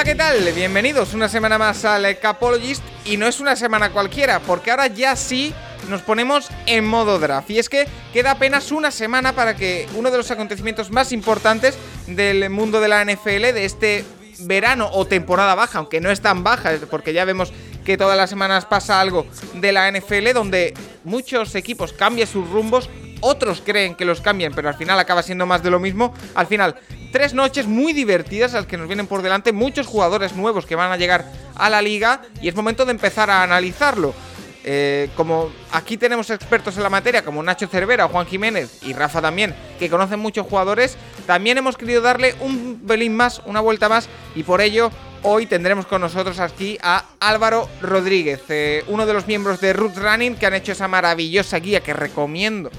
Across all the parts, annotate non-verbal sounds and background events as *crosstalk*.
Hola, ¿qué tal? Bienvenidos una semana más al Capologist y no es una semana cualquiera, porque ahora ya sí nos ponemos en modo draft. Y es que queda apenas una semana para que uno de los acontecimientos más importantes del mundo de la NFL de este verano o temporada baja, aunque no es tan baja, porque ya vemos que todas las semanas pasa algo de la NFL donde muchos equipos cambian sus rumbos, otros creen que los cambian, pero al final acaba siendo más de lo mismo. Al final, tres noches muy divertidas las que nos vienen por delante, muchos jugadores nuevos que van a llegar a la liga y es momento de empezar a analizarlo. Eh, como aquí tenemos expertos en la materia como Nacho Cervera, Juan Jiménez y Rafa también, que conocen muchos jugadores, también hemos querido darle un pelín más, una vuelta más, y por ello hoy tendremos con nosotros aquí a Álvaro Rodríguez, eh, uno de los miembros de Roots Running que han hecho esa maravillosa guía que recomiendo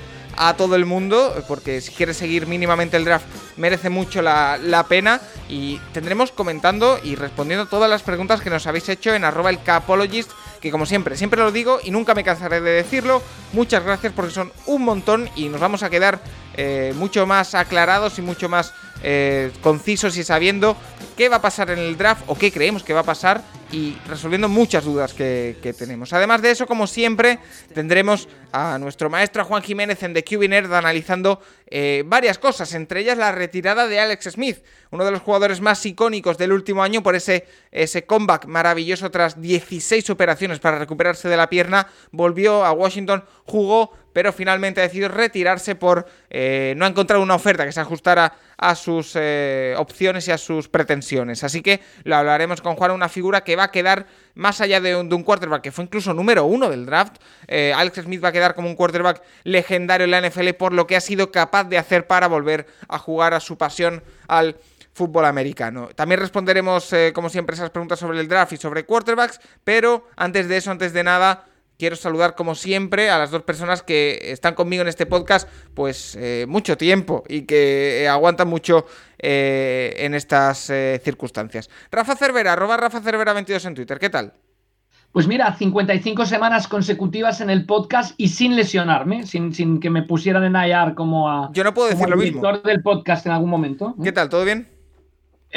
a todo el mundo, porque si quieres seguir mínimamente el draft merece mucho la, la pena. Y tendremos comentando y respondiendo todas las preguntas que nos habéis hecho en arroba el capologist, que como siempre, siempre lo digo y nunca me cansaré de decirlo, muchas gracias porque son un montón y nos vamos a quedar eh, mucho más aclarados y mucho más eh, concisos y sabiendo qué va a pasar en el draft o qué creemos que va a pasar y resolviendo muchas dudas que, tenemos. Además de eso, como siempre, tendremos a nuestro maestro Juan Jiménez en The QB Nerd analizando eh, varias cosas, entre ellas la retirada de Alex Smith, uno de los jugadores más icónicos del último año por ese, ese comeback maravilloso tras 16 operaciones para recuperarse de la pierna, volvió a Washington, jugó, pero finalmente ha decidido retirarse por eh, no encontrar una oferta que se ajustara a sus eh, opciones y a sus pretensiones. Así que lo hablaremos con Juan, una figura que va a quedar más allá de un, quarterback que fue incluso número uno del draft. Eh, Alex Smith va a quedar como un quarterback legendario en la NFL por lo que ha sido capaz de hacer para volver a jugar a su pasión al fútbol americano. También responderemos, eh, como siempre, esas preguntas sobre el draft y sobre quarterbacks, pero antes de eso, antes de nada, quiero saludar como siempre a las dos personas que están conmigo en este podcast pues eh, mucho tiempo y que eh, aguantan mucho eh, en estas eh, circunstancias. Rafa Cervera, arroba Rafa Cervera 22 en Twitter, ¿qué tal? Pues mira, 55 semanas consecutivas en el podcast y sin lesionarme, sin, sin que me pusieran en IR como a Yo no puedo decir lo mismo. del podcast en algún momento. ¿Qué tal? ¿Todo bien?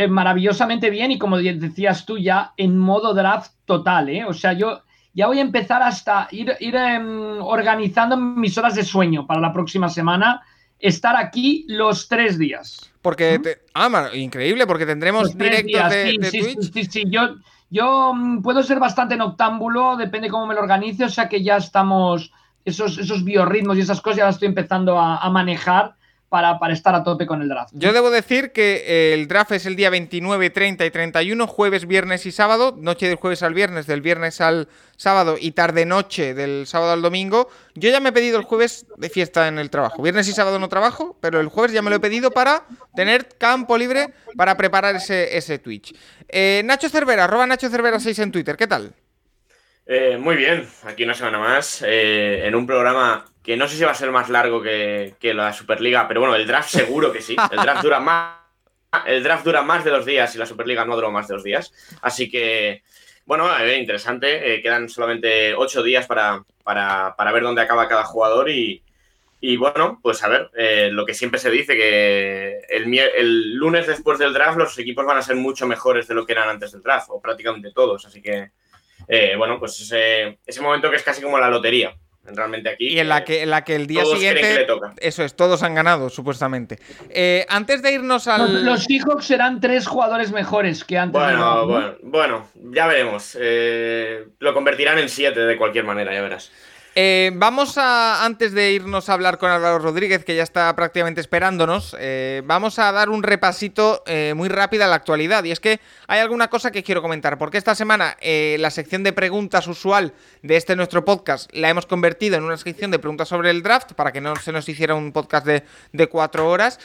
Maravillosamente bien y como decías tú ya en modo draft total, ¿eh? O sea, yo ya voy a empezar hasta ir, ir em, organizando mis horas de sueño para la próxima semana, estar aquí los tres días. Porque, te- ah, increíble, porque tendremos directos días, de, sí, de sí, Twitch. sí, sí, sí. Yo, yo mm, puedo ser bastante noctámbulo, depende cómo me lo organice, o sea que ya estamos, esos, esos biorritmos y esas cosas ya las estoy empezando a, a manejar para, estar a tope con el draft. Yo debo decir que eh, el draft es el día 29, 30 y 31, jueves, viernes y sábado, noche del jueves al viernes, del viernes al sábado y tarde-noche del sábado al domingo. Yo ya me he pedido el jueves de fiesta en el trabajo. Viernes y sábado no trabajo, pero el jueves ya me lo he pedido para tener campo libre para preparar ese, ese Twitch. Eh, Nacho Cervera, arroba Nacho Cervera 6 en Twitter, ¿qué tal? Eh, muy bien, aquí una semana más, eh, en un programa que no sé si va a ser más largo que, que la Superliga, pero bueno, el draft seguro que sí. El draft dura más, el draft dura más de dos días y la Superliga no duró más de dos días. Así que, bueno, eh, interesante. eh, quedan solamente ocho días para, para, para ver dónde acaba cada jugador y, y bueno, pues a ver, eh, lo que siempre se dice que el, el lunes después del draft los equipos van a ser mucho mejores de lo que eran antes del draft, o prácticamente todos, así que eh, bueno, pues ese, ese momento que es casi como la lotería, realmente aquí. Y en la que, en la que el día todos creen que le siguiente... toca. Eso es, todos han ganado, supuestamente. Eh, antes de irnos al... los Seahawks serán tres jugadores mejores que antes. Bueno, ¿no? bueno, bueno, ya veremos. Eh, lo convertirán en siete de cualquier manera, ya verás. Eh, vamos a, antes de irnos a hablar con Álvaro Rodríguez, que ya está prácticamente esperándonos, eh, vamos a dar un repasito eh, muy rápido a la actualidad. Y es que hay alguna cosa que quiero comentar, porque esta semana la sección de preguntas usual de este nuestro podcast la hemos convertido en una sección de preguntas sobre el draft, para que no se nos hiciera un podcast de, de cuatro horas.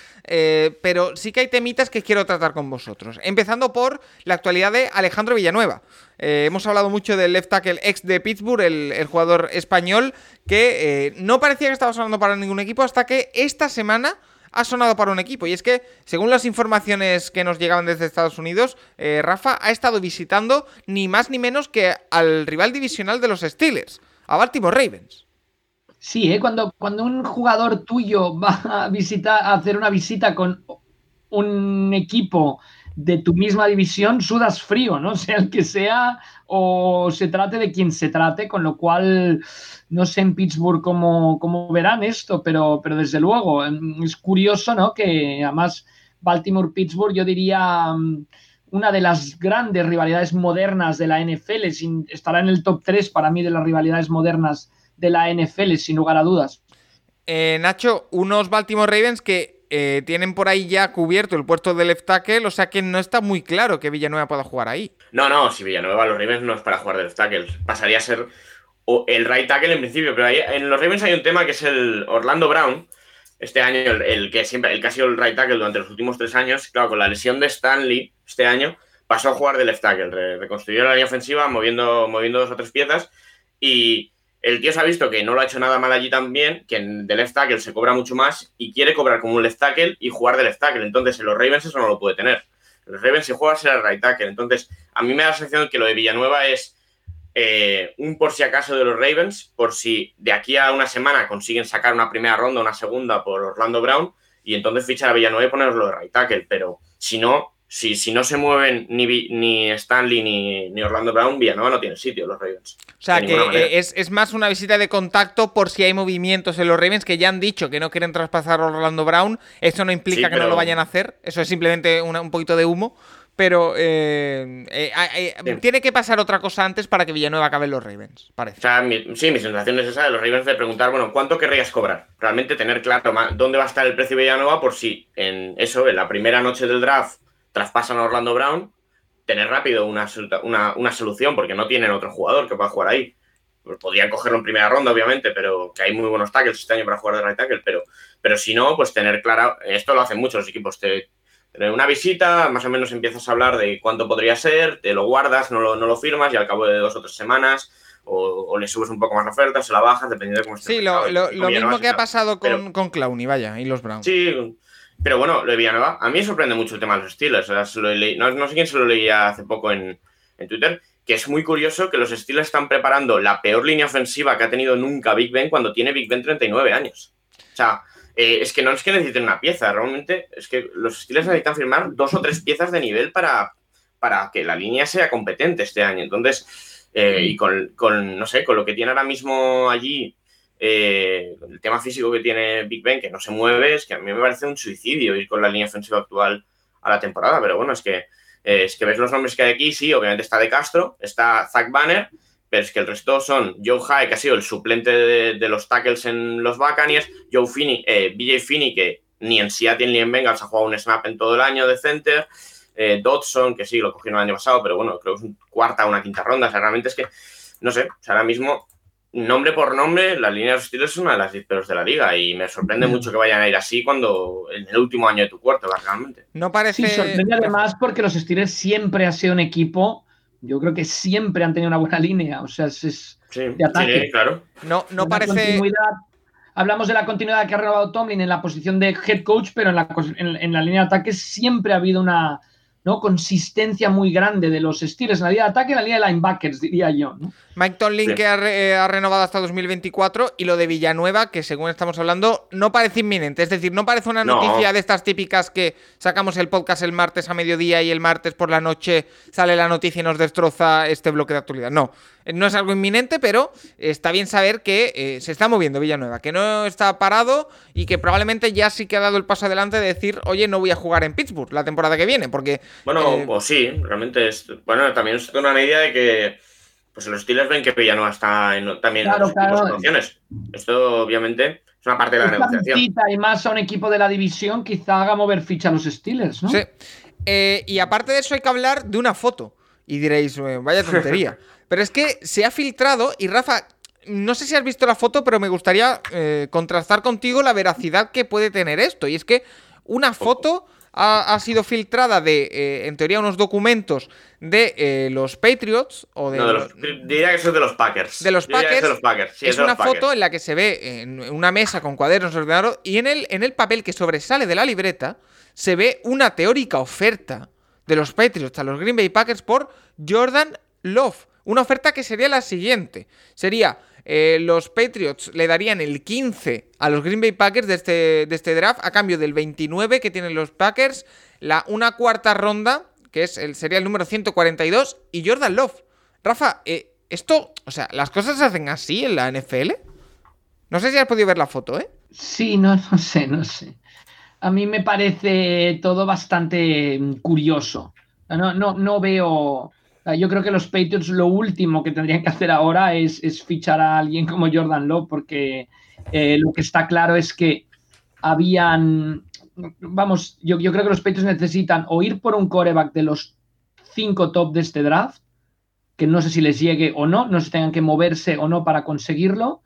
pero sí que hay temitas que quiero tratar con vosotros. Empezando por la actualidad de Alejandro Villanueva. Eh, hemos hablado mucho del left tackle ex de Pittsburgh, el, jugador español, que eh, no parecía que estaba sonando para ningún equipo hasta que esta semana ha sonado para un equipo. Y es que, según las informaciones que nos llegaban desde Estados Unidos, eh, Rafa ha estado visitando ni más ni menos que al rival divisional de los Steelers, a Baltimore Ravens. Sí, cuando, cuando un jugador tuyo va a visitar, a hacer una visita con un equipo de tu misma división sudas frío, ¿no? *laughs* Sea el que sea o se trate de quien se trate, con lo cual no sé en Pittsburgh cómo, cómo verán esto, pero, pero desde luego em, es curioso, ¿no? Que además Baltimore-Pittsburgh yo diría mm, una de las grandes rivalidades modernas de la NFL, estará en el top 3 para mí de las rivalidades modernas de la NFL, sin lugar a dudas. Eh, Nacho, unos Baltimore Ravens que eh, tienen por ahí ya cubierto el puesto de left tackle, o sea que no está muy claro que Villanueva pueda jugar ahí. No, no, si Villanueva los Ravens no es para jugar de left tackle, pasaría a ser el right tackle en principio, pero en los Ravens hay un tema que es el Orlando Brown, este año el, que siempre, el que ha sido el right tackle durante los últimos tres años, claro, con la lesión de Stanley este año, pasó a jugar de left tackle, reconstruyó la línea ofensiva moviendo, moviendo dos o tres piezas y el tío se ha visto que no lo ha hecho nada mal allí también, que de left tackle se cobra mucho más y quiere cobrar como un left tackle y jugar de left tackle. Entonces, en los Ravens eso no lo puede tener. En los Ravens si juega será right tackle. Entonces, a mí me da la sensación que lo de Villanueva es eh, un por si acaso de los Ravens, por si de aquí a una semana consiguen sacar una primera ronda, una segunda por Orlando Brown y entonces fichar a Villanueva y ponerlo de right tackle. Pero si no, si, si no se mueven ni, ni Stanley ni, ni, Orlando Brown, Villanueva no tiene sitio los Ravens. O sea, que eh, es, es, más una visita de contacto por si hay movimientos en los Ravens que ya han dicho que no quieren traspasar a Orlando Brown. Eso no implica que no lo vayan a hacer. Eso es simplemente un poquito de humo. Pero eh, eh, tiene que pasar otra cosa antes para que Villanueva acabe en los Ravens, parece. O sea, sí, mi sensación es esa de los Ravens de preguntar, bueno, ¿cuánto querrías cobrar? Realmente tener claro dónde va a estar el precio de Villanueva por si en eso, en la primera noche del draft traspasan a Orlando Brown, tener rápido una, una, solución, porque no tienen otro jugador que pueda jugar ahí. Podrían cogerlo en primera ronda, obviamente, pero que hay muy buenos tackles este año para jugar de right tackle, pero, pero si no, pues tener clara, esto lo hacen muchos equipos, te, tener una visita, más o menos empiezas a hablar de cuánto podría ser, te lo guardas, no lo, no lo firmas y al cabo de dos o tres semanas o, le subes un poco más la oferta, se la bajas, dependiendo de cómo esté. Sí, lo, mismo que ha pasado con, con Clowney, vaya, y los Browns. Sí, pero bueno, lo de a mí me sorprende mucho el tema de los Steelers. no, sé quién se lo leía hace poco en, Twitter, que es muy curioso que los Steelers están preparando la peor línea ofensiva que ha tenido nunca Big Ben cuando tiene Big Ben 39 años. O sea, eh, es que no es que necesiten una pieza, realmente es que los Steelers necesitan firmar dos o tres piezas de nivel para, para que la línea sea competente este año. Entonces, eh, y con, con, no sé, con lo que tiene ahora mismo allí eh, el tema físico que tiene Big Ben, que no se mueve, es que a mí me parece un suicidio ir con la línea ofensiva actual a la temporada, pero bueno, es que, eh, es que ves los nombres que hay aquí, sí, obviamente está De Castro, está Zach Banner, pero es que el resto son Joe High, que ha sido el suplente de, los tackles en los Buccaneers, Joe Finney, eh, BJ Finney, que ni en Seattle ni en Bengals ha jugado un snap en todo el año de center, Dodson, que sí, lo cogieron el año pasado, pero bueno, creo que es una cuarta o una quinta ronda, o sea, realmente es que, no sé, o sea, ahora mismo nombre por nombre, la línea de los Steelers es una de las peores de la liga y me sorprende mm. mucho que vayan a ir así cuando en el último año de tu cuarto, básicamente. No parece. Sí, sorprende además porque los Steelers siempre ha sido un equipo, yo creo que siempre han tenido una buena línea, o sea, es, de ataque. Sí, claro. No, no parece. Hablamos de la continuidad que ha renovado Tomlin en la posición de head coach, pero en la, en la línea de ataque siempre ha habido una, ¿no? consistencia muy grande de los Steelers en la línea de ataque y en la línea de linebackers, diría yo. Mike Tomlin que eh, ha, renovado hasta 2024 y lo de Villanueva, que según estamos hablando, no parece inminente. Es decir, no parece una noticia de estas típicas que sacamos el podcast el martes a mediodía y el martes por la noche sale la noticia y nos destroza este bloque de actualidad. No, no es algo inminente, pero está bien saber que eh, se está moviendo Villanueva, que no está parado y que probablemente ya sí que ha dado el paso adelante de decir, oye, no voy a jugar en Pittsburgh la temporada que viene, porque... Bueno, eh, pues sí, realmente es... Bueno, también es una idea de que pues los Steelers ven que Villanueva está en, también Claro, en otros claro. opciones. Esto, obviamente, es una parte de la Esta negociación. y más a un equipo de la división quizá haga mover ficha a los Steelers, ¿no? Sí. Eh, y aparte de eso hay que hablar de una foto. Y diréis, eh, vaya tontería. *laughs* Pero es que se ha filtrado y Rafa, no sé si has visto la foto, pero me gustaría eh, contrastar contigo la veracidad que puede tener esto. Y es que una foto ha, ha sido filtrada de, eh, en teoría, unos documentos de eh, los Patriots o de, No, de los- diría que es de los Packers. de los Packers. es de los Packers. Sí, es una Packers. foto en la que se ve en una mesa con cuadernos, ordenador, y en el, en el papel que sobresale de la libreta se ve una teórica oferta de los Patriots a los Green Bay Packers por Jordan Love. Una oferta que sería la siguiente. Sería, eh, los Patriots le darían el 15 a los Green Bay Packers de este, de este draft a cambio del 29 que tienen los Packers, la, una cuarta ronda, que es el, sería el número 142, y Jordan Love. Rafa, eh, esto, o sea, las cosas se hacen así en la NFL. No sé si has podido ver la foto, ¿eh? Sí, no, no sé, no sé. A mí me parece todo bastante mm, curioso. No, no, no veo. Yo creo que los Patriots lo último que tendrían que hacer ahora es, fichar a alguien como Jordan Love, porque eh, lo que está claro es que habían. Vamos, yo, creo que los Patriots necesitan o ir por un coreback de los cinco top de este draft, que no sé si les llegue o no, no si tengan que moverse o no para conseguirlo,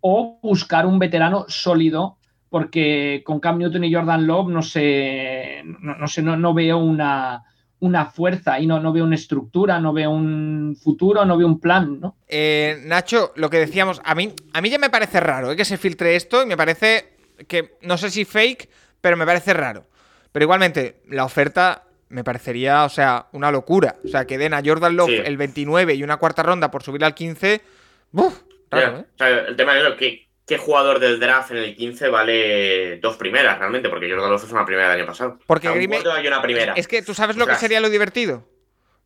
o buscar un veterano sólido, porque con Cam Newton y Jordan Love no sé, no, sé, no veo una, una fuerza y no, no veo una estructura, no veo un futuro, no veo un plan, ¿no? Eh, Nacho, lo que decíamos, a mí, a mí ya me parece raro ¿eh? que se filtre esto y me parece que, no sé si fake, pero me parece raro. Pero igualmente, la oferta me parecería, o sea, una locura. O sea, que den a Jordan Love Sí. el 29 y una cuarta ronda por subir al 15. ¡Buf! Raro, ¿eh? o sea, el tema es que ¿qué jugador del draft en el 15 vale dos primeras realmente? Porque Jordan Love es una primera del año pasado. Porque O sea, un Green Bay- cuarto y una primera. Es que tú sabes lo que sería lo divertido.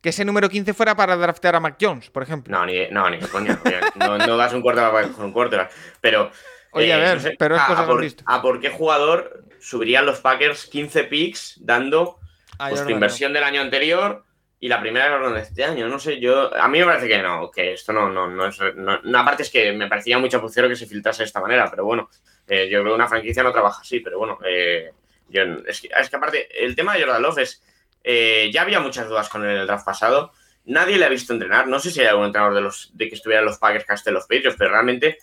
Que ese número 15 fuera para draftear a Mac Jones, por ejemplo. No, ni no, ni de coña. No, no das un quarterback con un quarterback. Pero. Oye, a ver, no sé, pero es a, por, han visto. a por qué jugador subirían los Packers 15 picks dando pues, tu inversión del año anterior y la primera ronda de este año? No sé, yo. A mí me parece que no, que esto no, no, no es. no- aparte es que me parecía mucho pucero que se filtrase de esta manera, pero bueno. eh, yo creo que una franquicia no trabaja así, pero bueno. eh, yo, es, que, es que aparte, el tema de Jordan Love es. eh, ya había muchas dudas con el draft pasado. Nadie le ha visto entrenar. No sé si hay algún entrenador de los de que estuviera en los Packers que los Patriots, pero realmente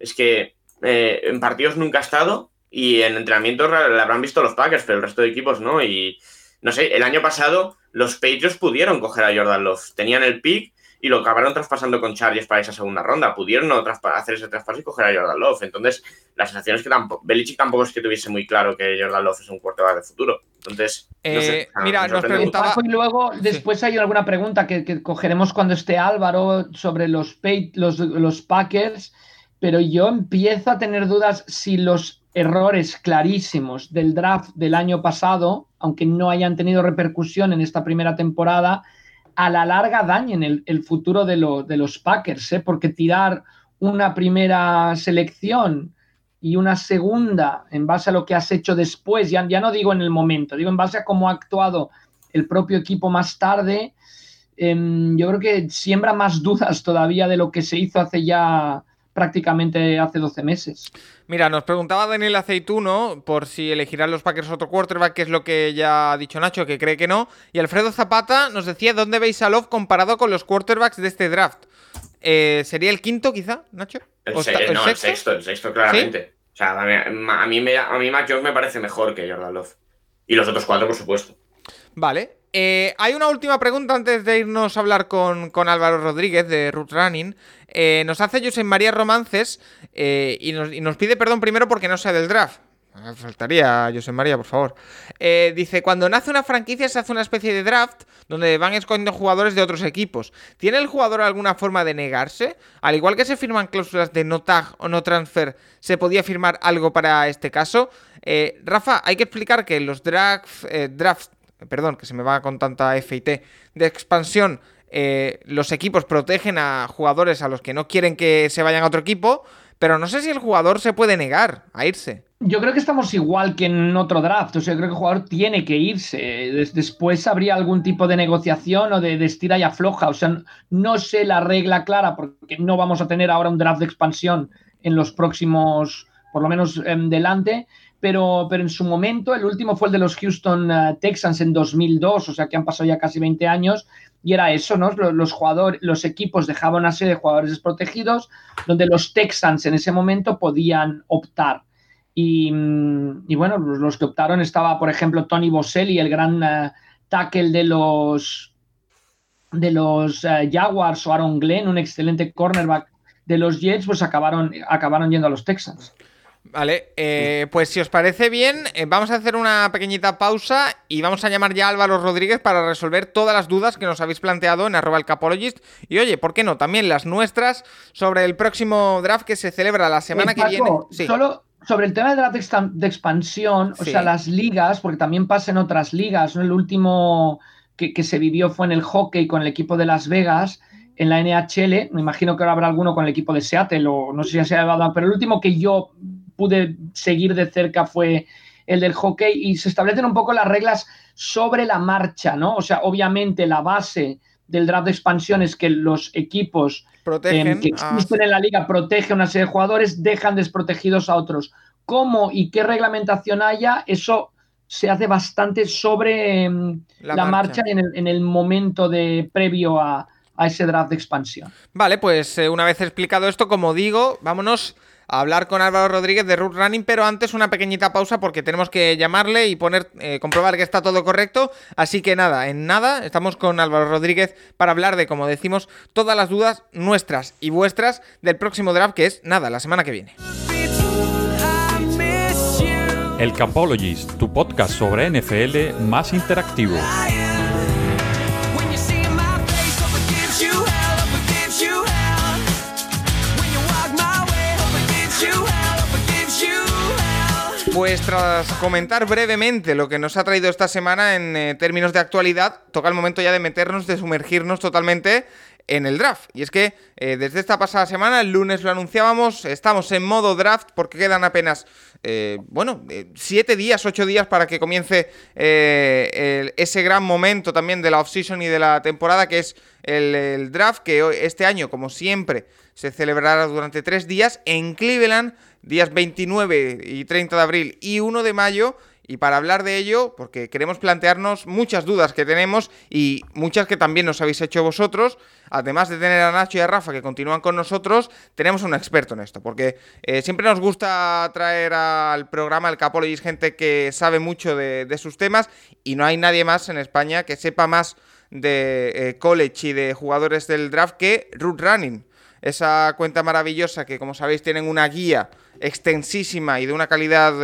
es que eh, en partidos nunca ha estado y en entrenamientos le habrán visto los Packers, pero el resto de equipos no. Y no sé, el año pasado los Patriots pudieron coger a Jordan Love. Tenían el pick y lo acabaron traspasando con Chargers para esa segunda ronda. Pudieron no hacer ese traspaso y coger a Jordan Love. Entonces, la sensación es que tampoco, Belichick tampoco es que tuviese muy claro que Jordan Love es un quarterback de futuro. Entonces, no sé, Eh, mira, nos preguntaba- y luego después hay alguna pregunta que, que cogeremos cuando esté Álvaro sobre los, Pa- los, los Packers, pero yo empiezo a tener dudas si los errores clarísimos del draft del año pasado, aunque no hayan tenido repercusión en esta primera temporada, a la larga dañen el, el futuro de, lo- de los Packers, ¿eh? porque tirar una primera selección y una segunda en base a lo que has hecho después, ya, ya no digo en el momento, digo en base a cómo ha actuado el propio equipo más tarde, em, yo creo que siembra más *laughs* dudas todavía de lo que se hizo hace ya prácticamente hace 12 meses. Mira, nos preguntaba Daniel Aceituno por si elegirán los Packers otro quarterback, que es lo que ya ha dicho Nacho, que cree que no. Y Alfredo Zapata nos decía dónde veis a Love comparado con los quarterbacks de este draft. Eh, ¿Sería el quinto, quizá, Nacho? El, ¿O se- está- no, el sexto, el sexto, claramente. O sea, a mí, a mí, me, a mí Mac Jones me parece mejor que Jordan Love. Y los otros cuatro, por supuesto. Vale. Eh, hay una última pregunta antes de irnos a hablar con, con Álvaro Rodríguez de Root Running. Eh, nos hace José María Romances eh, y, nos, y nos pide perdón primero porque no sea del draft. Ah, Faltaría José María, por favor. Dice, cuando nace una franquicia se hace una especie de draft donde van escogiendo jugadores de otros equipos. ¿Tiene el jugador alguna forma de negarse? Al igual que se firman cláusulas de no tag o no transfer, ¿se podía firmar algo para este caso? Rafa, hay que explicar que los draft, drafts perdón, que se me va con tanta F y T, de expansión, eh, los equipos protegen a jugadores a los que no quieren que se vayan a otro equipo, pero no sé si el jugador se puede negar a irse. Yo creo que estamos igual que en otro draft. O sea, yo creo que el jugador tiene que irse. Después habría algún tipo de negociación o de, estira y afloja. O sea, no sé la regla clara porque no vamos a tener ahora un draft de expansión en los próximos, por lo menos en delante. Pero, pero en su momento, el último fue el de los Houston eh, Texans en 2002, o sea que han pasado ya casi 20 años, y era eso, ¿no? Los, jugadores, los equipos dejaban una serie de jugadores desprotegidos, donde los Texans en ese momento podían optar. Y, mm, bueno, los, que optaron estaba, por ejemplo, Tony Boselli, el gran uh, tackle de los de los eh, Jaguars o Aaron Glenn, un excelente cornerback de los Jets, pues acabaron, acabaron yendo a los Texans. Vale, eh, pues si os parece bien, vamos a hacer una pequeñita pausa y vamos a llamar ya a Álvaro Rodríguez para resolver todas las dudas que nos habéis planteado en arroba el capologist. Y oye, ¿por qué no? También las nuestras sobre el próximo draft que se celebra la semana que viene. Solo, sobre el tema del draft de expansión, o sea, las ligas, porque también pasa en otras ligas, ¿no? El último que, se vivió fue en el hockey con el equipo de Las Vegas, en la NHL, me imagino que ahora habrá alguno con el equipo de Seattle, o no sé si ya se ha dado, pero el último que yo pude seguir de cerca fue el del hockey, y se establecen un poco las reglas sobre la marcha, ¿no? O sea, obviamente la base del draft de expansión es que los equipos Protegen, que existen en la liga protegen a una serie de jugadores, dejan desprotegidos a otros. ¿Cómo y qué reglamentación haya? Eso se hace bastante sobre em, la, marcha, en, el, momento de previo a, ese draft de expansión. Vale, pues eh, una vez explicado esto, como digo, vámonos a hablar con Álvaro Rodríguez de Root Running, pero antes una pequeñita pausa porque tenemos que llamarle y eh, comprobar que está todo correcto. Así que nada, en nada, estamos con Álvaro Rodríguez para hablar de, como decimos, todas las dudas nuestras y vuestras del próximo draft, que es nada, la semana que viene. El Capologist, tu podcast sobre NFL más interactivo. Pues tras comentar brevemente lo que nos ha traído esta semana en eh, términos de actualidad, toca el momento ya de meternos, de sumergirnos totalmente en el draft. Y es que eh, desde esta pasada semana, el lunes lo anunciábamos, estamos en modo draft porque quedan apenas, eh, bueno, siete días, ocho días para que comience ese gran momento también de la offseason y de la temporada que es el, el draft, que este año, como siempre, se celebrará durante tres días en Cleveland días 29 y 30 de abril y 1 de mayo. Y para hablar de ello, porque queremos plantearnos muchas dudas que tenemos y muchas que también nos habéis hecho vosotros, además de tener a Nacho y a Rafa que continúan con nosotros, tenemos un experto en esto, porque eh, siempre nos gusta traer al programa el Capologist gente que sabe mucho de, sus temas y no hay nadie más en España que sepa más de eh, college y de jugadores del draft que Root Running esa cuenta maravillosa que como sabéis tienen una guía extensísima y de una calidad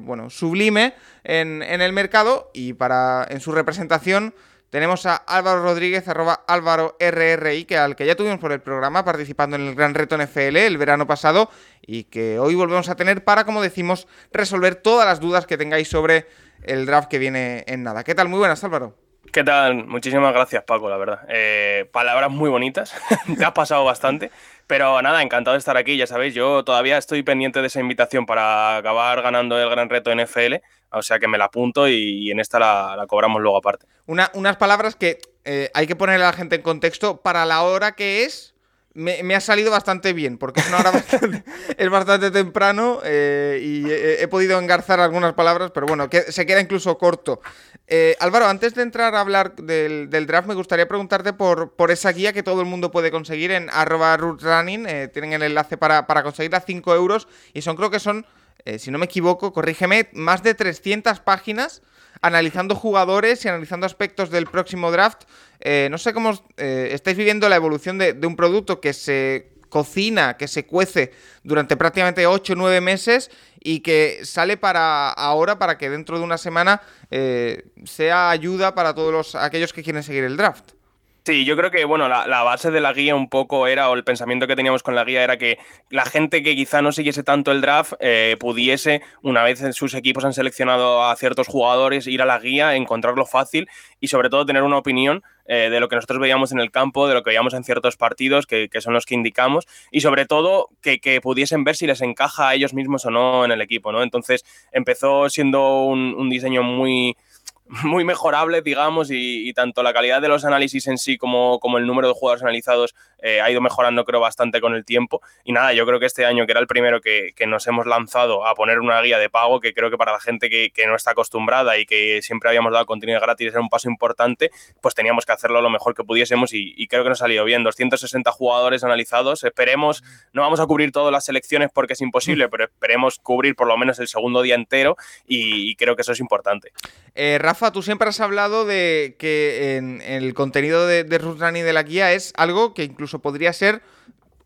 bueno, sublime en, el mercado y para en su representación tenemos a Álvaro Rodríguez, arroba Álvaro RRI, que al que ya tuvimos por el programa participando en el Gran Reto NFL el verano pasado y que hoy volvemos a tener para, como decimos, resolver todas las dudas que tengáis sobre el draft que viene en nada. ¿Qué tal? Muy buenas, Álvaro. ¿Qué tal? Muchísimas gracias, Paco, la verdad. Eh, palabras muy bonitas, *laughs* te has pasado bastante. Pero nada, encantado de estar aquí, ya sabéis, yo todavía estoy pendiente de esa invitación para acabar ganando el gran reto NFL, o sea que me la apunto y, en esta la, cobramos luego aparte. Una, unas palabras que eh, hay que ponerle a la gente en contexto para la hora que es me, ha salido bastante bien, porque es una hora bastante, *laughs* es bastante temprano eh, y he, podido engarzar algunas palabras, pero bueno, que se queda incluso corto. Eh, Álvaro, antes de entrar a hablar del, draft, me gustaría preguntarte por, por, esa guía que todo el mundo puede conseguir en arroba running. Eh, tienen el enlace para, para conseguirla 5 euros y son, creo que son, si no me equivoco, corrígeme, más de 300 páginas analizando jugadores y analizando aspectos del próximo draft. Eh, no sé cómo eh, estáis viviendo la evolución de, un producto que se cocina, que se cuece durante prácticamente 8 o 9 meses y que sale para ahora, para que dentro de una semana eh, sea ayuda para todos los, aquellos que quieren seguir el draft. Sí, yo creo que bueno, la, base de la guía un poco era, o el pensamiento que teníamos con la guía era que la gente que quizá no siguiese tanto el draft eh, pudiese, una vez sus equipos han seleccionado a ciertos jugadores, ir a la guía, encontrarlo fácil y sobre todo tener una opinión eh, de lo que nosotros veíamos en el campo, de lo que veíamos en ciertos partidos, que, que son los que indicamos, y sobre todo que, que, pudiesen ver si les encaja a ellos mismos o no en el equipo, ¿no? Entonces empezó siendo un diseño muy muy mejorable, digamos, y, y, tanto la calidad de los análisis en sí como, como el número de jugadores analizados eh, ha ido mejorando, creo, bastante con el tiempo. Y nada, yo creo que este año, que era el primero que, que nos hemos lanzado a poner una guía de pago, que creo que para la gente que, que, no está acostumbrada y que siempre habíamos dado contenido gratis era un paso importante, pues teníamos que hacerlo lo mejor que pudiésemos y, y creo que nos ha salido bien. 260 jugadores analizados, esperemos, no vamos a cubrir todas las selecciones porque es imposible, pero esperemos cubrir por lo menos el segundo día entero y, y creo que eso es importante. Eh, Rafa, tú siempre has hablado de que en, en el contenido de, de Running de la guía es algo que incluso podría ser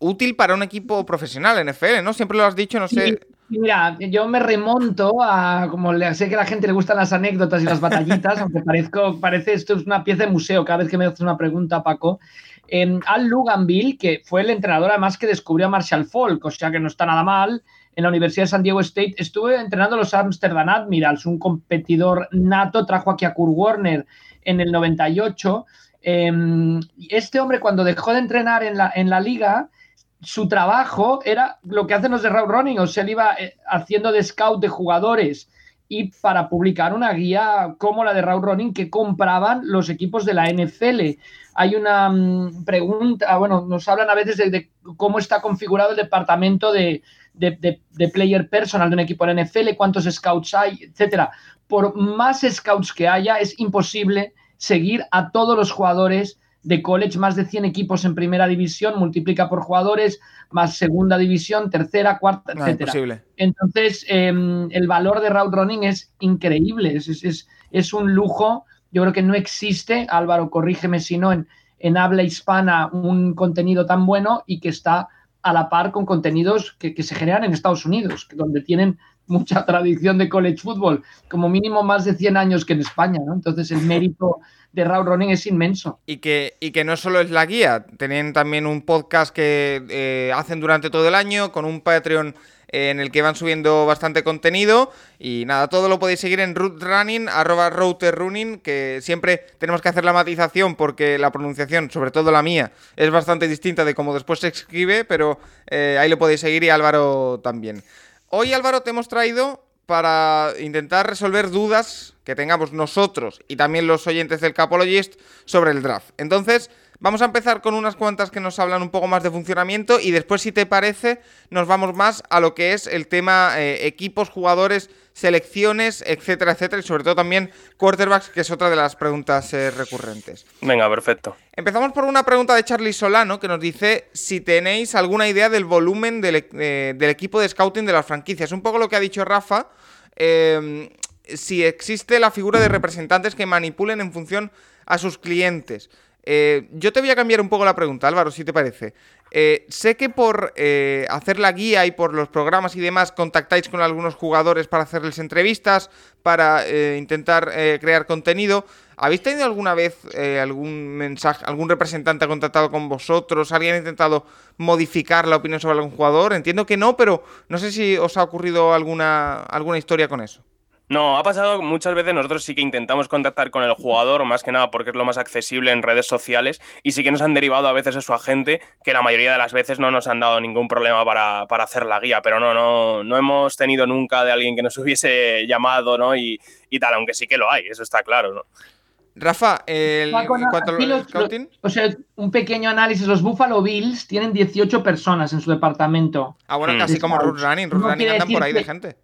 útil para un equipo profesional NFL, ¿no? Siempre lo has dicho, no sé. Sí, mira, yo me remonto a, como le, sé que a la gente le gustan las anécdotas y las batallitas, *laughs* aunque parezco, parece esto es una pieza de museo cada vez que me haces una pregunta, Paco. Eh, Al Luganville, que fue el entrenador además que descubrió a Marshall Falk, o sea que no está nada mal, en la Universidad de San Diego State. Estuve entrenando a los Amsterdam Admirals, un competidor nato, trajo aquí a Kurt Warner en el 98. Eh, este hombre, cuando dejó de entrenar en la, en la liga, su trabajo era lo que hacen los de Route Running, o sea, él iba eh, haciendo de scout de jugadores y para publicar una guía como la de Route Running que compraban los equipos de la NFL. Hay una um, pregunta, bueno, nos hablan a veces de cómo está configurado el departamento de, de, de, de, player personal de un equipo de la NFL, cuántos scouts hay, etcétera. Por más scouts que haya, es imposible seguir a todos los jugadores de college, más de 100 equipos en primera división, multiplica por jugadores, más segunda división, tercera, cuarta, No, etcétera. imposible. Entonces, eh, el valor de route running es increíble, es, es, es, un lujo. Yo creo que no existe, Álvaro, corrígeme si no, en, en habla hispana un contenido tan bueno y que está a la par con contenidos que, que se generan en Estados Unidos, donde tienen mucha *laughs* tradición de college football, como mínimo más de 100 años que en España, ¿no? Entonces el mérito de route running es inmenso. Y que, y que no solo es la guía, tienen también un podcast que eh, hacen durante todo el año, con un Patreon en el que van subiendo bastante contenido. Y nada, todo lo podéis seguir en Root Running, arroba Router Running, que siempre tenemos que hacer la matización porque la pronunciación, sobre todo la mía, es bastante distinta de cómo después se escribe, pero eh, ahí lo podéis seguir y Álvaro también. Hoy, Álvaro, te hemos traído para intentar resolver dudas que tengamos nosotros y también los oyentes del Capologist sobre el draft. Entonces, vamos a empezar con unas cuantas que nos hablan un poco más de funcionamiento y después, si te parece, nos vamos más a lo que es el tema eh, equipos, jugadores, selecciones, etcétera, etcétera, y sobre todo también quarterbacks, que es otra de las preguntas eh, recurrentes. Venga, perfecto. Empezamos por una pregunta de Charlie Solano que nos dice si tenéis alguna idea del volumen del, eh, del equipo de scouting de las franquicias. Un poco lo que ha dicho Rafa. Eh, si existe la figura de representantes que manipulen en función a sus clientes. Eh, yo te voy a cambiar un poco la pregunta, Álvaro, si te parece. Eh, sé que por eh, hacer la guía y por los programas y demás contactáis con algunos jugadores para hacerles entrevistas, para eh, intentar crear contenido. ¿Habéis tenido alguna vez algún mensaje, algún representante ha contactado con vosotros? ¿Alguien ha intentado modificar la opinión sobre algún jugador? Entiendo que no, pero no sé si os ha ocurrido alguna, alguna historia con eso. No, ha pasado muchas veces, nosotros sí que intentamos contactar con el jugador, más que nada porque es lo más accesible en redes sociales, y sí que nos han derivado a veces a su agente, que la mayoría de las veces no nos han dado ningún problema para, para hacer la guía, pero no, no, no hemos tenido nunca de alguien que nos *laughs* hubiese llamado, ¿no? Y, y tal, aunque sí que lo hay, eso está claro, ¿no? Rafa, el, Paco, en cuanto aquí al los- scouting. O sea, un pequeño análisis. Los Buffalo Bills tienen 18 personas en su departamento. Ah, bueno, Mm. casi como. Root Running. Root No Running andan por ahí de que- gente.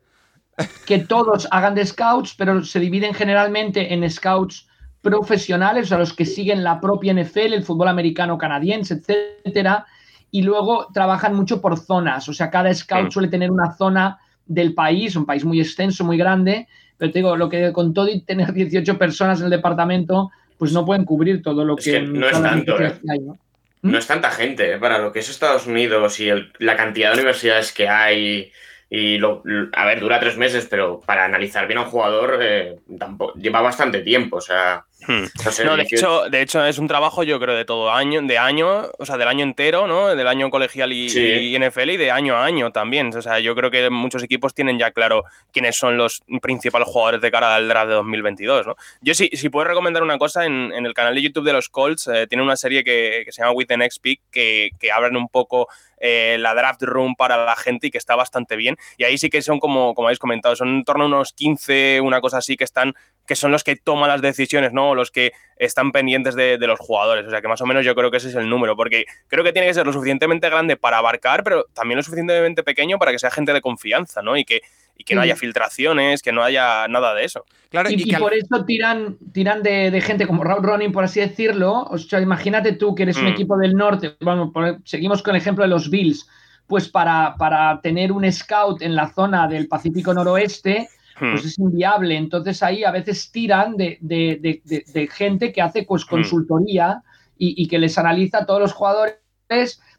Que todos hagan de scouts, pero se dividen generalmente en scouts profesionales, o sea, los que siguen la propia NFL, el fútbol americano canadiense, etcétera, y luego trabajan mucho por zonas, o sea, cada scout Mm. suele tener una zona del país, un país muy extenso, muy grande, pero te digo, lo que con todo y tener 18 personas en el departamento, pues no pueden cubrir todo lo Es que, que no es tanto, ¿eh? que hay, ¿no? No es tanta gente, ¿eh? para lo que es Estados Unidos y el- la cantidad de universidades que hay. Y lo, a ver, dura tres meses, pero para analizar bien a un jugador eh, tampoco, lleva bastante tiempo. O sea, Hmm. O sea, No, de 18. hecho, de hecho es un trabajo yo creo de todo año, de año, o sea, del año entero, ¿no? Del año colegial y, Sí. y NFL y de año a año también. O sea, yo creo que muchos equipos tienen ya claro quiénes son los principales jugadores de cara al draft de 2022, ¿no? Yo sí, si puedo recomendar una cosa, en, en el canal de YouTube de los Colts eh, tiene una serie que, que se llama With the Next Pick que, que abren un poco eh, la draft room para la gente y que está bastante bien. Y ahí sí que son como, como habéis comentado, son en torno a unos 15, una cosa así, que están que son los que toman las decisiones, ¿no? O los que están pendientes de, de los jugadores. O sea que más o menos yo creo que ese es el número, porque creo que tiene que ser lo suficientemente grande para abarcar, pero también lo suficientemente pequeño para que sea gente de confianza, ¿no? Y que, y que no haya filtraciones, que no haya nada de eso. Claro, Y, y y al- por eso tiran, tiran de, de gente como Rob Ronin, por así decirlo. O sea, imagínate tú que eres un Mm. equipo del norte. Vamos, por- seguimos con el ejemplo de los Bills. Pues para, para tener un scout en la zona del Pacífico Noroeste. Pues es inviable. Entonces ahí a veces tiran de, de- de- gente que hace pues Mm. consultoría y, y que les analiza a todos los jugadores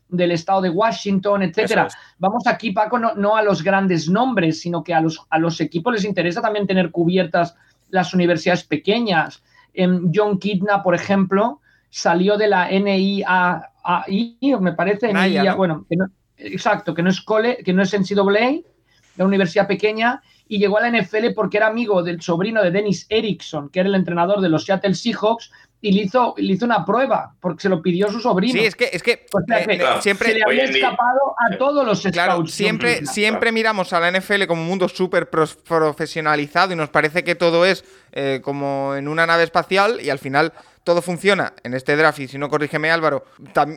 del estado de Washington, etcétera. Es. Vamos aquí, Paco, no, no a los grandes nombres, sino que a los, a los equipos les interesa también tener cubiertas las universidades pequeñas. Em, John Kidna, por ejemplo, salió de la NIAI, me parece, Naya, NIA, ¿no? bueno, que no- exacto, que no es cole, que no es NCAA, la universidad pequeña, y llegó a la NFL porque era amigo del sobrino de Dennis Erickson, que era el entrenador de los Seattle Seahawks, y le hizo, le hizo una prueba, porque se lo pidió su sobrino. Sí, es que, es que O sea eh, que eh, claro, siempre, se le había escapado a todos los Claro, scouts. siempre, siempre miramos a la NFL como un mundo súper profesionalizado y nos parece que todo es eh, como en una nave espacial y al final todo funciona en este draft y si no corrígeme Álvaro,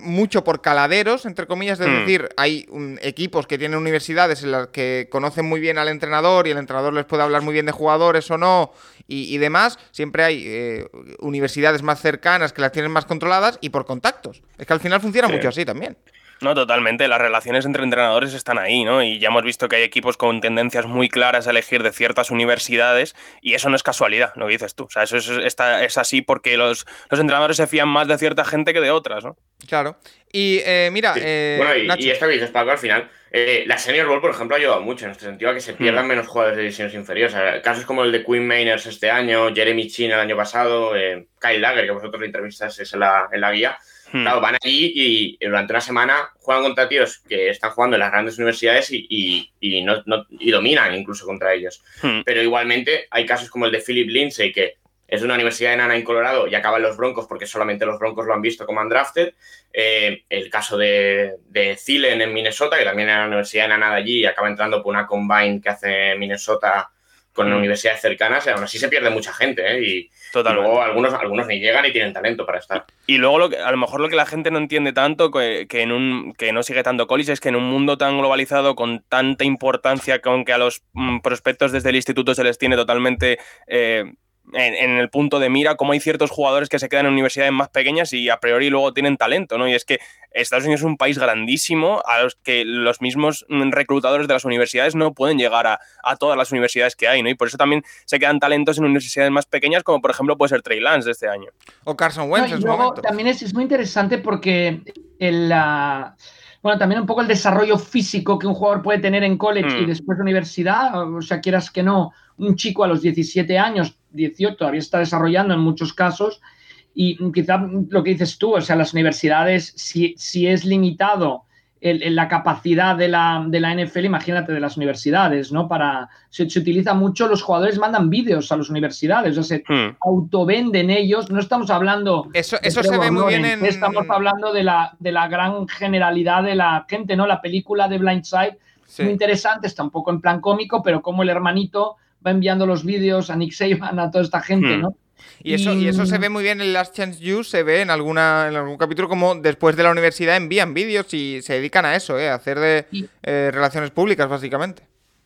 mucho por caladeros, entre comillas, es Hmm. decir, hay um, equipos que tienen universidades en las que conocen muy bien al entrenador y el entrenador les puede hablar muy bien de jugadores o no y, y demás, siempre hay eh, universidades más cercanas que las tienen más controladas y por contactos. Es que al final funciona Sí. mucho así también. No, totalmente. Las relaciones entre entrenadores están ahí, ¿no? Y ya hemos visto que hay equipos con tendencias muy claras a elegir de ciertas universidades y eso no es casualidad, lo que dices tú. O sea, eso es, está- es así porque los, los entrenadores se fían más de cierta gente que de otras, ¿no? Claro. Y eh, mira, Sí. eh, bueno, y, Nacho. y esto que dices, Paco, al final, eh, la Senior Bowl, por ejemplo, ha ayudado mucho en este sentido a que se pierdan menos jugadores de divisiones inferiores. O sea, casos como el de Quinn Mainers este año, Jeremy Chin el año pasado, eh, Kyle Lager, que vosotros le entrevistasteis en la, en la guía. Hmm. Claro, van allí y durante una semana juegan contra tíos que están jugando en las grandes universidades y, y- y no, no- y dominan incluso contra ellos. Hmm. Pero igualmente hay casos como el de Philip Lindsay, que es de una universidad enana en Colorado y acaba en los Broncos porque solamente los Broncos lo han visto como undrafted. Eh, el caso de, de Thielen en Minnesota, que también era una universidad enana de allí y acaba entrando por una combine que hace Minnesota con Mm. universidades cercanas. Y aún así se pierde mucha gente ¿eh? y, y luego algunos, algunos ni llegan ni tienen talento para estar. Y luego lo que, a lo mejor lo que la gente no entiende tanto, que, que en un, que no sigue tanto college, es que en un mundo tan globalizado, con tanta importancia, con que a los mm, prospectos desde el instituto se les tiene totalmente eh, en, en el punto de mira, como hay ciertos jugadores que se quedan en universidades más pequeñas y a priori luego tienen talento, ¿no? Y es que Estados Unidos es un país grandísimo a los que los mismos reclutadores de las universidades no pueden llegar a, a todas las universidades que hay, ¿no? Y por eso también se quedan talentos en universidades más pequeñas, como por ejemplo puede ser Trey Lance de este año. O Carson No, Wentz y en su luego momento. también es, es muy interesante porque el, ah, bueno, también un poco el desarrollo físico que un jugador puede tener en college Mm. y después de universidad, o sea, quieras que no, un chico a los 17 años, 18, todavía está desarrollando en muchos casos y quizá lo que dices tú, o sea, las universidades, si, si es limitado el- el- la capacidad de la, de la NFL, imagínate de las universidades, ¿no? Para, se, se utiliza mucho, los jugadores mandan vídeos a las universidades, o sea, se Hmm. autovenden ellos, no estamos hablando Eso, eso se ve muy bien en. Estamos hablando de la, de la gran generalidad de la gente, ¿no? La película de Blindside, Sí. muy interesante, está un poco en plan cómico, pero como el hermanito va enviando los vídeos a Nick Saban, a toda esta gente, Hmm. ¿no? Y eso, y eso se Mm. ve muy bien en Last Chance You, se ve en alguna en algún capítulo como después de la universidad envían vídeos y se dedican a eso, ¿eh? a hacer de Y- eh, relaciones públicas, básicamente.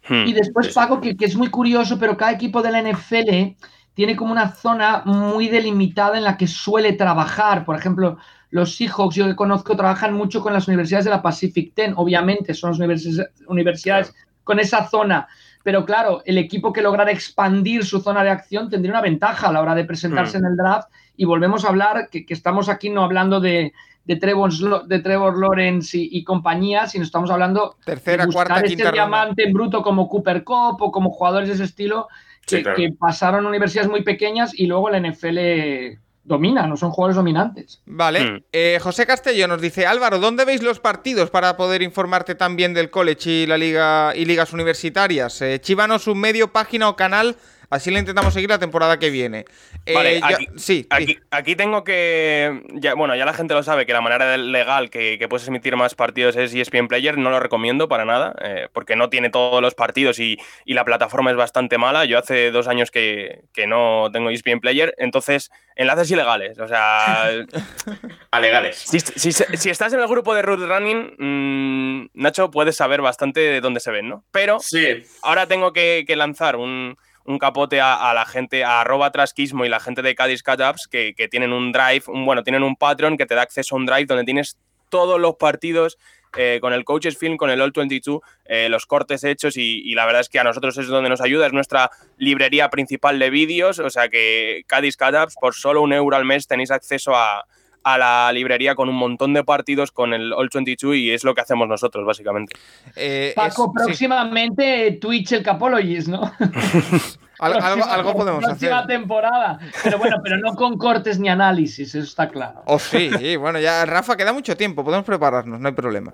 Hmm. Y después. Paco, que, que es muy curioso, pero cada equipo de la NFL tiene como una zona muy delimitada en la que suele trabajar. Por ejemplo, los Seahawks, yo que conozco, trabajan mucho con las universidades de la Pacific Ten, obviamente, son las universi- universidades con esa zona. Pero claro, el equipo que lograra expandir su zona de acción tendría una ventaja a la hora de presentarse Mm. en el draft. Y volvemos a hablar, que, que estamos aquí no hablando de, de, Trevor, de Trevor Lawrence y, y compañía, sino estamos hablando Tercera, de buscar cuarta, quinta ronda. diamante en bruto como Cooper Cup o como jugadores de ese estilo Sí, que, claro. que pasaron a universidades muy pequeñas y luego la NFL domina, no son jugadores dominantes. Vale. Hmm. Eh, José Castello nos dice, Álvaro, ¿dónde veis los partidos para poder informarte también del college y la liga y ligas universitarias? Eh, chívanos un medio, página o canal, así le intentamos seguir la temporada que viene. Eh, Vale, aquí- sí, Aquí, sí. aquí tengo que. Ya, bueno, ya la gente lo sabe que la manera legal que, que puedes emitir más partidos es ESPN Player. No lo recomiendo para nada, eh, porque no tiene todos los partidos y, y la plataforma es bastante mala. Yo hace dos años que, que no tengo ESPN Player, entonces enlaces ilegales. O sea, *laughs* Alegales. si, si- si estás en el grupo de Root Running, mm, Nacho, puedes saber bastante de dónde se ven, ¿no? Pero Sí. ahora tengo que, que lanzar un, un capote a, la gente, a arroba trasquismo y la gente de Cádiz Catapps que, que tienen un drive, un, bueno, tienen un Patreon que te da acceso a un drive donde tienes todos los partidos eh, con el Coaches Film, con el All 22, eh, los cortes hechos y, la verdad es que a nosotros es donde nos ayuda, es nuestra librería principal de vídeos, o sea que Cádiz Catapps por solo un euro al mes tenéis acceso a, a la librería con un montón de partidos con el All 22 y es lo que hacemos nosotros básicamente. Eh, Paco, es- sí, próximamente Twitch el Capologist, ¿no? *laughs* al- algo, algo podemos próxima hacer. temporada. Pero bueno, pero no con cortes ni análisis, eso está claro. Oh, sí, *laughs* sí, bueno, ya Rafa, queda mucho tiempo, podemos prepararnos, no hay problema.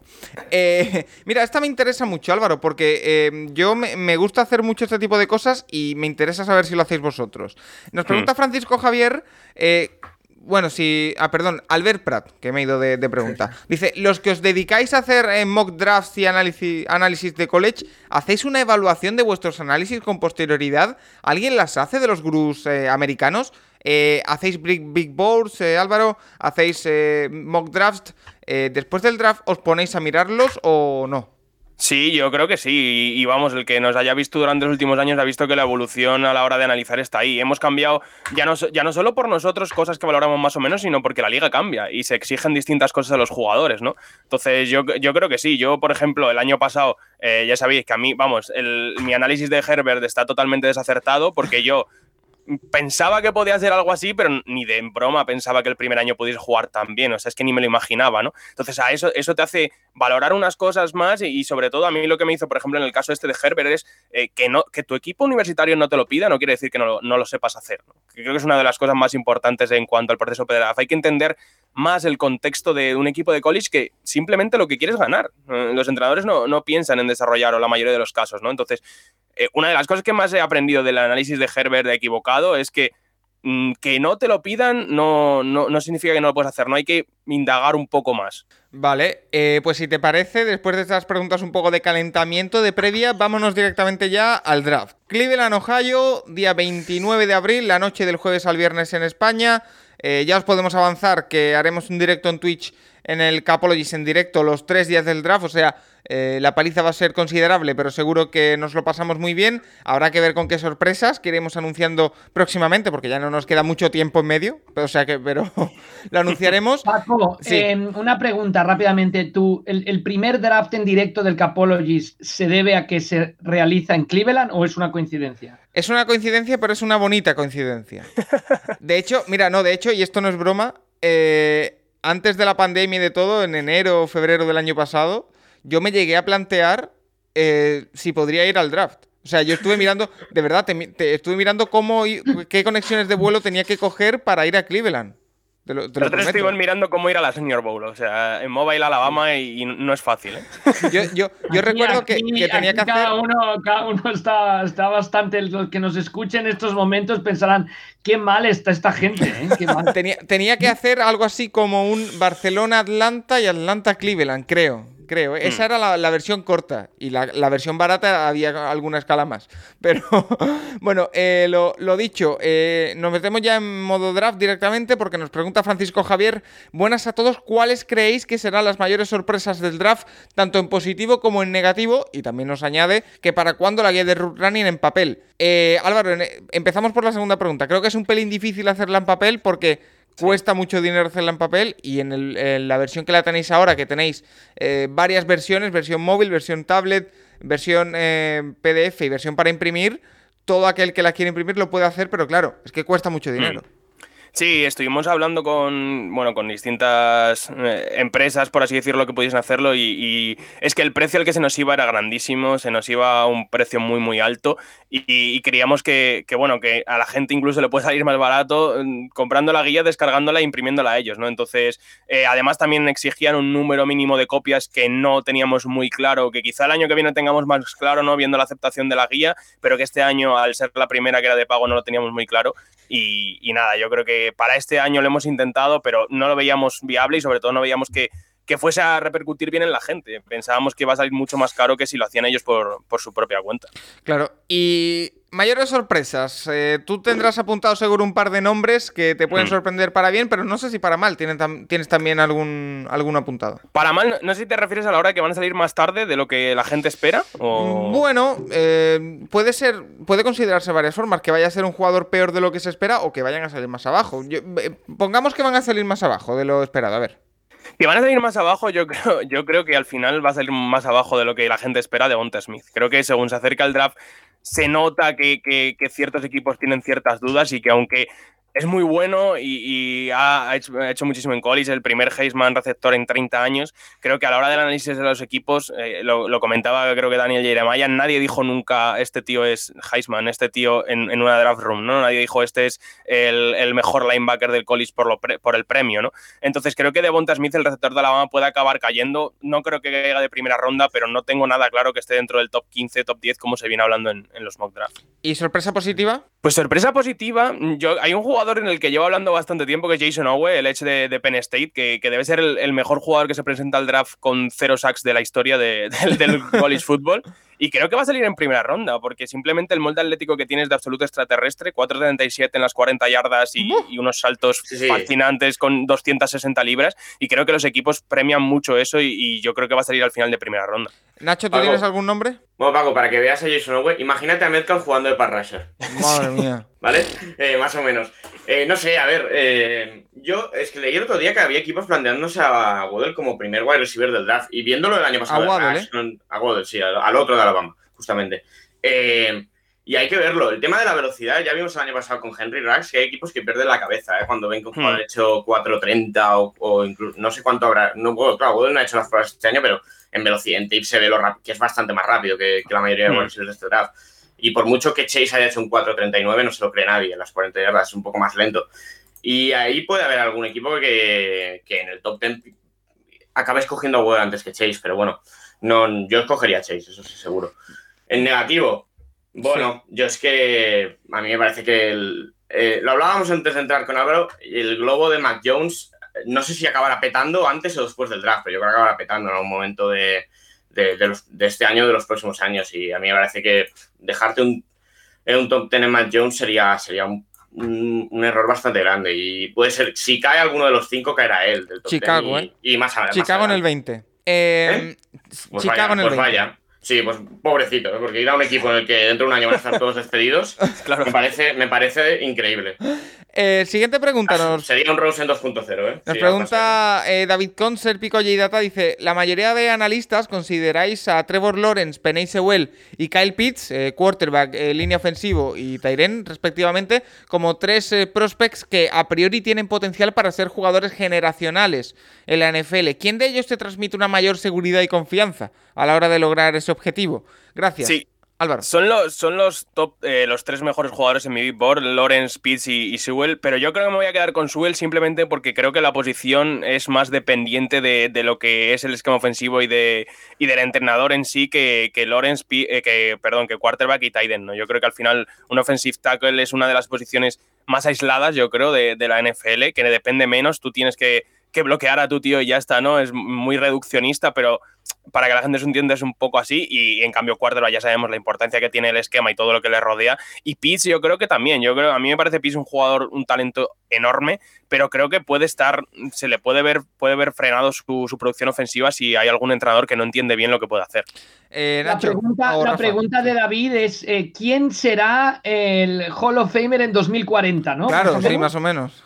Eh, *laughs* mira, esta me interesa mucho, Álvaro, porque eh, yo me, me gusta hacer mucho este tipo de cosas y me interesa saber si lo hacéis vosotros. Nos pregunta Francisco Javier, eh, bueno, si... Ah, perdón, Albert Prat, que me he ido de, de pregunta. Dice, los que os dedicáis a hacer eh, mock drafts y análisis, análisis de college, ¿hacéis una evaluación de vuestros análisis con posterioridad? ¿Alguien las hace de los gurús eh, americanos? Eh, ¿Hacéis big, big boards, eh, Álvaro? ¿Hacéis eh, mock drafts? ¿Después del draft os ponéis a mirarlos o no? Sí, yo creo que sí. Y, vamos, el que nos haya visto durante los últimos años ha visto que la evolución a la hora de analizar está ahí. Hemos cambiado ya no, ya no solo por nosotros cosas que valoramos más o menos, sino porque la liga cambia y se exigen distintas cosas a los jugadores, ¿no? Entonces, yo, yo creo que sí. Yo, por ejemplo, el año pasado, eh, ya sabéis que a mí, vamos, el- mi análisis de Herbert está totalmente desacertado porque yo pensaba que podía ser algo así, pero ni de broma pensaba que el primer año pudiese jugar tan bien. O sea, es que ni me lo imaginaba, ¿no? Entonces, a eso, eso te hace valorar unas cosas más y, sobre todo a mí lo que me hizo, por ejemplo, en el caso este de Herbert es eh, que, no, que tu equipo universitario no te lo pida, no quiere decir que no no lo sepas hacer. creo que es una de las cosas más importantes en cuanto al proceso draft. Hay que entender más el contexto de un equipo de college que simplemente lo que quiere es ganar. Eh, Los entrenadores no, no piensan en desarrollar o la mayoría de los casos, ¿no? Entonces, eh, una de las cosas que más he aprendido del análisis de Herbert de equivocado es que que no te lo pidan no, no, no significa que no lo puedes hacer, no hay que indagar un poco más. Vale, eh, pues si te parece, después de estas preguntas un poco de calentamiento, de previa, vámonos directamente ya al draft. Cleveland, Ohio, día 29 de abril, la noche del jueves al viernes en España. Eh, ya os podemos avanzar que haremos un directo en Twitch en el Capologist en directo los tres días del draft, o sea, eh, la paliza va a ser considerable, pero seguro que nos lo pasamos muy bien. Habrá que ver con qué sorpresas que iremos anunciando próximamente, porque ya no nos queda mucho tiempo en medio, o sea que, pero *laughs* lo anunciaremos. *laughs* Paco, Sí. eh, una pregunta rápidamente. ¿Tú, el, el primer draft en directo del Capologist se debe a que se realiza en Cleveland o es una coincidencia? Es una coincidencia, pero es una bonita coincidencia. *laughs* De hecho, mira, no, de hecho, y esto no es broma, eh, antes de la pandemia y de todo, en enero o febrero del año pasado, yo me llegué a plantear eh, si podría ir al draft. O sea, yo estuve mirando, de verdad, te, mi- te- estuve mirando cómo, i- qué conexiones de vuelo tenía que coger para ir a Cleveland. Te lo, te lo Nosotros prometo. estuvimos mirando cómo ir a la Senior Bowl, o sea, en Mobile, Alabama, y, y no es fácil. ¿eh? Yo, yo, yo Aquí- recuerdo que, aquí- que tenía que hacer... cada Uno, cada uno está, está bastante. Los que nos escuchen en estos momentos pensarán: qué mal está esta gente, ¿eh? Qué mal. *laughs* Tenía, tenía que hacer algo así como un Barcelona-Atlanta y Atlanta-Cleveland, creo. Creo. Esa era la, la versión corta. Y la, la versión barata había alguna escala más. *laughs* Pero bueno, eh, lo, lo dicho, eh, nos metemos ya en modo draft directamente porque nos pregunta Francisco Javier. Buenas a todos. ¿Cuáles creéis que serán las mayores sorpresas del draft, tanto en positivo como en negativo? Y también nos añade que para cuándo la guía de root running en papel. Eh, Álvaro, empezamos por la segunda pregunta. Creo que es un pelín difícil hacerla en papel porque Cuesta mucho dinero hacerla en papel y en, el- en la versión que la tenéis ahora, que tenéis eh, varias versiones, versión móvil, versión tablet, versión eh, PDF y versión para imprimir, todo aquel que la quiere imprimir lo puede hacer, pero claro, es que cuesta mucho dinero. Sí, estuvimos hablando con, bueno, con distintas eh, empresas, por así decirlo, que pudiesen hacerlo y, es que el precio al que se nos iba era grandísimo, se nos iba a un precio muy, muy alto y, y creíamos que, que, bueno, que a la gente incluso le puede *laughs* salir más barato mm, comprando la guía, descargándola e imprimiéndola a ellos, ¿no? Entonces, eh, además también exigían un número mínimo de copias que no teníamos muy claro, que quizá el año que viene tengamos más claro, ¿no? Viendo la aceptación de la guía, pero que este año, al ser la primera que era de pago, no lo teníamos muy claro y, y nada, yo creo que para este año lo hemos intentado, pero no lo veíamos viable y sobre todo no veíamos que, que fuese a repercutir bien en la gente. Pensábamos que iba a salir mucho más caro que si lo hacían ellos por, por su propia cuenta. Claro, y mayores sorpresas. Eh, tú tendrás apuntado seguro un par de nombres que te pueden mm. sorprender para bien, pero no sé si para mal. ¿Tienes, tam tienes también algún, algún apuntado? Para mal, no sé si te refieres a la hora de que van a salir más tarde de lo que la gente espera. O... Bueno, eh, puede ser, puede considerarse varias formas. Que vaya a ser un jugador peor de lo que se espera o que vayan a salir más abajo. Yo, eh, pongamos que van a salir más abajo de lo esperado. A ver. Que van a salir más abajo, yo *laughs* creo, yo creo que al final va a salir más abajo de lo que la gente espera de Bonta Smith. Creo que según se acerca el draft, se nota que, que, que, ciertos equipos tienen ciertas dudas y que aunque es muy bueno y, y ha, ha, hecho, ha, hecho, muchísimo en college, el primer Heisman receptor en 30 años. Creo que a la hora del análisis de los equipos, eh, lo, lo, comentaba creo que Daniel Jeremiah, nadie dijo nunca este tío es Heisman, este tío en, en, una draft room, ¿no? Nadie dijo este es el, el mejor linebacker del college por, lo pre, por el premio, ¿no? Entonces creo que Devonta Smith, el receptor de Alabama, puede acabar cayendo. No creo que caiga de primera ronda, pero no tengo nada claro que esté dentro del top 15, top 10, como se viene hablando en, en los mock drafts. ¿Y sorpresa positiva? Pues sorpresa positiva, yo, hay un jugador en el que llevo hablando bastante tiempo, que es Jason Owe, el edge de, de Penn State, que, que debe ser el, el, mejor jugador que se presenta al draft con cero sacks de la historia de, *laughs* de, del college football. Y creo que va a salir en primera ronda, porque simplemente el molde atlético que tienes de absoluto extraterrestre, 4.37 en las 40 yardas y, y unos saltos sí, sí. fascinantes con 260 libras. Y creo que los equipos premian mucho eso y, y, yo creo que va a salir al final de primera ronda. Nacho, ¿tú Paco. tienes algún nombre? Bueno, Paco, para que veas a Jason Owe, imagínate a Metcalf jugando de Parrasher. Madre mía. ¿Vale? Eh, más o menos. Eh, no sé, a ver, eh, yo es que leí el otro día que había equipos planteándose a Waddle como primer wide receiver del draft y viéndolo el año pasado. A Waddle, ¿eh? A sí, al, al, otro de Alabama, justamente. Eh, y hay que verlo. El tema de la velocidad, ya vimos el año pasado con Henry Racks que hay equipos que pierden la cabeza ¿eh? cuando ven que un jugador hmm. ha hecho 4.30 o, o incluso no sé cuánto habrá. No, claro, Waddle no ha hecho las pruebas este año, pero en velocidad, en tape se ve lo que es bastante más rápido que, que la mayoría de wide hmm. de este draft. Y por mucho que Chase haya hecho un 4.39, no se lo cree nadie. En las 40 yardas es un poco más lento. Y ahí puede haber algún equipo que, que en el top 10 acabe escogiendo a Waddle antes que Chase, pero bueno, no, yo escogería a Chase, eso sí, seguro. En negativo, bueno, sí. yo es que a mí me parece que el, eh, lo hablábamos antes de entrar con Álvaro, el globo de Mac Jones, no sé si acabará petando antes o después del draft, pero yo creo que acabará petando en algún momento de, de, de, los, de este año de los próximos años. Y a mí me parece que dejarte un, en un top 10 en Mac Jones sería, sería un, un, un, error bastante grande. Y puede ser, si cae alguno de los cinco, caerá él. Del top Chicago, 10 y, ¿eh? Y más adelante. Chicago más en el 20. Eh, ¿Eh? Pues Chicago vaya, en el pues 20. vaya. Sí, pues pobrecito, ¿eh? porque ir a un equipo en el que dentro de un año van a estar todos despedidos, *laughs* claro. me, parece, me parece increíble. Eh, siguiente pregunta. Ah, nos... Sería un Rose en 2.0, ¿eh? Nos sí, pregunta eh, David Concert, Pico Data, dice, la mayoría de analistas consideráis a Trevor Lawrence, Penny Sewell y Kyle Pitts, eh, quarterback, eh, línea ofensivo y Tyren, respectivamente, como tres eh, prospects que a priori tienen potencial para ser jugadores generacionales en la NFL. ¿Quién de ellos te transmite una mayor seguridad y confianza a la hora de lograr ese objetivo? Gracias. Sí. Álvaro. Son los, son los top, eh, los tres mejores jugadores en mi board, Lawrence, Pitts y, Sewell, pero yo creo que me voy a quedar con Sewell simplemente porque creo que la posición es más dependiente de, de lo que es el esquema ofensivo y, de, y del entrenador en sí que, que Lawrence, eh, que, perdón, que quarterback y end, ¿no? Yo creo que al final un offensive tackle es una de las posiciones más aisladas, yo creo, de, de la NFL, que depende menos, tú tienes que, que bloquear a tu tío y ya está, ¿no? Es muy reduccionista, pero para que la gente se entienda es un poco así y en cambio Quarterback ya sabemos la importancia que tiene el esquema y todo lo que le rodea y Pitts yo creo que también, yo creo, a mí me parece Pitts un jugador, un talento enorme, pero creo que puede estar, se le puede ver, puede ver frenado su, su producción ofensiva si hay algún entrenador que no entiende bien lo que puede hacer. Eh, Nacho, la pregunta, la pregunta de David es eh, ¿quién será el Hall of Famer en 2040? ¿no? Claro, sí, más o menos.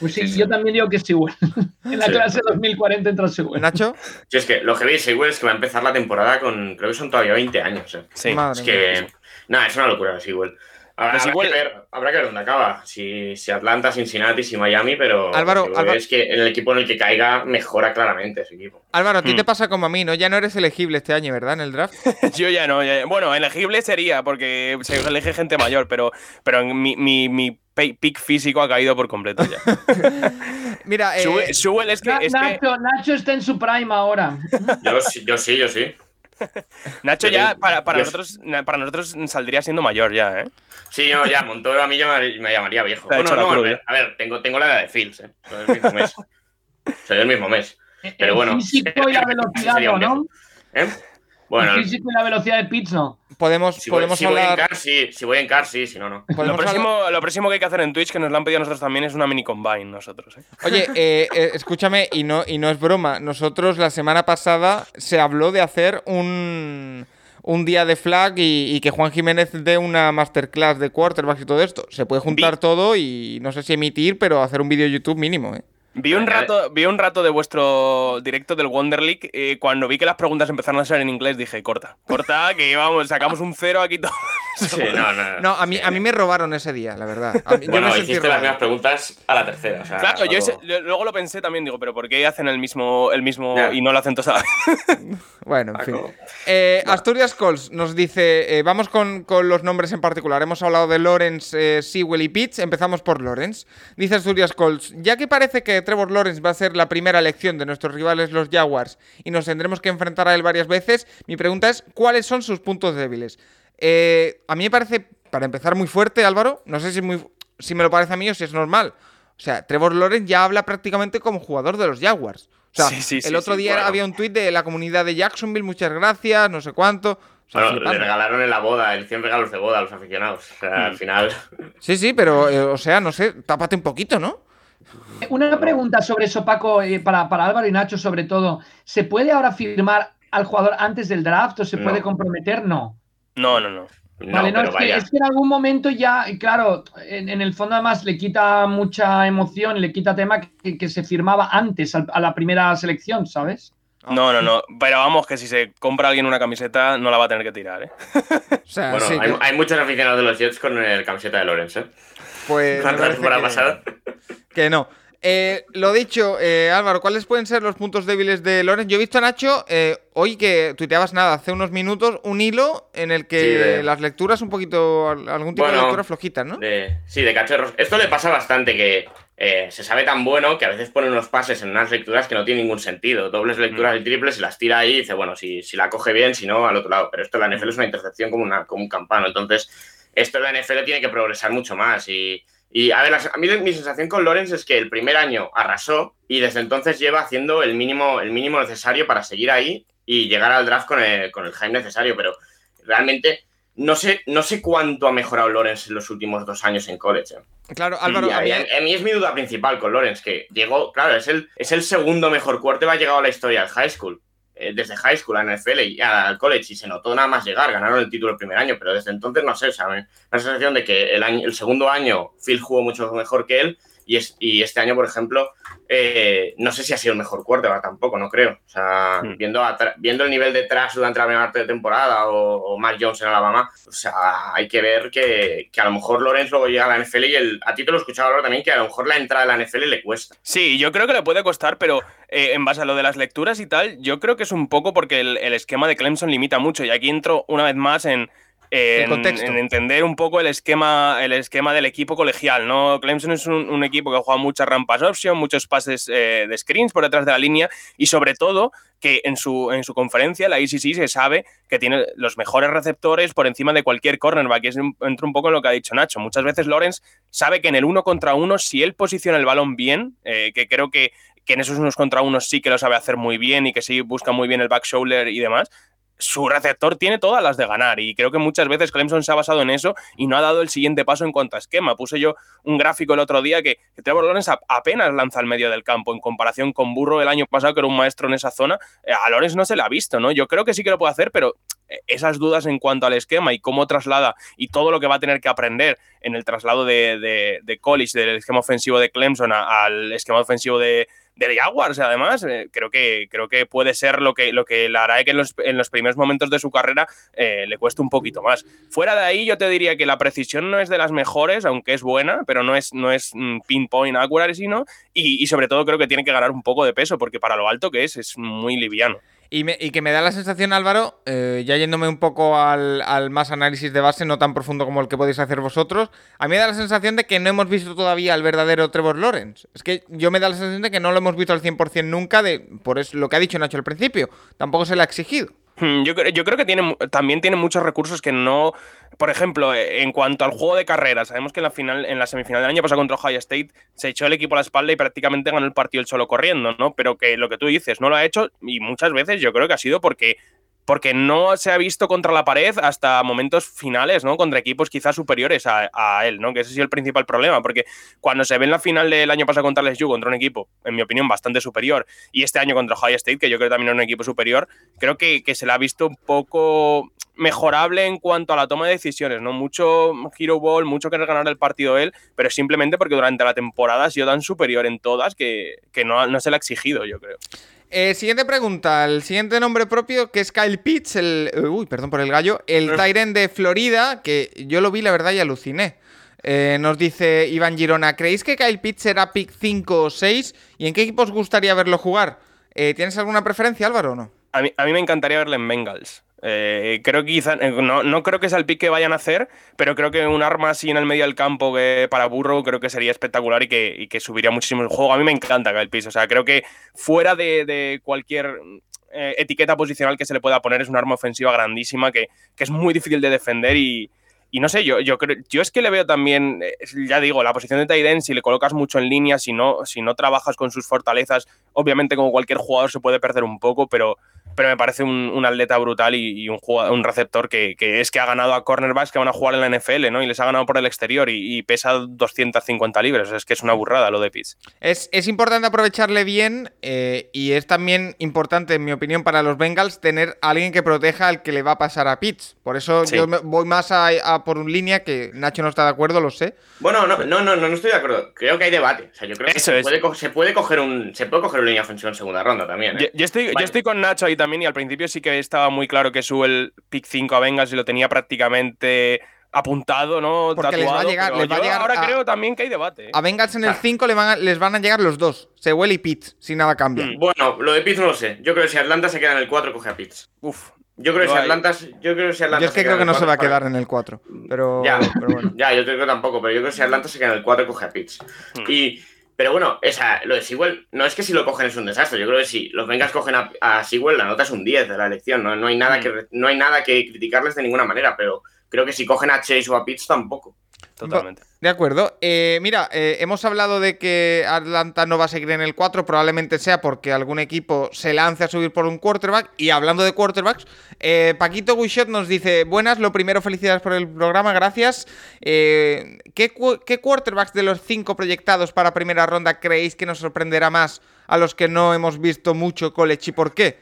Pues sí, sí, yo también digo que es igual. *laughs* en la sí. clase 2040 entra Sewell. ¿Nacho? Sí, es que lo que veis Sewell es que va a empezar la temporada con, creo que son todavía 20 años. ¿eh? Sí. Madre es que, nada, es una locura Sewell. Habrá, Pues habrá que ver, habrá que ver dónde acaba. Si, si Atlanta, Cincinnati, si Miami, pero Álvaro, que Álvaro- es que en el equipo en el que caiga mejora claramente ese equipo. Álvaro, a ti Hmm. te pasa como a mí, ¿no? Ya no eres elegible este año, ¿verdad? En el draft. *laughs* Yo ya no. ya- bueno, elegible sería porque se elige gente mayor, pero, pero en mi, mi, pick físico ha caído por completo ya. *laughs* Mira, eh, es que, es que Nacho, está en su prime ahora. Yo sí, yo sí. *laughs* Nacho ya para, nosotros para nosotros saldría siendo mayor ya, ¿eh? Sí, no, ya, Montoro a mí ya me, me llamaría viejo. Bueno, no, a cruz, ver, ¿eh? a ver, tengo, tengo la edad de Fields, ¿eh? Soy del mismo mes. *laughs* Soy del mismo mes. Pero el bueno. físico y la velocidad, Sería un ¿no? ¿Eh? Bueno, físico y la velocidad de ¿no? podemos, si, voy, podemos si voy en hablar. car, sí. Si voy en car, sí, si no, no. Lo hablar- próximo, lo próximo que hay que hacer en Twitch, que nos lo han pedido a nosotros también, es una mini combine nosotros. ¿eh? Oye, *laughs* eh, eh, escúchame, y no, y no es broma. Nosotros la semana pasada se habló de hacer un, un día de flag y, y que Juan Jiménez dé una masterclass de quarterbacks y todo esto. Se puede juntar Vi- todo y no sé si emitir, pero hacer un vídeo YouTube mínimo, ¿eh? Vi un rato, vi un rato de vuestro directo del Wonder League. eh, cuando vi que las preguntas empezaron a ser en inglés, dije, corta, corta, *laughs* que vamos, sacamos un cero aquí todo. Sí, no, no. No, a mí, a mí me robaron ese día, la verdad. A mí- yo Bueno, me hiciste las mismas preguntas a la tercera. O sea, Claro, yo ese- yo luego lo pensé también, digo, pero ¿por qué hacen el mismo, el mismo y no lo hacen todos a la vez? *laughs* Bueno, en fin. Eh, Asturias Calls nos dice, eh, vamos con, con los nombres en particular. Hemos hablado de Lawrence, eh, Sewell y Pitts. Empezamos por Lawrence. Dice Asturias Calls, ya que parece que Trevor Lawrence va a ser la primera elección de nuestros rivales los Jaguars y nos tendremos que enfrentar a él varias veces, mi pregunta es, ¿cuáles son sus puntos débiles? Eh, a mí me parece, para empezar, muy fuerte, Álvaro. No sé si, muy, si me lo parece a mí o si es normal. O sea, Trevor Lawrence ya habla prácticamente como jugador de los Jaguars. O sea, Sí, sí, sí, el otro día había un tuit de la comunidad de Jacksonville, muchas gracias, no sé cuánto. O sea, Bueno, le regalaron en la boda, el 100 regalos de boda a los aficionados. O sea, al final. Sí, sí, pero, eh, o sea, no sé, tápate un poquito, ¿no? Una pregunta sobre eso, Paco, eh, para, para Álvaro y Nacho sobre todo. ¿Se puede ahora firmar al jugador antes del draft o se No. puede comprometer? No. No, no, no. No, vale, no, es que, vaya. es que en algún momento ya, claro, en, en el fondo además le quita mucha emoción, le quita tema que, que se firmaba antes al- a la primera selección, ¿sabes? No, no, no. Pero vamos, que si se compra alguien una camiseta, no la va a tener que tirar, ¿eh? *laughs* O sea, Bueno, sí, hay, que- hay muchos aficionados de los Jets con el camiseta de Lorenz, ¿eh? Pues me *laughs* que- no. Eh, lo dicho, eh, Álvaro, ¿cuáles pueden ser los puntos débiles de Lorenz? Yo he visto a Nacho eh, hoy que tuiteabas nada, hace unos minutos, un hilo en el que Sí, de- las lecturas un poquito, algún tipo de lectura flojitas, ¿no? De, sí, de cachorros. Esto le pasa bastante que eh, se sabe tan bueno que a veces pone unos pases en unas lecturas que no tienen ningún sentido. Dobles lecturas y triples, se las tira ahí y dice, bueno, si, si la coge bien, si no, al otro lado. Pero esto la NFL es una intercepción como, una, como un campano. Entonces, esto en la NFL tiene que progresar mucho más. Y, y, a ver, a mí mi sensación con Lorenz es que el primer año arrasó y desde entonces lleva haciendo el mínimo, el mínimo necesario para seguir ahí y llegar al draft con el, con el hype necesario. Pero realmente no sé, no sé cuánto ha mejorado Lorenz en los últimos dos años en college. ¿eh? Claro, Álvaro, Y a, mí- a- a mí es mi duda principal con Lorenz, que llegó, claro, es el, es el segundo mejor quarterback llegado a la historia del high school. Eh, desde high school a NFL y al college y se notó nada más llegar, ganaron el título el primer año, pero desde entonces no sé, ¿saben? La sensación de que el, año, el segundo año Phil jugó mucho mejor que él y, es, y este año, por ejemplo, eh, no sé si ha sido el mejor quarterback tampoco, no creo. O sea, Hmm. viendo, viendo el nivel de trash durante la primera parte de temporada o, o Mac Jones en Alabama, o sea, hay que ver que, que a lo mejor Lorenz luego llega a la NFL y el, a ti te lo he escuchado hablar también, que a lo mejor la entrada a la NFL le cuesta. Sí, yo creo que le puede costar, pero eh, en base a lo de las lecturas y tal, yo creo que es un poco porque el, el esquema de Clemson limita mucho. Y aquí entro una vez más en, en, entender un poco el esquema, el esquema del equipo colegial. ¿no? Clemson es un, un equipo que juega muchas rampas option, muchos pases eh, de screens por detrás de la línea y sobre todo que en su, en su conferencia, la ICC, se sabe que tiene los mejores receptores por encima de cualquier cornerback. Y es entra un poco en lo que ha dicho Nacho. Muchas veces Lawrence sabe que en el uno contra uno, si él posiciona el balón bien, eh, que creo que, que en esos unos contra unos sí que lo sabe hacer muy bien y que sí busca muy bien el back shoulder y demás, su receptor tiene todas las de ganar y creo que muchas veces Clemson se ha basado en eso y no ha dado el siguiente paso en cuanto a esquema. Puse yo un gráfico el otro día que, que Trevor Lawrence apenas lanza al medio del campo en comparación con Burro el año pasado que era un maestro en esa zona. Eh, A Lawrence no se le ha visto, ¿no? Yo creo que sí que lo puede hacer, pero eh, esas dudas en cuanto al esquema y cómo traslada y todo lo que va a tener que aprender en el traslado de, de, de college, del esquema ofensivo de Clemson al esquema ofensivo de, de Jaguars, además. Eh, creo, que, creo que puede ser lo que, lo que le hará que en los, en los primeros momentos de su carrera eh, le cueste un poquito más. Fuera de ahí, yo te diría que la precisión no es de las mejores, aunque es buena, pero no es, no es mm, pinpoint accuracy, ¿no? Y, y sobre todo creo que tiene que ganar un poco de peso, porque para lo alto que es, es muy liviano. Y, que me da la sensación, Álvaro, eh, ya yéndome un poco al, más análisis de base, no tan profundo como el que podéis hacer vosotros, a mí me da la sensación de que no hemos visto todavía al verdadero Trevor Lawrence. Es que yo me da la sensación de que no lo hemos visto al 100% nunca, de, por eso, lo que ha dicho Nacho al principio. Tampoco se le ha exigido. Yo, yo creo que tiene, también tiene muchos recursos que no. Por ejemplo, eh, en cuanto al juego de carrera, sabemos que en la final, en la semifinal del año pasado contra Ohio State, se echó el equipo a la espalda y prácticamente ganó el partido el solo corriendo, ¿no? Pero que lo que tú dices, no lo ha hecho, y muchas veces yo creo que ha sido porque porque no se ha visto contra la pared hasta momentos finales, ¿no? Contra equipos quizás superiores a, él, ¿no? Que ese es el principal problema, porque cuando se ve en la final del año pasado contra LSU, contra un equipo, en mi opinión, bastante superior, y este año contra Ohio State, que yo creo también es un equipo superior, creo que, se le ha visto un poco mejorable en cuanto a la toma de decisiones, ¿no? Mucho hero ball, mucho querer ganar el partido él, pero simplemente porque durante la temporada ha sido tan superior en todas que, no, no se le ha exigido, yo creo. Eh, siguiente pregunta. El siguiente nombre propio, que es Kyle Pitts, el. Uy, perdón por el gallo. El Tyren de Florida, que yo lo vi, la verdad, y aluciné. Eh, nos dice Iván Girona: ¿Creéis que Kyle Pitts será pick 5 o 6? ¿Y en qué equipo os gustaría verlo jugar? Eh, ¿Tienes alguna preferencia, Álvaro, o no? A mí, a mí me encantaría verle en Bengals. Eh, creo que quizá, eh, no, creo que sea el pick que vayan a hacer, pero creo que un arma así en el medio del campo que para Burro creo que sería espectacular y que, subiría muchísimo el juego. A mí me encanta el piso. O sea, creo que fuera de, cualquier eh, etiqueta posicional que se le pueda poner, es un arma ofensiva grandísima que, es muy difícil de defender y, no sé, yo, yo, creo, yo es que le veo también, ya digo, la posición de Taiden, si le colocas mucho en línea, si no, si no trabajas con sus fortalezas, obviamente como cualquier jugador se puede perder un poco, pero pero me parece un, atleta brutal y, un, un receptor que, es que ha ganado a cornerbacks que van a jugar en la NFL, ¿no? Y les ha ganado por el exterior y, pesa 250 libras. es que es una burrada lo de Pitts. Es, importante aprovecharle bien eh, y es también importante, en mi opinión, para los Bengals tener a alguien que proteja al que le va a pasar a Pitts. Por eso yo voy más a, por un línea que Nacho no está de acuerdo, lo sé. Bueno, no, no, no, no, estoy de acuerdo. Creo que hay debate. O sea, yo creo que se, puede, coger un se puede coger una línea ofensiva en segunda ronda también. ¿eh? Yo, estoy, yo estoy con Nacho ahí también y al principio sí que estaba muy claro que sube el pick 5 a Bengals y lo tenía prácticamente apuntado, ¿no? Porque les va a llegar, ahora creo también que hay debate. ¿eh? A Bengals en el 5 les van a llegar los dos, Sewell y Pitts, si nada cambia. Mm, bueno, lo de Pitts no lo sé. Yo creo que si Atlanta se queda en el 4, coge a Pitts. Uf. Yo creo que si Atlanta, yo creo que si Atlanta Yo es que creo que no se va a quedar en el 4. Pero, ya, pero bueno. *laughs* ya, yo creo que tampoco, pero yo creo que si Atlanta se queda en el 4, coge a Pitts. Hmm. Y pero bueno, esa, lo de Sewell, no es que si lo cogen es un desastre. Yo creo que si los Bengals cogen a, a Sewell, la nota es un 10 de la elección. ¿no? No, hay nada mm. que, no hay nada que criticarles de ninguna manera, pero creo que si cogen a Chase o a Pitts tampoco. Totalmente. De acuerdo. Eh, mira, eh, hemos hablado de que Atlanta no va a seguir en el 4, probablemente sea porque algún equipo se lance a subir por un quarterback. Y hablando de quarterbacks, eh, Paquito Guichot nos dice, buenas, lo primero, felicidades por el programa, gracias. ¿qué, ¿Qué quarterbacks de los cinco proyectados para primera ronda creéis que nos sorprenderá más a los que no hemos visto mucho college y por qué?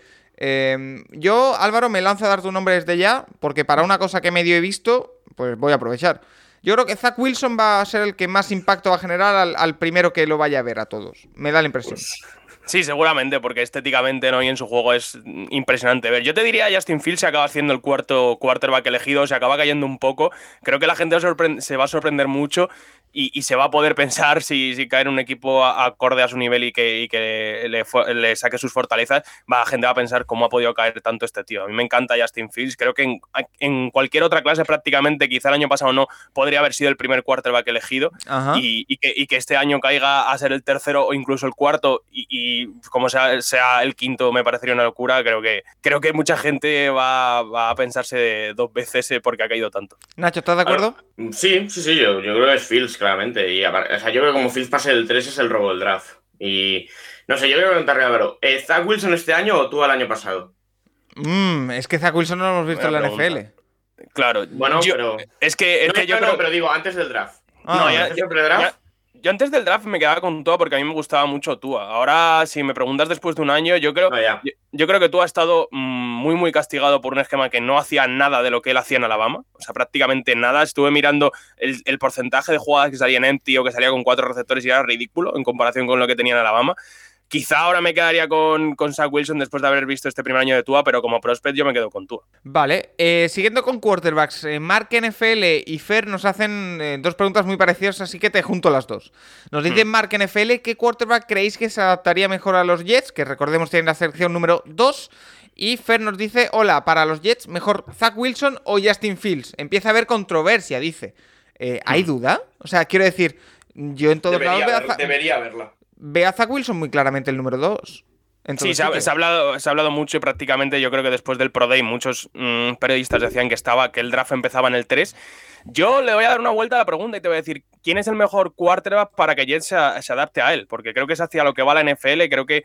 yo, Álvaro, me lanzo a dar tu nombre desde ya, porque para una cosa que medio he visto, pues voy a aprovechar. Yo creo que Zach Wilson va a ser el que más impacto va a generar al, primero que lo vaya a ver a todos. Me da la impresión. Sí, seguramente, porque estéticamente ¿no? y en su juego es impresionante ver. Yo te diría, Justin Fields se acaba haciendo el cuarto quarterback elegido, se acaba cayendo un poco. Creo que la gente se va a sorprender mucho y, se va a poder pensar si, si cae en un equipo acorde a su nivel y que, que le, saque sus fortalezas, va, la gente va a pensar cómo ha podido caer tanto este tío. A mí me encanta Justin Fields, creo que en, cualquier otra clase prácticamente, quizá el año pasado no, podría haber sido el primer quarterback elegido y, que, este año caiga a ser el tercero o incluso el cuarto y, como sea, sea, el quinto me parecería una locura, creo que, creo que mucha gente va, a pensarse dos veces eh, porque ha caído tanto. Nacho, ¿estás de acuerdo? Sí, sí, sí, yo, yo creo que es Fields claramente. Y, o sea, yo creo que como Fields pase el 3 es el robo del draft. Y no sé, yo quiero preguntarle a Álvaro, ¿eh, ¿Zach Wilson este año o tú el año pasado? Mm, es que Zach Wilson no lo hemos visto en la NFL. Claro, bueno, pero. Es que, es que yo creo... pero digo, antes del draft. Ah, no, ya, antes del draft. Yo antes del draft me quedaba con Tua porque a mí me gustaba mucho Tua. Ahora, si me preguntas después de un año, yo creo, yo, creo que Tua ha estado mm, muy, muy castigado por un esquema que no hacía nada de lo que él hacía en Alabama. O sea, prácticamente nada. Estuve mirando el, porcentaje de jugadas que salían empty o que salía con cuatro receptores y era ridículo en comparación con lo que tenía en Alabama. Quizá ahora me quedaría con, con Zach Wilson después de haber visto este primer año de Tua, pero como prospect yo me quedo con Tua. Vale, eh, siguiendo con quarterbacks, eh, Mark NFL y Fer nos hacen eh, dos preguntas muy parecidas, así que te junto las dos. Nos dice Mark NFL, ¿qué quarterback creéis que se adaptaría mejor a los Jets? Que recordemos tienen la selección número 2. Y Fer nos dice, hola, para los Jets, mejor Zach Wilson o Justin Fields. Empieza a haber controversia, dice. Eh, ¿Hay duda? O sea, quiero decir, yo en Debería, haber- Za- debería haberla. Veo a Zach Wilson muy claramente el número 2. Sí, se ha, se ha hablado, se ha hablado mucho y prácticamente yo creo que después del Pro Day muchos mm, periodistas decían que estaba que el draft empezaba en el 3. Yo le voy a dar una vuelta a la pregunta y te voy a decir quién es el mejor quarterback para que Jets se, adapte a él, porque creo que es hacia lo que va la NFL, creo que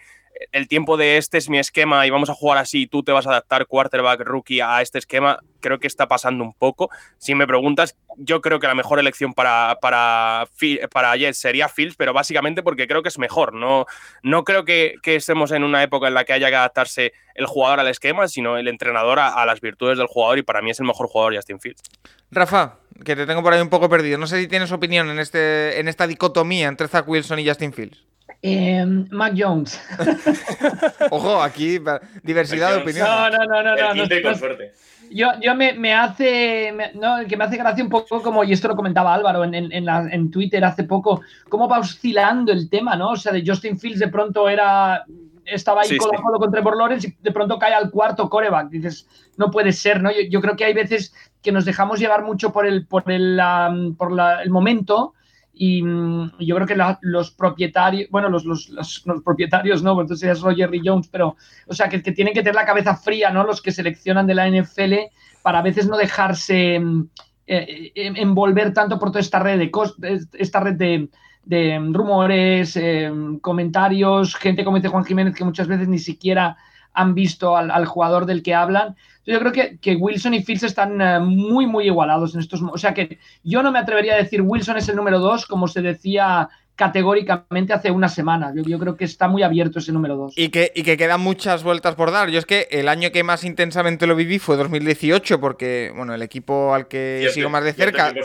el tiempo de este es mi esquema y vamos a jugar así y tú te vas a adaptar quarterback rookie a este esquema, creo que está pasando un poco. Si me preguntas, yo creo que la mejor elección para, para, para Jets sería Fields, pero básicamente porque creo que es mejor. No, no creo que, que estemos en una época en la que haya que adaptarse el jugador al esquema, sino el entrenador a, a las virtudes del jugador y para mí es el mejor jugador Justin Fields. Rafa, que te tengo por ahí un poco perdido. No sé si tienes opinión en, este, en esta dicotomía entre Zach Wilson y Justin Fields. Eh, Mac Jones. *laughs* Ojo, aquí diversidad de Mac opiniones. No, no, no, no. El no, quinto y no, con suerte. Yo, yo me, me hace, me- no, el que me hace gracia un poco como, y esto lo comentaba Álvaro en, en, en la- en Twitter hace poco, cómo va oscilando el tema, ¿no? O sea, de Justin Fields de pronto era, estaba ahí Sí, codo sí. con Trevor Lawrence y de pronto cae al cuarto coreback. Dices, no puede ser, ¿no? Yo, yo creo que hay veces que nos dejamos llevar mucho por el, por el, por la- el momento y mm, yo creo que los propietarios, bueno, los, los, propietarios no, porque entonces es Roger y Jones, pero, o sea, que, que tienen que tener la cabeza fría, ¿no? Los que seleccionan de la NFL para a veces no dejarse mm, eh, eh, envolver tanto por toda esta red de, esta red de, de rumores, eh, comentarios, gente como dice Juan Jiménez que muchas veces ni siquiera han visto al jugador del que hablan. Yo creo que, que Wilson y Fields están eh, muy, muy igualados en estos O sea que yo no me atrevería a decir Wilson es el número dos, como se decía categóricamente hace una semana. Yo, yo creo que está muy abierto ese número dos. Y que, y que quedan muchas vueltas por dar. Yo es que el año que más intensamente lo viví fue 2018, porque bueno, el equipo al que Cierto- sigo más de cerca el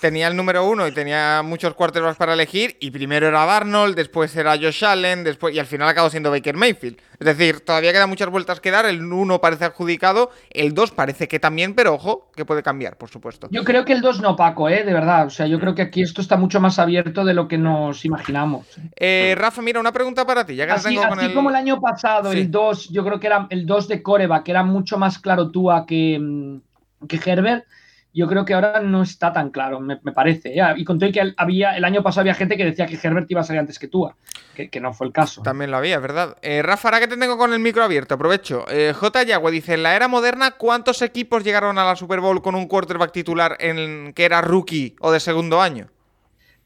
tenía el número uno y tenía muchos quarterbacks para elegir. Y primero era Darnold, después era Josh Allen, después, y al final acabó siendo Baker Mayfield. Es decir, todavía quedan muchas vueltas que dar. El uno parece adjudicado, el 2 parece que también, pero ojo, que puede cambiar, por supuesto. Yo creo que el 2 no, Paco, ¿eh? de verdad. O sea, yo creo que aquí esto está mucho más abierto de lo que nos imaginamos. Eh, Rafa, mira, una pregunta para ti, ya que Así, tengo con así el... como el año pasado, Sí. el 2, yo creo que era el 2 de Coreba, que era mucho más claro Tua que, mm, que Herbert. Yo creo que ahora no está tan claro, me, me parece. ¿eh? Y conté que el- había, el año pasado había gente que decía que Herbert iba a salir antes que Tua, que, que no fue el caso. También lo había, ¿verdad? Eh, Rafa, ahora que te tengo con el micro abierto, aprovecho. Eh, J. Yagüe dice, en la era moderna, ¿cuántos equipos llegaron a la Super Bowl con un quarterback titular en que era rookie o de segundo año?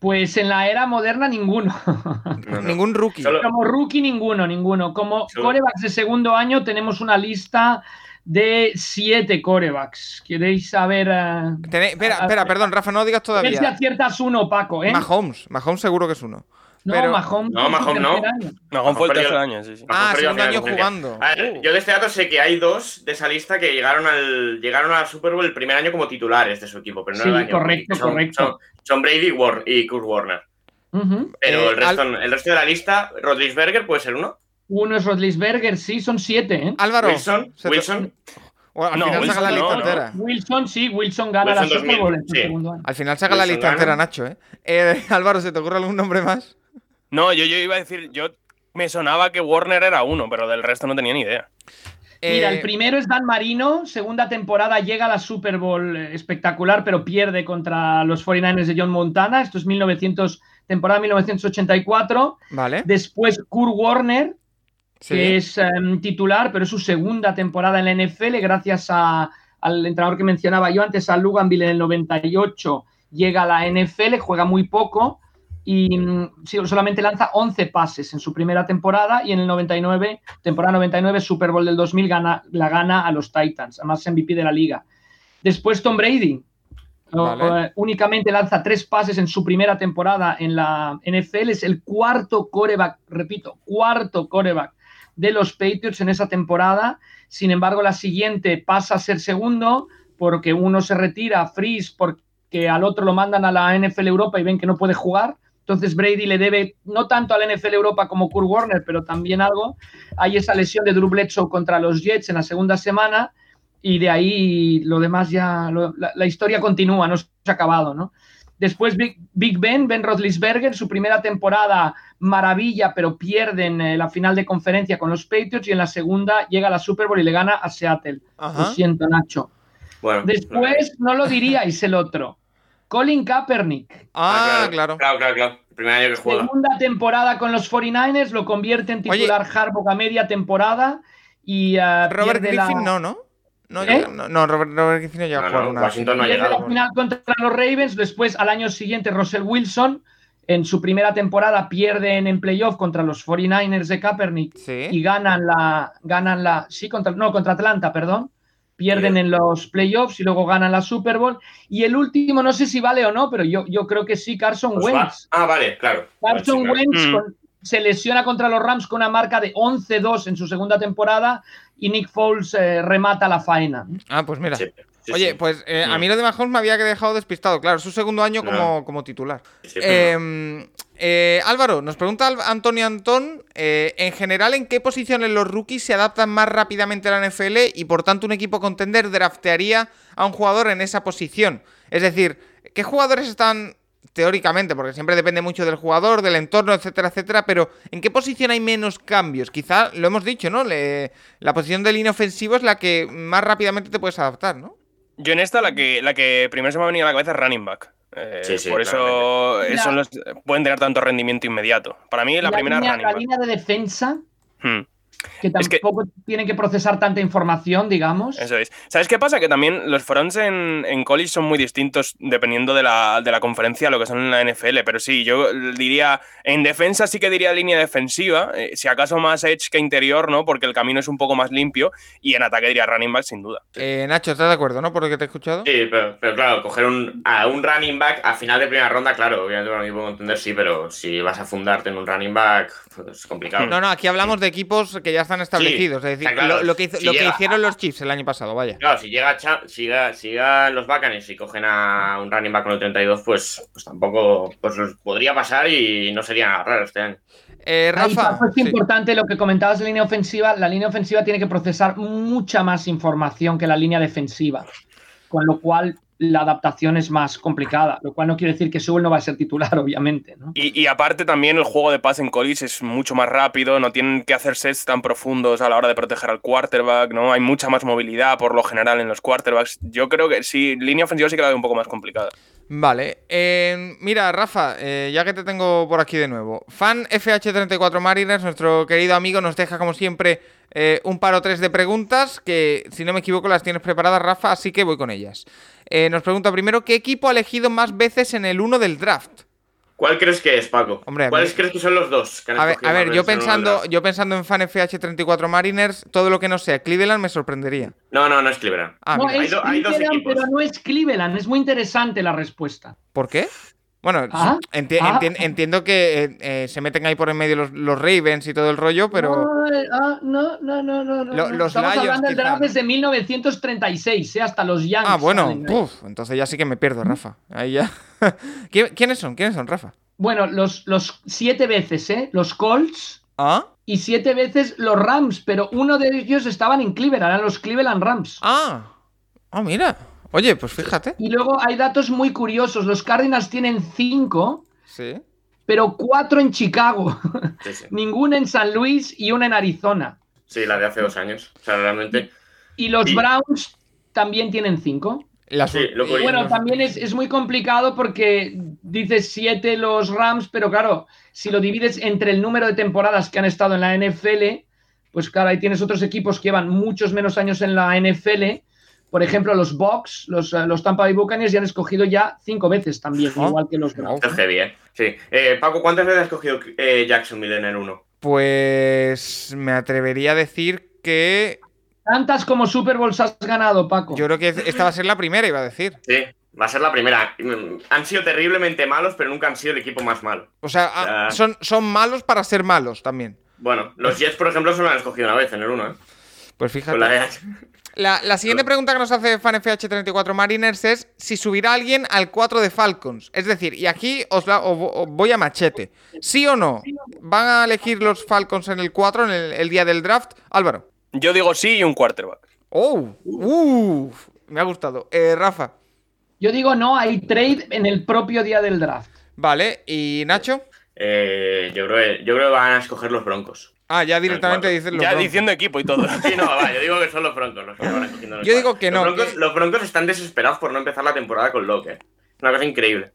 Pues en la era moderna, ninguno. No, no. Ningún rookie. Solo- Como rookie, ninguno, ninguno. Como Solo- corebacks de segundo año, tenemos una lista de siete corebacks. ¿Queréis saber? eh, espera, a- espera, perdón, Rafa, no lo digas a ver si todavía. aciertas uno, Paco, ¿eh? Mahomes, Mahomes seguro que es uno. no, Mahomes. No, es Mahomes no. Mahon fue el tercer año, sí, sí. Mahomes Ah, perdió segundo año jugando. A ver, Uh. yo de este dato sé que hay dos de esa lista que llegaron al llegaron a la Super Bowl el primer año como titulares de su equipo, pero no Sí, el año. correcto, Son- correcto. Son, son Brady y War- y Kurt Warner. Pero Eh, el, resto, el resto de la lista, Rodríguez puede ser uno. Uno es Rodlisberger, sí, son siete, ¿eh? Álvaro. Wilson, se te- Wilson. O al No, final Wilson saca la lista no. entera. Wilson, sí, Wilson gana Wilson la Super 2000, Bowl en su sí. segundo año. Al final saca la Wilson lista gana. entera, Nacho, ¿eh? Eh, *laughs* Álvaro, ¿se te ocurre algún nombre más? No, yo, yo iba a decir, yo me sonaba que Warner era uno, pero del resto no tenía ni idea. Mira, Eh, el primero es Dan Marino, segunda temporada llega a la Super Bowl eh, espectacular, pero pierde contra los 49ers de John Montana. Esto es 1900, temporada 1984. Vale. Después Kurt Warner, sí. que es em, titular, pero es su segunda temporada en la NFL, gracias a- al entrenador que mencionaba yo antes, a Luganville en el 98, llega a la NFL, juega muy poco y mm, sí, solamente lanza 11 pases en su primera temporada y en el 99, temporada 99, Super Bowl del 2000, gana, la gana a los Titans, además MVP de la liga. Después Tom Brady, Vale. eh, únicamente lanza tres pases en su primera temporada en la NFL. Es el cuarto coreback, repito, cuarto coreback de los Patriots en esa temporada. Sin embargo, la siguiente pasa a ser segundo porque uno se retira, Freeze, porque al otro lo mandan a la NFL Europa y ven que no puede jugar Entonces Brady le debe no tanto al NFL Europa como Kurt Warner, pero también algo. Hay esa lesión de Drew Bledsoe contra los Jets en la segunda semana y de ahí lo demás ya, lo- la, la historia continúa, no se ha acabado, ¿no? Después Big, Big Ben, Ben Roethlisberger, su primera temporada maravilla, pero pierden eh, la final de conferencia con los Patriots y en la segunda llega a la Super Bowl y le gana a Seattle. Lo siento, Nacho. Bueno, Después no lo diríais el otro. Colin Kaepernick, Ah, claro. Claro, claro, claro. El primer año que juega. segunda temporada con los 49ers, lo convierte en Oye. titular Harbaugh a media temporada y eh, Robert pierde la- Griffin no, ¿no? No, ¿Eh? llega- no, no, Robert, Robert Griffin no llega No, a jugar no, una. Washington no ha llegado. la final contra los Ravens, después al año siguiente Russell Wilson en su primera temporada pierden en playoff contra los 49ers de Kaepernick Sí. y ganan la ganan la sí contra no contra Atlanta, perdón. Pierden en los playoffs y luego ganan la Super Bowl. Y el último, no sé si vale o no, pero yo, yo creo que sí, Carson Pues va- Wentz. Ah, vale, claro. Vale, sí, Carson claro. Wentz Mm. con- se lesiona contra los Rams con una marca de 11-2 en su segunda temporada y Nick Foles eh, remata la faena. Ah, pues mira. Sí, sí, Oye, sí. pues eh, a mí lo de Mahomes me había dejado despistado. Claro, es su segundo año No. como, como titular. Eh, eh, Álvaro, nos pregunta Antonio Antón, eh, en general, ¿en qué posiciones los rookies se adaptan más rápidamente a la NFL y por tanto un equipo contender draftearía a un jugador en esa posición? Es decir, ¿qué jugadores están teóricamente, porque siempre depende mucho del jugador, del entorno, etcétera, etcétera, pero ¿en qué posición hay menos cambios? Quizá lo hemos dicho, ¿no? La posición del inofensivo es la que más rápidamente te puedes adaptar, ¿no? Yo en esta la que, la que primero se me ha venido a la cabeza es running back. Eh, Sí, sí, por eso son los, pueden tener tanto rendimiento inmediato. Para mí la, primera línea, la línea de defensa, Hmm. Que Es que- tampoco tiene que procesar tanta información, digamos. Eso es. ¿Sabes qué pasa? Que también los fronts en, en college son muy distintos dependiendo de la, de la conferencia a lo que son en la NFL. Pero sí, yo diría, en defensa sí que diría línea defensiva, eh, si acaso más edge que interior, ¿no? Porque el camino es un poco más limpio. Y en ataque diría running back sin duda. Eh, Nacho, ¿estás de acuerdo, no? Por lo que te he escuchado. Sí, pero, pero claro, coger un, a un running back a final de primera ronda, claro, obviamente para mí puedo entender, sí, pero si vas a fundarte en un running back, pues es complicado. No, no, aquí hablamos de equipos que ya están establecidos. es decir, claro. lo, lo que, hizo- Si lo que llega- hicieron los Chiefs el año pasado, vaya. Claro, si llega, si llega, si los Buccaneers y cogen a un running back con el 32, pues, pues tampoco pues los podría pasar y no sería nada raro este año. Eh, Rafa. Es sí. importante lo que comentabas de línea ofensiva. La línea ofensiva tiene que procesar mucha más información que la línea defensiva, con lo cual la adaptación es más complicada, lo cual no quiere decir que Sewell no va a ser titular, *laughs* obviamente. ¿no? Y, y aparte también el juego de paz en college es mucho más rápido, no tienen que hacer sets tan profundos a la hora de proteger al quarterback, ¿no? Hay mucha más movilidad por lo general en los quarterbacks. Yo creo que sí, línea ofensiva sí que la veo un poco más complicada. Vale. eh, mira, Rafa, eh, ya que te tengo por aquí de nuevo. Fan FH34 Mariners, nuestro querido amigo, nos deja como siempre eh, un par o tres de preguntas que, si no me equivoco, las tienes preparadas, Rafa, así que voy con ellas. Eh, nos pregunta primero, ¿qué equipo ha elegido más veces en el 1 del draft? ¿Cuál crees que es, Paco? Hombre, ¿Cuáles mí- crees que son los dos? que han A ver, a yo pensando, draft? yo pensando en Fan FH34 Mariners, todo lo que no sea Cleveland me sorprendería. No, no, no es Cleveland. Ah, no, mira. hay es do- hay dos Cleveland, equipos. pero no es Cleveland. Es muy interesante la respuesta. ¿Por qué? Bueno, Ah, enti- ah. enti- entiendo que eh, eh, se meten ahí por en medio los, los Ravens y todo el rollo, pero... Ay, ah, no, no, no, no, no, Lo- no. los Estamos Lions, hablando del draft ¿no? desde 1936, ¿eh? hasta los Yankees. Ah, bueno, uf, entonces ya sí que me pierdo, Rafa. Ahí ya. *laughs* ¿Qui- ¿Quiénes son? ¿Quiénes son, Rafa? Bueno, los, los siete veces, ¿eh? Los Colts ¿Ah? y siete veces los Rams, pero uno de ellos estaban en Cleveland, eran los Cleveland Rams. Ah. Ah, mira. Oye, pues fíjate. Y luego hay datos muy curiosos. Los Cardinals tienen cinco, Sí. pero cuatro en Chicago, Sí, sí. *laughs* ninguna en San Luis y una en Arizona. Sí, la de hace dos años. O sea, realmente. Y los Sí. Browns también tienen cinco. Las- Sí, lo y- curioso- Bueno, también es, es muy complicado porque dices siete los Rams, pero claro, si lo divides entre el número de temporadas que han estado en la NFL, pues claro, ahí tienes otros equipos que llevan muchos menos años en la NFL. Por ejemplo, los Bucks, los, eh, los Tampa Bay Buccaneers ya han escogido ya cinco veces también, igual que los Browns. Heavy, ¿eh? Sí. Eh, Paco, ¿cuántas veces has cogido eh, Jacksonville en el 1? Pues me atrevería a decir que Tantas como Super Bowls has ganado, Paco. yo creo que esta va a ser la primera, iba a decir. Sí, va a ser la primera. Han sido terriblemente malos, pero nunca han sido el equipo más malo. O sea, son, son malos para ser malos también. Bueno, los Jets, por ejemplo, solo han escogido una vez en el 1, ¿eh? Pues fíjate. Con la La, la siguiente pregunta que nos hace FanFH34 Mariners es si subirá alguien al 4 de Falcons. Es decir, y aquí os, la- os vo- os voy a machete. ¿Sí o no? ¿Van a elegir los Falcons en el 4 en el, el día del draft? Álvaro. Yo digo sí y un quarterback. ¡Oh! ¡Uf! me ha gustado. Eh, Rafa. Yo digo no, hay trade en el propio día del draft. Vale. ¿Y Nacho? Eh, yo, creo yo creo que van a escoger los broncos. Ah, ya directamente dicen los Ya Broncos. diciendo equipo y todo. Sí, no, va, yo digo que son los broncos los que van Yo digo que no, Los broncos, que- los broncos están desesperados por no empezar la temporada con Locke. Una cosa increíble.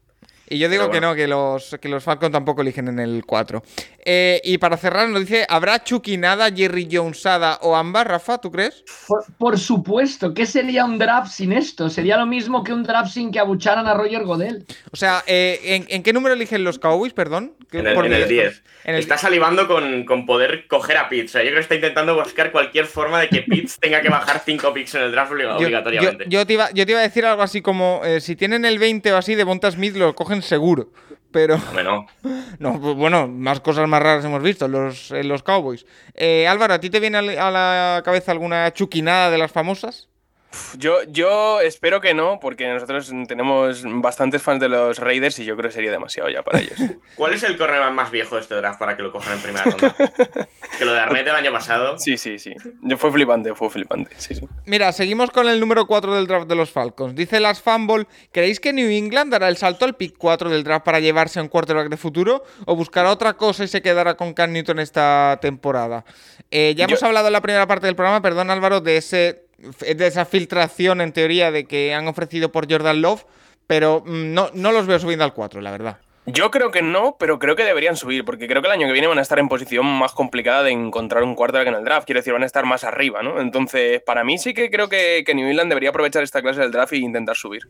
Y yo digo que no, que los, que los Falcons tampoco eligen en el 4. Eh, y para cerrar, nos dice: ¿habrá Chuquinada, Jerry Jonesada o ambas, Rafa? ¿Tú crees? Por, por supuesto, ¿qué sería un draft sin esto? Sería lo mismo que un draft sin que abucharan a Roger Godel. O sea, eh, ¿en, en qué número eligen los Cowboys, perdón? En el, en el mi- 10. en el- Está salivando con, con poder coger a Pitts. O sea, yo creo que está intentando buscar cualquier forma de que Pitts tenga que bajar 5 picks en el draft Yo, obligatoriamente. yo- yo te iba, yo te iba a decir algo así como: eh, si tienen el 20 o así de Bonta Smith, lo cogen seguro. Pero, Hombre, *laughs* no. pues bueno, más cosas más raras hemos visto los, en los Cowboys. Eh, Álvaro, ¿a ti te viene a la cabeza alguna chuquinada de las famosas? Yo, yo espero que no, porque nosotros tenemos bastantes fans de los Raiders y yo creo que sería demasiado ya para ellos. *laughs* ¿Cuál es el cornerback más viejo de este draft para que lo cojan en primera ronda? *laughs* que lo de Arnett el año pasado. Sí, sí, sí. Yo fue flipante, fue flipante. Sí, sí. Mira, seguimos con el número 4 del draft de los Falcons. Dice las Fumble, ¿creéis que New England dará el salto al pick 4 del draft para llevarse a un quarterback de futuro? ¿O buscará otra cosa y se quedará con Cam Newton esta temporada? Eh, ya Yo- hemos hablado en la primera parte del programa, perdón Álvaro, de, ese, de esa filtración en teoría de que han ofrecido por Jordan Love, pero mm, no, no los veo subiendo al 4, la verdad. Yo creo que no, pero creo que deberían subir, porque creo que el año que viene van a estar en posición más complicada de encontrar un quarterback en el draft. Quiero decir, van a estar más arriba, ¿no? Entonces, para mí sí que creo que, que New England debería aprovechar esta clase del draft e intentar subir.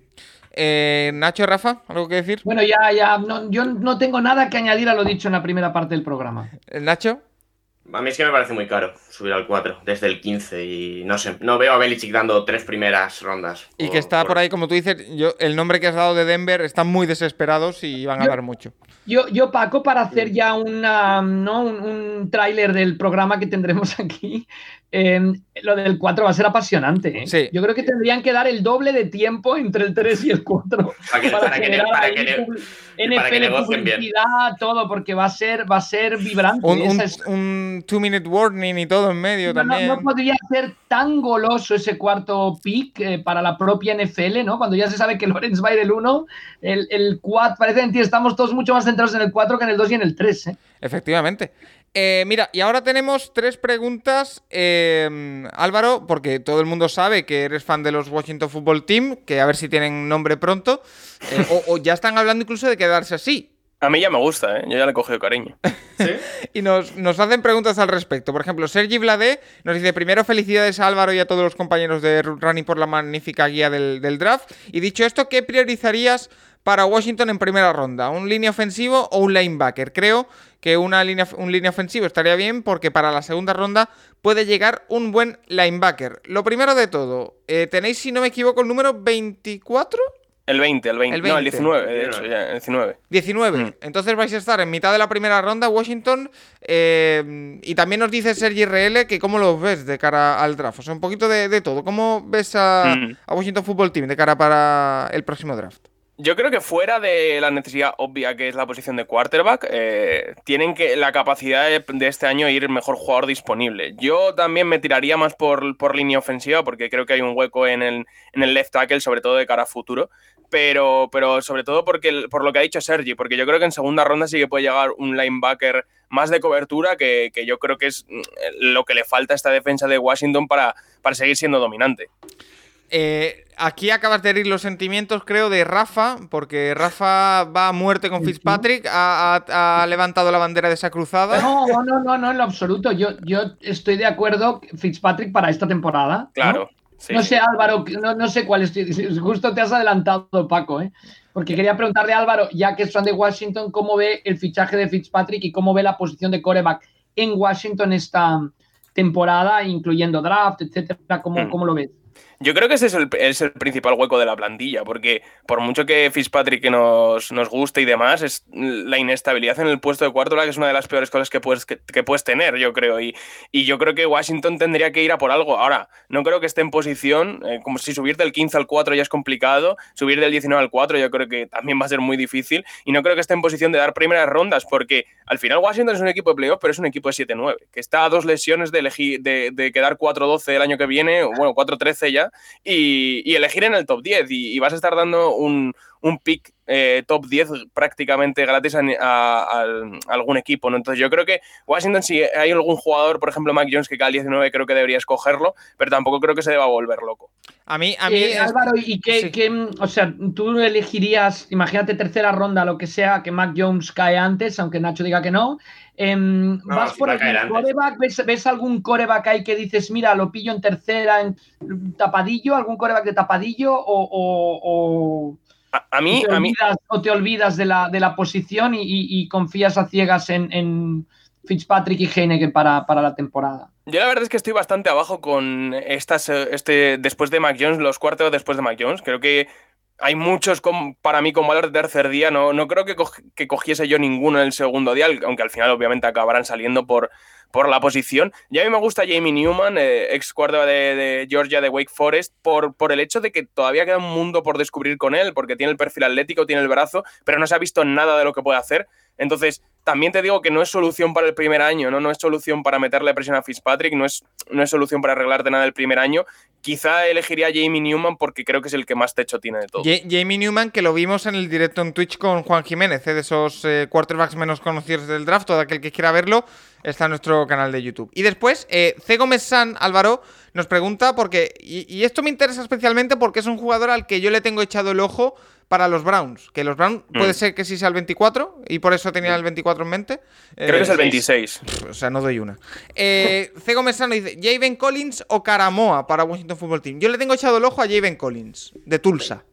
Eh, Nacho, Rafa, ¿algo que decir? Bueno, ya, ya, no, yo no tengo nada que añadir a lo dicho en la primera parte del programa. Eh, Nacho. A mí es que me parece muy caro subir al 4 desde el 15 y no sé, no veo a Belichick dando tres primeras rondas. Y que está por ahí, como tú dices, yo, el nombre que has dado de Denver, están muy desesperados y van a Yo- dar mucho. Yo, yo Paco, para hacer ya una, ¿no? un, un tráiler del programa que tendremos *laughs* aquí, eh, lo del 4 va a ser apasionante. ¿eh? Sí. Yo creo que tendrían que dar el doble de tiempo entre el 3 y el 4 *laughs* Para que- para generar para que para que NFL negocien bien. publicidad, todo, porque va a ser, va a ser vibrante. Un, un, Esa es- un two minute warning y todo en medio no, también. no podría ser tan goloso ese cuarto pick eh, para la propia NFL, ¿no? Cuando ya se sabe que Lorenz va a ir el 1, el, el 4, parece que estamos todos mucho más centrados en el 4 que en el 2 y en el 3, ¿eh? Efectivamente. Eh, mira, y ahora tenemos tres preguntas, eh, Álvaro, porque todo el mundo sabe que eres fan de los Washington Football Team, que a ver si tienen nombre pronto, eh, o, o ya están hablando incluso de quedarse así. A mí ya me gusta, ¿eh? Yo ya le he cogido cariño. *laughs* ¿Sí? *laughs* Y nos, nos hacen preguntas al respecto. Por ejemplo, Sergi Bladé nos dice: Primero, felicidades a Álvaro y a todos los compañeros de Running por la magnífica guía del, del draft. Y dicho esto, ¿qué priorizarías para Washington en primera ronda? ¿Un línea ofensivo o un linebacker? Creo que una línea, un línea ofensivo estaría bien porque para la segunda ronda puede llegar un buen linebacker. Lo primero de todo, eh, tenéis, si no me equivoco, el número 24. El 20, el 20. El No, el 20. 19, de hecho, ya, el 19. 19. Mm. Entonces vais a estar en mitad de la primera ronda, Washington. eh, y también nos dice Sergi RL que cómo lo ves de cara al draft. O sea, un poquito de, de todo. ¿Cómo ves a, Mm. a Washington Football Team de cara para el próximo draft? Yo creo que fuera de la necesidad obvia que es la posición de quarterback, eh, tienen que la capacidad de, de este año ir mejor jugador disponible. Yo también me tiraría más por, por línea ofensiva porque creo que hay un hueco en el, en el left tackle, sobre todo de cara a futuro. Pero, pero sobre todo porque, por lo que ha dicho Sergi, porque yo creo que en segunda ronda sí que puede llegar un linebacker más de cobertura, que, que yo creo que es mm, lo que le falta a esta defensa de Washington para, para seguir siendo dominante. Eh, aquí acabas de herir los sentimientos, creo, de Rafa, porque Rafa va a muerte con Fitzpatrick, ha, ha- ha levantado la bandera de esa cruzada. No, no, no, no, en lo absoluto. Yo, yo estoy de acuerdo, Fitzpatrick, para esta temporada. ¿no? Sí. No sé, Álvaro, no, no sé cuál estoy. Justo te has adelantado, Paco, ¿eh? Porque quería preguntarle a Álvaro, ya que es fan de Washington, cómo ve el fichaje de Fitzpatrick y cómo ve la posición de coreback en Washington esta temporada, incluyendo draft, etcétera. ¿Cómo, Mm. cómo lo ves? Yo creo que ese es el, principal hueco de la plantilla, porque por mucho que Fitzpatrick nos, nos guste y demás, es la inestabilidad en el puesto de cuarto, que es una de las peores cosas que puedes, que, puedes tener, yo creo. Y, y, yo creo que Washington tendría que ir a por algo. Ahora, no creo que esté en posición, eh, como si subir del 15 al 4 ya es complicado, subir del 19 al 4 yo creo que también va a ser muy difícil, y no creo que esté en posición de dar primeras rondas, porque al final Washington es un equipo de playoff, pero es un equipo de 7-9, que está a dos lesiones de, elegir, de, de quedar 4-12 el año que viene, o bueno, 4-13 ya y, elegir en el top 10 y, vas a estar dando un, un pick eh, top 10 prácticamente gratis a, algún equipo. ¿no? Entonces yo creo que Washington, si hay algún jugador, por ejemplo Mac Jones, que cae al 19, creo que debería escogerlo, pero tampoco creo que se deba volver loco. A mí, a mí eh, Álvaro, ¿y qué, o sea, tú elegirías, imagínate tercera ronda, lo que sea, que Mac Jones cae antes, aunque Nacho diga que no, Em, ¿Vas por el coreback? ¿Ves, algún coreback ahí que dices, mira, lo pillo en tercera, en tapadillo, algún coreback de tapadillo? ¿O, a, mí, te a olvidas, o te olvidas de la, de la posición y, confías a ciegas en, Fitzpatrick y Heineken para, para, la temporada? Yo la verdad es que estoy bastante abajo con estas, este, después de Mac Jones, los cuartos después de Mac Jones. Creo que hay muchos para mí con valor de tercer día. No, no creo que, que, cogiese yo ninguno en el segundo día, aunque al final obviamente acabarán saliendo por, por la posición. Y a mí me gusta Jamie Newman, eh, ex guardia de, Georgia de Wake Forest, por, por el hecho de que todavía queda un mundo por descubrir con él, porque tiene el perfil atlético, tiene el brazo, pero no se ha visto nada de lo que puede hacer. Entonces, también te digo que no es solución para el primer año, ¿no? No es solución para meterle presión a Fitzpatrick, no es, no es solución para arreglarte nada el primer año. Quizá elegiría a Jamie Newman porque creo que es el que más techo tiene de todo. Jamie Newman, que lo vimos en el directo en Twitch con Juan Jiménez, ¿eh? de esos eh, quarterbacks menos conocidos del draft. Todo aquel que quiera verlo está en nuestro canal de YouTube. Y después, eh, C. Gómez San Álvaro nos pregunta, porque, y, esto me interesa especialmente porque es un jugador al que yo le tengo echado el ojo para los Browns. Que los Browns mm. puede ser que sí sea el 24 y por eso tenía el 24 en mente. Creo que es el 26. Eh, o sea, no doy una. Eh, C. Gómez San dice: Javen Collins o Caramoa para Washington Football Team. Yo le tengo echado el ojo a Javen Collins, de Tulsa.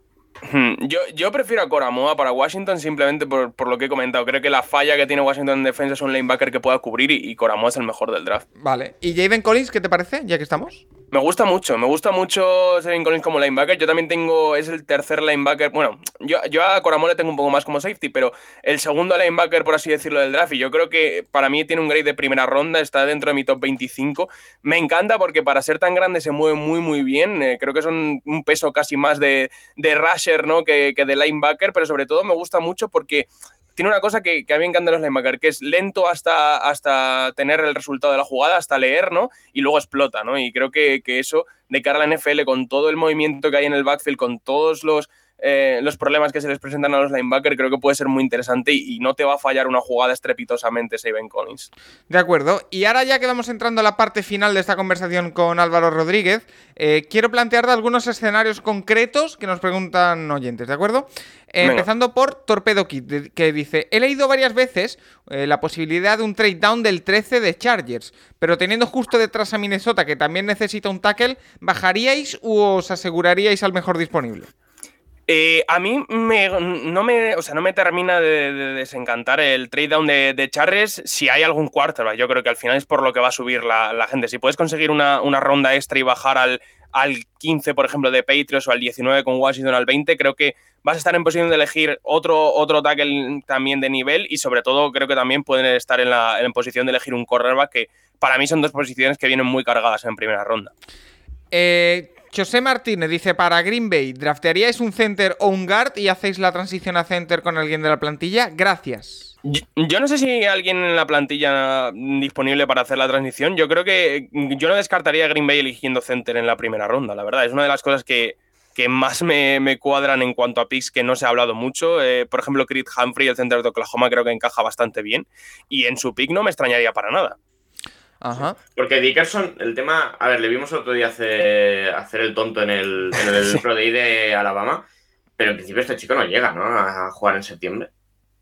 Hmm, yo, yo prefiero a Coramoa para Washington simplemente por, lo que he comentado. Creo que la falla que tiene Washington en defensa es un linebacker que pueda cubrir y, y Coramoa es el mejor del draft. Vale. ¿Y Javen Collins qué te parece, ya que estamos? Me gusta mucho, me gusta mucho Sevin Collins como linebacker. Yo también tengo, es el tercer linebacker. Bueno, yo, yo a Coramole tengo un poco más como safety, pero el segundo linebacker, por así decirlo, del draft. Y yo creo que para mí tiene un grade de primera ronda, está dentro de mi top 25. Me encanta porque para ser tan grande se mueve muy, muy bien. Eh, creo que son un peso casi más de, de rusher ¿no? que, que de linebacker, pero sobre todo me gusta mucho porque tiene una cosa que, a mí me encanta los linebackers, que es lento hasta, hasta tener el resultado de la jugada, hasta leer, ¿no? Y luego explota, ¿no? Y creo que, que eso, de cara a la NFL, con todo el movimiento que hay en el backfield, con todos los eh, los problemas que se les presentan a los linebackers, creo que puede ser muy interesante y, no te va a fallar una jugada estrepitosamente Saben Collins. De acuerdo. Y ahora ya que vamos entrando a la parte final de esta conversación con Álvaro Rodríguez, eh, quiero plantear algunos escenarios concretos que nos preguntan oyentes, ¿de acuerdo? empezando por Torpedo Kit, que dice, he leído varias veces eh, la posibilidad de un trade down del 13 de Chargers, pero teniendo justo detrás a Minnesota, que también necesita un tackle, ¿bajaríais u os aseguraríais al mejor disponible? Eh, a mí no, me, o sea, no me termina de, desencantar el trade down de, de, Charles si hay algún quarterback. Yo creo que al final es por lo que va a subir la, gente. Si puedes conseguir una, ronda extra y bajar al, al 15, por ejemplo, de Patriots o al 19 con Washington al 20, creo que vas a estar en posición de elegir otro, otro tackle también de nivel y sobre todo creo que también pueden estar en, la, en posición de elegir un cornerback que para mí son dos posiciones que vienen muy cargadas en primera ronda. Eh, José Martínez dice, para Green Bay, ¿draftearíais un center o un guard y hacéis la transición a center con alguien de la plantilla? Gracias. Yo, no sé si hay alguien en la plantilla disponible para hacer la transición. Yo creo que yo no descartaría a Green Bay eligiendo center en la primera ronda, la verdad. Es una de las cosas que, que más me, cuadran en cuanto a picks que no se ha hablado mucho. Eh, por ejemplo, Creed Humphrey, el center de Oklahoma, creo que encaja bastante bien. Y en su pick no me extrañaría para nada. Ajá. Porque Dickerson, el tema. A ver, le vimos otro día hacer, hacer el tonto en el, en el *laughs* Pro Day de Alabama. Pero en principio este chico no llega, ¿no? A jugar en septiembre.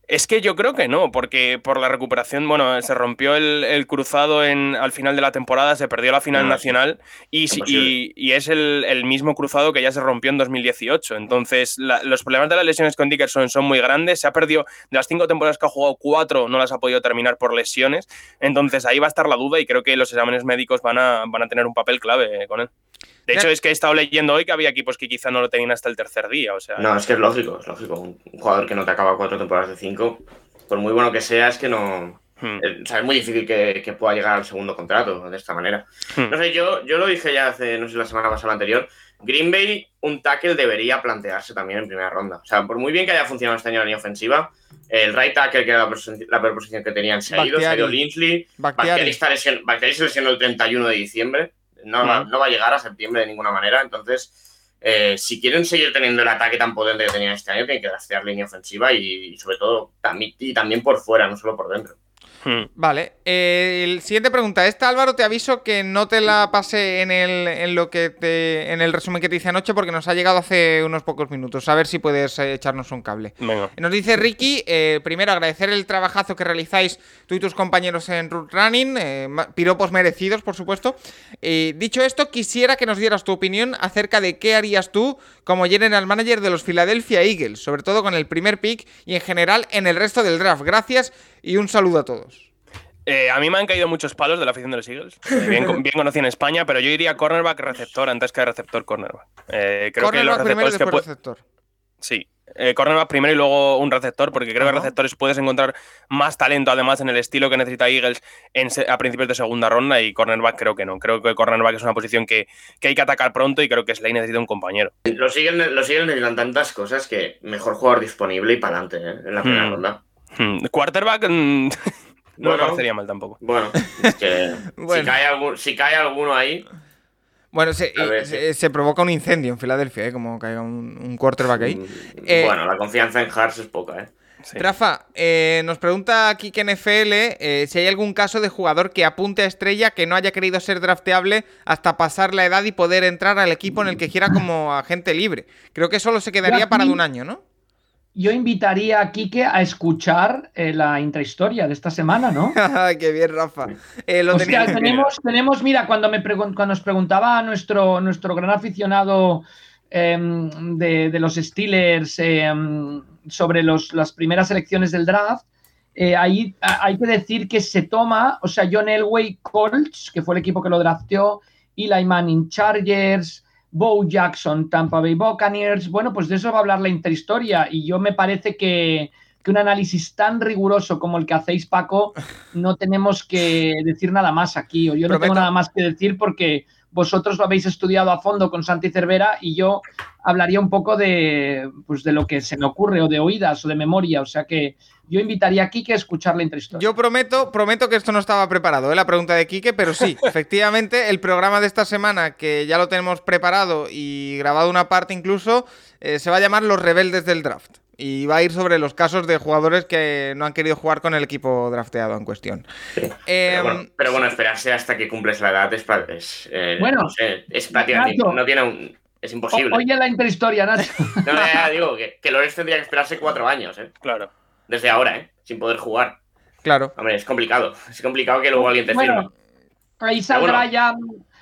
Es que yo creo que no, porque por la recuperación, bueno, se rompió el, cruzado en, al final de la temporada, se perdió la final nacional y, y, es el, mismo cruzado que ya se rompió en 2018. Entonces, los problemas de las lesiones con Dickerson son muy grandes. Se ha perdido, de las cinco temporadas que ha jugado, cuatro no las ha podido terminar por lesiones. Entonces, ahí va a estar la duda y creo que los exámenes médicos van a, van a tener un papel clave con él. De hecho, es que he estado leyendo hoy que había equipos que quizá no lo tenían hasta el tercer día. O sea, No, es que es lógico, es lógico. Un jugador que no te acaba cuatro temporadas de cinco, por muy bueno que sea, es que no. hmm, eh, o sea, es muy difícil que, que pueda llegar al segundo contrato de esta manera. hmm. No sé, yo, yo lo dije ya hace, no sé, la semana pasada o la anterior. Green Bay, un tackle debería plantearse también en primera ronda. O sea, por muy bien que haya funcionado este año la línea ofensiva, el right tackle, que era la, la peor posición que tenían, se ha ido, se ha ido. Linsley. Está lesion- Bakhtiari se lesionó el 31 de diciembre. No, va, no va a llegar a septiembre de ninguna manera. Entonces, eh, si quieren seguir teniendo el ataque tan potente que tenían este año, tienen que draftear línea ofensiva y, y sobre todo también, y también por fuera, no solo por dentro. Hmm. Vale, eh, el siguiente pregunta. Esta, Álvaro, te aviso que no te la pasé en el, en lo que te, en el resumen que te hice anoche porque nos ha llegado hace unos pocos minutos. A ver si puedes eh, echarnos un cable. Venga. Nos dice Ricky, eh, primero agradecer el trabajazo que realizáis tú y tus compañeros en Root Running, eh, piropos merecidos, por supuesto. Dicho esto, quisiera que nos dieras tu opinión acerca de qué harías tú como general manager de los Philadelphia Eagles, sobre todo con el primer pick y en general en el resto del draft. Gracias y un saludo a todos. Eh, a mí me han caído muchos palos de la afición de los Eagles. Eh, bien, *laughs* bien conocido en España, pero yo iría cornerback receptor antes que receptor cornerback. Eh, creo que los Cornerback primero y receptores que receptor. Sí. Eh, cornerback primero y luego un receptor, porque creo que Ajá. receptores puedes encontrar más talento, además, en el estilo que necesita Eagles en a principios de segunda ronda, y cornerback creo que no. Creo que cornerback es una posición que, que hay que atacar pronto y creo que Slay necesita un compañero. Lo siguen, lo siguen necesitan tantas cosas que mejor jugador disponible y para adelante ¿eh? en la primera Hmm. ronda. Hmm, Quarterback *laughs* no me Bueno. parecería mal tampoco. Bueno, es que *laughs* Bueno. si, cae algún- si cae alguno ahí, Bueno, se, ver, y se, se provoca un incendio en Filadelfia, ¿eh? como caiga un, un quarterback ahí. mm, Eh, bueno, la confianza en Hars es poca, ¿eh? Sí. Rafa, eh, nos pregunta aquí que NFL eh, si hay algún caso de jugador que apunte a estrella que no haya querido ser drafteable hasta pasar la edad y poder entrar al equipo en el que quiera como agente libre. Creo que solo se quedaría Yo para de aquí- un año, ¿no? Yo invitaría a Quique a escuchar eh, la intrahistoria de esta semana, ¿no? *laughs* Qué bien, Rafa. Eh, lo Hostia, tenemos, tenemos, mira, cuando, me pregun- cuando nos preguntaba nuestro, nuestro gran aficionado em, de, de los Steelers em, sobre los, las primeras elecciones del draft, eh, ahí hay que decir que se toma, o sea, John Elway Colts, que fue el equipo que lo drafteó, Eli Manning Chargers, Bo Jackson Tampa Bay Buccaneers, bueno, pues de eso va a hablar la interhistoria y yo me parece que, que un análisis tan riguroso como el que hacéis, Paco, no tenemos que decir nada más aquí, o yo no tengo nada más que decir porque vosotros lo habéis estudiado a fondo con Santi Cervera y yo hablaría un poco de, pues, de lo que se me ocurre, o de oídas, o de memoria, o sea que yo invitaría a Kike a escuchar la intrahistoria. Yo prometo, prometo que esto no estaba preparado, ¿eh? la pregunta de Quique, pero sí, *laughs* efectivamente, el programa de esta semana, que ya lo tenemos preparado y grabado una parte incluso, eh, se va a llamar Los Rebeldes del Draft. Y va a ir sobre los casos de jugadores que no han querido jugar con el equipo drafteado en cuestión. Pero, bueno, pero bueno, esperarse hasta que cumples la edad es, es, eh, Bueno, no sé, es prácticamente no tiene un, es O- imposible. Oye la intrahistoria, Nacho. *laughs* No, ya, ya digo que, que Lorenz tendría que esperarse cuatro años, ¿eh? Claro. Desde ahora, ¿eh? Sin poder jugar. Claro. Hombre, es complicado. Es complicado que luego alguien te Bueno, firme. Ahí saldrá bueno. ya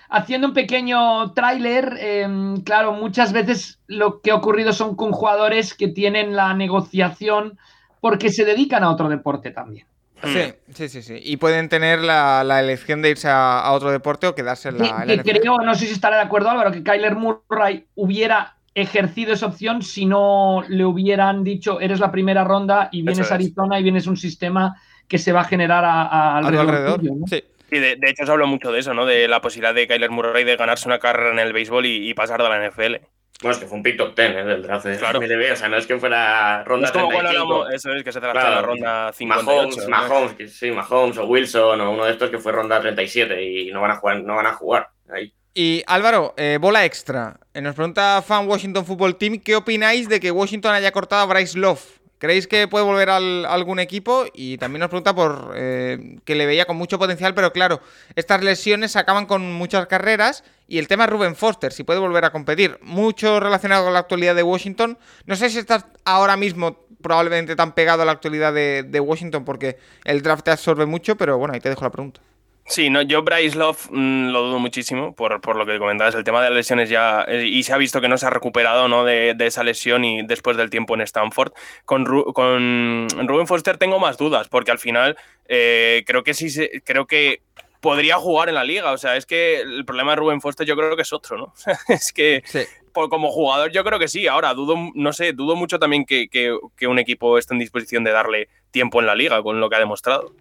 haciendo un pequeño tráiler. eh, claro, muchas veces lo que ha ocurrido son con jugadores que tienen la negociación porque se dedican a otro deporte también. Sí, sí, sí, sí. Y pueden tener la, la elección de irse a, a otro deporte o quedarse en Que, la, en que la NFL. creo, no sé si estará de acuerdo Álvaro, que Kyler Murray hubiera ejercido esa opción si no le hubieran dicho eres la primera ronda y vienes a. Arizona y vienes un sistema que se va a generar a, a alrededor, alrededor. tuyo, ¿no? Sí. Y de, de hecho se habla mucho de eso, ¿no? De la posibilidad de Kyler Murray de ganarse una carrera en el béisbol y, y pasar de la NFL. Bueno, es que fue un pick top 10 ¿eh? del draft de Claro. MLB. O sea, no es que fuera ronda es como cuando 35. hablamos, eso es que se trata Claro. de la ronda 58. Mahomes, ¿no? Mahomes, que sí, Mahomes o Wilson o uno de estos que fue ronda 37 y no van a jugar, no van a jugar ahí. Y Álvaro, eh, bola extra. Eh, nos pregunta fan Washington Football Team, ¿qué opináis de que Washington haya cortado a Bryce Love? ¿Creéis que puede volver al- a algún equipo? Y también nos pregunta por eh, que le veía con mucho potencial, pero claro, estas lesiones acaban con muchas carreras. Y el tema es Ruben Foster, si puede volver a competir. Mucho relacionado con la actualidad de Washington. No sé si estás ahora mismo probablemente tan pegado a la actualidad de, de Washington porque el draft te absorbe mucho, pero bueno, ahí te dejo la pregunta. Sí, no, yo Bryce Love mm, lo dudo muchísimo por, por lo que comentabas. El tema de las lesiones ya. eh, y se ha visto que no se ha recuperado ¿no? de, de esa lesión y después del tiempo en Stanford. Con, Ru- con Ruben Foster tengo más dudas, porque al final eh, creo que sí se- creo que podría jugar en la liga. O sea, es que el problema de Rubén Foster yo creo que es otro, ¿no? *laughs* es que Sí. por- como jugador yo creo que sí. Ahora, dudo, no sé, dudo mucho también que, que- que un equipo esté en disposición de darle tiempo en la liga con lo que ha demostrado.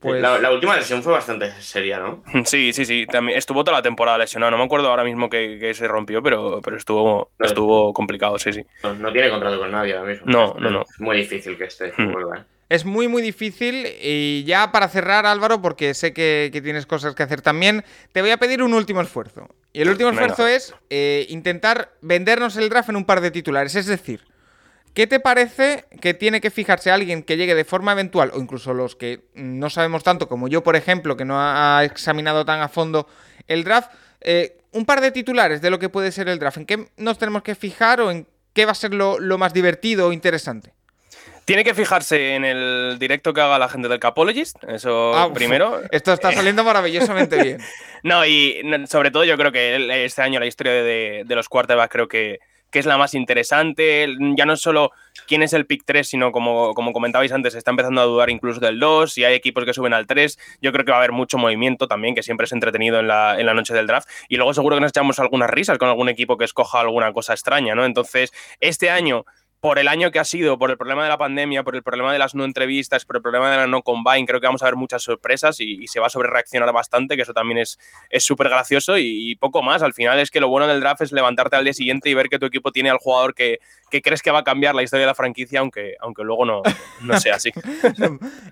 Pues la, la última lesión fue bastante seria, ¿no? *laughs* Sí, sí, sí. También estuvo toda la temporada lesionado. No me acuerdo ahora mismo que, que se rompió, pero, pero estuvo, estuvo complicado, sí, sí. No, no tiene contrato con nadie ahora mismo. No, no, no. Es muy difícil que esté. Hmm. vuelva, ¿eh? Es muy, muy difícil. Y ya para cerrar, Álvaro, porque sé que, que tienes cosas que hacer también, te voy a pedir un último esfuerzo. Y el último Venga. esfuerzo es eh, intentar vendernos el draft en un par de titulares. Es decir, ¿qué te parece que tiene que fijarse alguien que llegue de forma eventual, o incluso los que no sabemos tanto, como yo, por ejemplo, que no ha examinado tan a fondo el draft? eh, un par de titulares de lo que puede ser el draft. ¿En qué nos tenemos que fijar o en qué va a ser lo, lo más divertido o interesante? Tiene que fijarse en el directo que haga la gente del Capologist, eso Ah, primero. Esto está saliendo maravillosamente bien. *laughs* No, y sobre todo yo creo que este año la historia de, de los quarterbacks creo que, que es la más interesante. Ya no solo quién es el pick 3, sino como, como comentabais antes, está empezando a dudar incluso del 2, si hay equipos que suben al 3. Yo creo que va a haber mucho movimiento también, que siempre es entretenido en la, en la noche del draft. Y luego seguro que nos echamos algunas risas con algún equipo que escoja alguna cosa extraña, ¿no? Entonces, este año por el año que ha sido, por el problema de la pandemia, por el problema de las no entrevistas, por el problema de la no combine, creo que vamos a ver muchas sorpresas y, se va a sobrereaccionar bastante, que eso también es es súper gracioso y, y poco más. Al final es que lo bueno del draft es levantarte al día siguiente y ver que tu equipo tiene al jugador que, que crees que va a cambiar la historia de la franquicia, aunque, aunque luego no, no sea así. *laughs*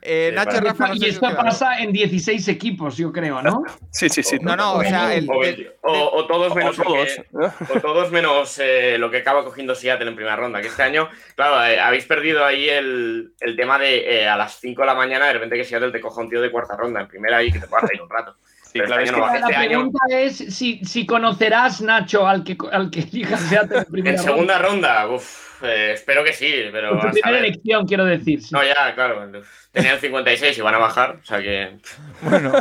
Eh, Sí, Nacho. Rafa, no y esto pasa en 16 equipos, yo creo, ¿no? *laughs* Sí, sí, sí. No, no, o sea, el, O, o- o todos O menos todos. que- o todos menos eh, lo que acaba cogiendo Seattle en primera ronda. Que este año, claro, eh, habéis perdido ahí el, el tema de eh, a las 5 de la mañana, de repente que Seattle te coja un tío de cuarta ronda en primera y que te puedas reír un rato. Sí, Pero claro, este es año que- no va. La Este año, pregunta es si, si conocerás, Nacho, al que, al que elijas Seattle *laughs* en primera en segunda ronda. ronda, uf, eh, espero que sí, pero tu primera saber. elección, quiero decir. sí. No, ya, claro. Tenían 56 y van a bajar, o sea que. *laughs* Bueno,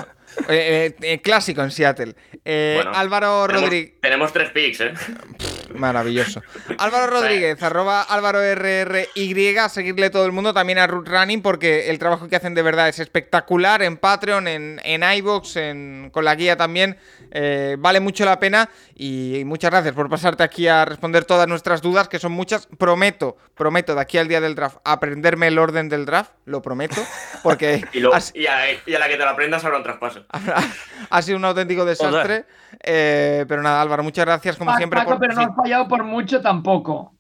eh, eh, clásico en Seattle. Eh, Bueno, Álvaro Tenemos, Rodríguez. tenemos tres picks, ¿eh? *laughs* Maravilloso. Álvaro Rodríguez, arroba Álvaro RRY, a seguirle todo el mundo, también a Root Running, porque el trabajo que hacen de verdad es espectacular en Patreon, en, en iVoox, en, con la guía también. eh, vale mucho la pena y, muchas gracias por pasarte aquí a responder todas nuestras dudas, que son muchas. Prometo, prometo de aquí al día del draft aprenderme el orden del draft, lo prometo, porque *laughs* Y, lo- has- y, a, y a la que te lo aprendas habrá un traspaso. *laughs* ha sido un auténtico desastre. Eh, pero nada, Álvaro, muchas gracias como siempre. Por- pero no has fallado por mucho tampoco.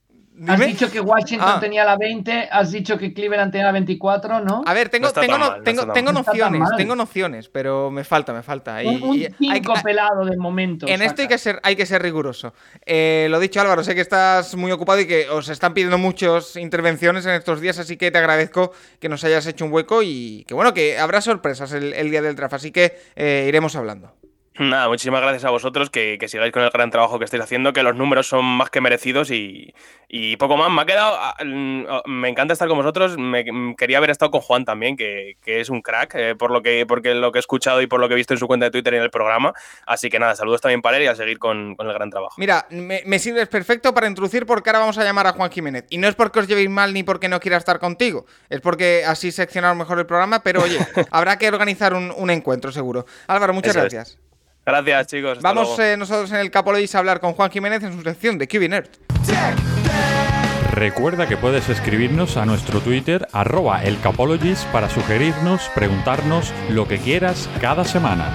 Has dicho que Washington Ah. tenía la 20, has dicho que Cleveland tenía la 24, ¿no? A ver, tengo, No tengo, no- mal, tengo, nociones, tengo nociones, pero me falta, me falta. Y- un un y hay- 5 hay- pelado de momento. en esto hay que ser, hay que ser riguroso. Eh, lo dicho, Álvaro, sé que estás muy ocupado y que os están pidiendo muchas intervenciones en estos días, así que te agradezco que nos hayas hecho un hueco y que bueno, que habrá sorpresas el, el día del draft, así que eh, iremos hablando. Nada, muchísimas gracias a vosotros, que, que sigáis con el gran trabajo que estáis haciendo, que los números son más que merecidos y, y poco más. Me ha quedado, ah, oh, me encanta estar con vosotros, me, mm, quería haber estado con Juan también, que, que es un crack, eh, por lo que, porque lo que he escuchado y por lo que he visto en su cuenta de Twitter y en el programa. Así que nada, saludos también para él y a seguir con, con el gran trabajo. Mira, me, me sirves perfecto para introducir porque ahora vamos a llamar a Juan Jiménez. Y no es porque os llevéis mal ni porque no quiera estar contigo. Es porque así seccionamos mejor el programa, pero oye, *laughs* habrá que organizar un, un encuentro seguro. Álvaro, muchas Eso es. Gracias. Chicos. hasta Vamos luego. eh, nosotros en el Capolois a hablar con Juan Jiménez en su sección de QB Nerd. Recuerda que puedes escribirnos a nuestro Twitter, arroba elcapologist, para sugerirnos, preguntarnos lo que quieras cada semana.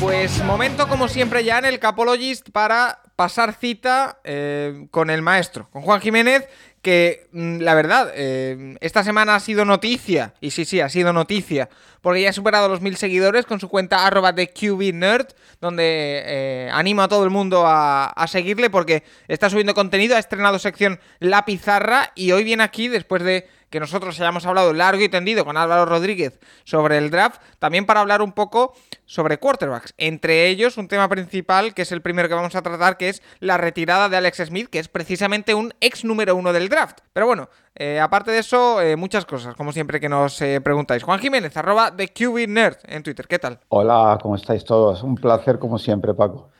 Pues momento, como siempre, ya en el Capologist para pasar cita eh, con el maestro, con Juan Jiménez, que mm, la verdad, eh, esta semana ha sido noticia, y sí, sí, ha sido noticia, porque ya ha superado los mil seguidores con su cuenta arroba de QBNerd, donde eh, animo a todo el mundo a, a seguirle porque está subiendo contenido, ha estrenado sección La Pizarra y hoy viene aquí después de que nosotros hayamos hablado largo y tendido con Álvaro Rodríguez sobre el draft, también para hablar un poco sobre quarterbacks. Entre ellos, un tema principal, que es el primero que vamos a tratar, que es la retirada de Alex Smith, que es precisamente un ex número uno del draft. Pero bueno, eh, aparte de eso, eh, muchas cosas, como siempre que nos eh, preguntáis. Juan Jiménez, arroba de QB Nerd en Twitter, ¿qué tal? Hola, ¿cómo estáis todos? Un placer como siempre, Paco.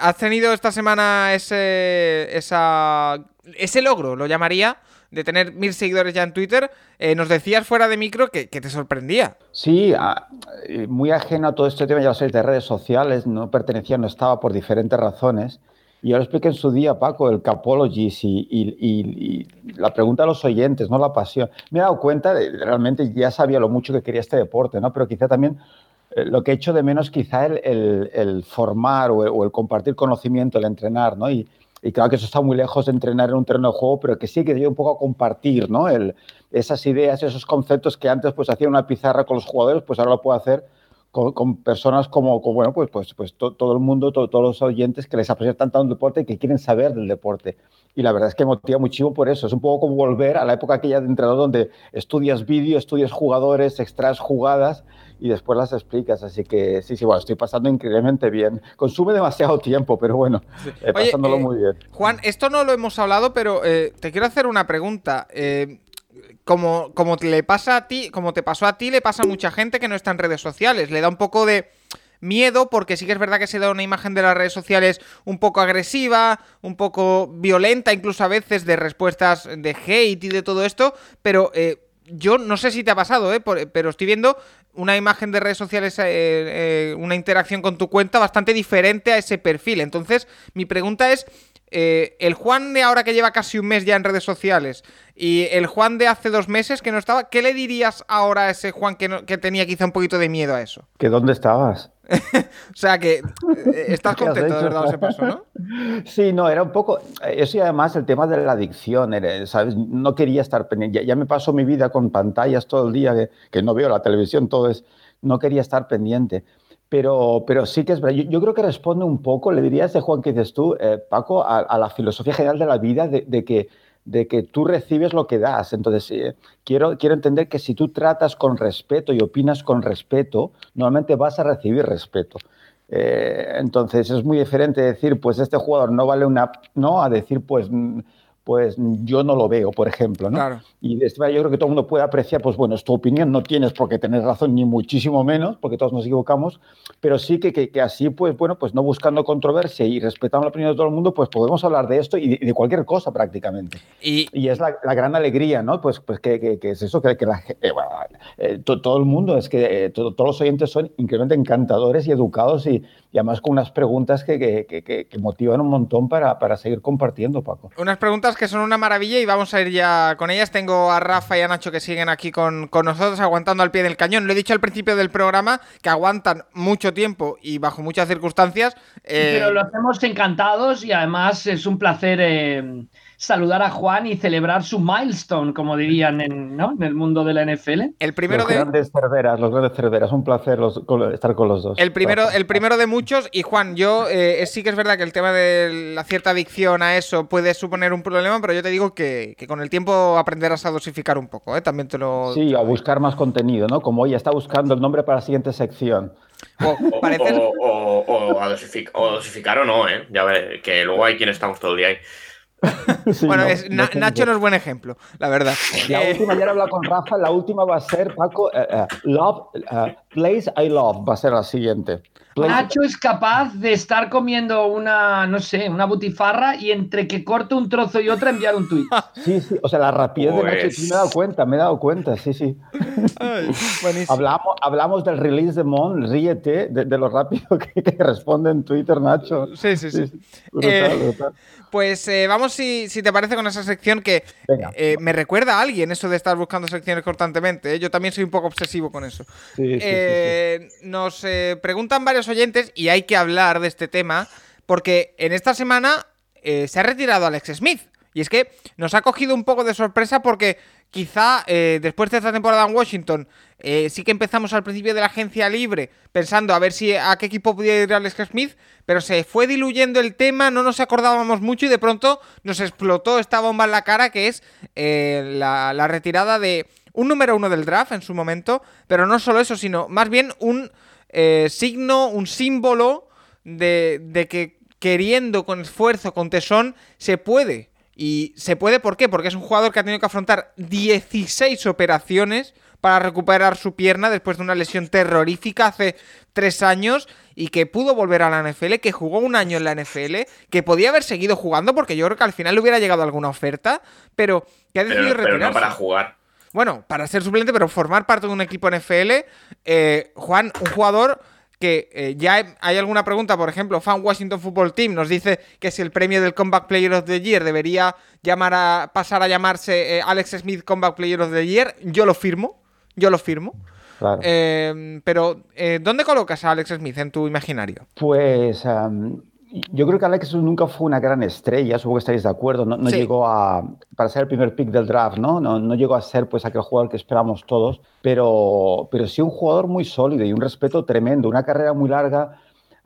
¿Has tenido esta semana ese, esa, ese logro, lo llamaría, de tener mil seguidores ya en Twitter? Eh, nos decías fuera de micro que, te sorprendía. Sí, eh, muy ajeno a todo este tema, ya lo sabéis, de redes sociales, no pertenecía, no estaba por diferentes razones. Y lo expliqué en su día, Paco, el Capologies y, la pregunta a los oyentes, no la pasión. Me he dado cuenta, de, realmente ya sabía lo mucho que quería este deporte, ¿no? Pero quizá también eh, lo que he hecho de menos, quizá el, formar o el, o el compartir conocimiento, el entrenar, ¿no? Y, y claro que eso está muy lejos de entrenar en un terreno de juego, pero que sí que ayuda un poco a compartir, ¿no? El, esas ideas, esos conceptos que antes pues hacía una pizarra con los jugadores, pues ahora lo puedo hacer con, con personas como, bueno, pues, pues, pues to- todo el mundo, to- todos los oyentes que les apasiona tanto un deporte y que quieren saber del deporte. Y la verdad es que motiva muchísimo por eso. Es un poco como volver a la época aquella de entrenador donde estudias vídeo, estudias jugadores, extraes jugadas y después las explicas. Así que sí, sí, bueno, estoy pasando increíblemente bien. Consume demasiado tiempo, pero bueno, eh, Oye, pasándolo eh, muy bien. Juan, esto no lo hemos hablado, pero eh, te quiero hacer una pregunta. Eh, como, como te le pasa a ti, como te pasó a ti, le pasa a mucha gente que no está en redes sociales. Le da un poco de miedo porque sí que es verdad que se da una imagen de las redes sociales un poco agresiva, un poco violenta, incluso a veces de respuestas de hate y de todo esto, pero eh, yo no sé si te ha pasado, ¿eh? Por- pero estoy viendo una imagen de redes sociales, eh, eh, una interacción con tu cuenta bastante diferente a ese perfil. Entonces, mi pregunta es, eh, el Juan de ahora que lleva casi un mes ya en redes sociales y el Juan de hace dos meses que no estaba, ¿qué le dirías ahora a ese Juan que, no- que tenía quizá un poquito de miedo a eso? ¿Que dónde estabas? *laughs* O sea que eh, estás ¿Qué has contento de dado ese paso, ¿no? *laughs* Sí, no, era un poco, eso y además el tema de la adicción, ¿sabes? No quería estar pendiente, ya, ya me paso mi vida con pantallas todo el día, que, que no veo la televisión, todo es, no quería estar pendiente. Pero, pero sí que es verdad, yo, creo que responde un poco, le diría a ese Juan que dices tú, eh, Paco, a, la filosofía general de la vida de, de que, de que tú recibes lo que das. Entonces, eh, quiero, quiero entender que si tú tratas con respeto y opinas con respeto, normalmente vas a recibir respeto. Eh, entonces es muy diferente decir, pues este jugador no vale una, no, a decir, pues, pues yo no lo veo, por ejemplo, ¿no? Claro. Y de manera yo creo que todo el mundo puede apreciar, pues bueno, es tu opinión, no tienes por qué tener razón, ni muchísimo menos, porque todos nos equivocamos, pero sí que, que, que así, pues bueno, pues no buscando controversia y respetando la opinión de todo el mundo, pues podemos hablar de esto y de, cualquier cosa prácticamente. Y, Y es la, la gran alegría, ¿no? Pues, pues que, que- que es eso, que, que la eh, bueno, eh, to- todo el mundo, es que eh, to- todos los oyentes son increíblemente encantadores y educados y, y además con unas preguntas que, que- que- que- que motivan un montón para, para seguir compartiendo, Paco. unas preguntas que son una maravilla y vamos a ir ya con ellas. Tengo a Rafa y a Nacho que siguen aquí con, con nosotros aguantando al pie del cañón. Lo he dicho al principio del programa, que aguantan mucho tiempo y bajo muchas circunstancias. eh, Pero lo hacemos encantados y además es un placer eh, saludar a Juan y celebrar su milestone, como dirían en, ¿no? en el mundo de la NFL. el primero los de... grandes cerveras, los grandes cerveras, un placer los- estar con los dos. El primero, el primero de muchos, y Juan, yo eh, sí que es verdad que el tema de la cierta adicción a eso puede suponer un problema, pero yo te digo que, que con el tiempo aprenderás a dosificar un poco, ¿eh? También te lo... Sí, a buscar más contenido, ¿no? Como hoy está buscando el nombre para la siguiente sección. O, O, parece- o- o- o a dosific- o dosificar o no, ¿eh? Ya veré, que luego hay quien estamos todo el día ahí. *laughs* Sí, Bueno, no, es- no Na- Nacho no es buen ejemplo, la verdad. La Eh, última, ya he hablado con Rafa, la última va a ser, Paco, eh, eh, Love, eh, Place I Love va a ser la siguiente. Place- Nacho es capaz de estar comiendo una, no sé, una butifarra y entre que corte un trozo y otra enviar un tuit. *laughs* Sí, sí, o sea, la rapidez de Nacho, Pues- sí me he dado cuenta, me he dado cuenta, sí, sí. ay, buenísimo. Hablamos, hablamos del release de Mon, ríete de, de lo rápido *laughs* que, que responde en Twitter, Nacho. Sí, sí, sí. brutal, Eh, brutal. Pues eh, vamos, si, si te parece, con esa sección que eh, me recuerda a alguien eso de estar buscando secciones constantemente. ¿eh? Yo también soy un poco obsesivo con eso. Sí, sí, sí, sí. Eh, Nos preguntan varios oyentes y hay que hablar de este tema porque en esta semana se ha retirado Alex Smith. Y es que nos ha cogido un poco de sorpresa porque quizá eh, después de esta temporada en Washington eh, sí que empezamos al principio de la agencia libre pensando a ver si a qué equipo podía ir Alex Smith, pero se fue diluyendo el tema, no nos acordábamos mucho y de pronto nos explotó esta bomba en la cara que es eh, la, retirada de un número uno del draft en su momento, pero no solo eso, sino más bien un eh, signo, un símbolo de, de que queriendo con esfuerzo, con tesón, se puede Y se puede, ¿por qué? Porque es un jugador que ha tenido que afrontar 16 operaciones para recuperar su pierna después de una lesión terrorífica hace tres años y que pudo volver a la NFL, que jugó un año en la NFL, que podía haber seguido jugando porque yo creo que al final le hubiera llegado alguna oferta, pero que ha decidido Pero, pero retirarse. no para jugar. Bueno, para ser suplente, pero formar parte de un equipo NFL, eh, Juan, un jugador que eh, ya hay, alguna pregunta, por ejemplo, Fan Washington Football Team nos dice que si el premio del Comeback Player of the Year debería llamar a, pasar a llamarse eh, Alex Smith Comeback Player of the Year, yo lo firmo, yo lo firmo. Claro. Eh, pero, ¿dónde colocas a Alex Smith en tu imaginario? Pues am, yo creo que Alex nunca fue una gran estrella, supongo que estaréis de acuerdo, no, no Sí. llegó a, para ser el primer pick del draft, ¿no? No, no llegó a ser pues aquel jugador que esperamos todos, pero, pero sí un jugador muy sólido y un respeto tremendo, una carrera muy larga.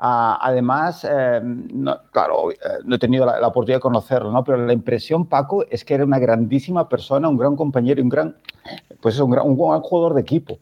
Ah, además, eh, no, claro, eh, no he tenido la, la oportunidad de conocerlo, ¿no? Pero la impresión, Paco, es que era una grandísima persona, un gran compañero y un gran, pues un gran, un gran jugador de equipo.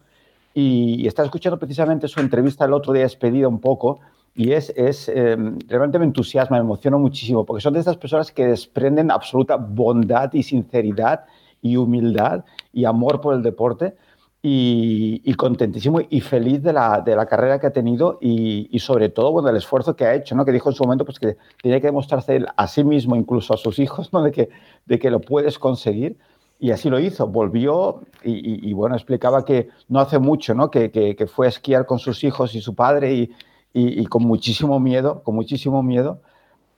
Y, y estaba escuchando precisamente su entrevista el otro día despedida un poco y es, es eh, realmente me entusiasma, me emociona muchísimo porque son de estas personas que desprenden absoluta bondad y sinceridad y humildad y amor por el deporte y, y contentísimo y feliz de la, de la carrera que ha tenido y, y sobre todo bueno, del esfuerzo que ha hecho, ¿no? que dijo en su momento pues, que tenía que demostrarse él a sí mismo, incluso a sus hijos, ¿no? de, que, de que lo puedes conseguir. Y así lo hizo, volvió y, y- y, bueno, explicaba que no hace mucho, ¿no? Que, que- que fue a esquiar con sus hijos y su padre y, y- y con muchísimo miedo, con muchísimo miedo,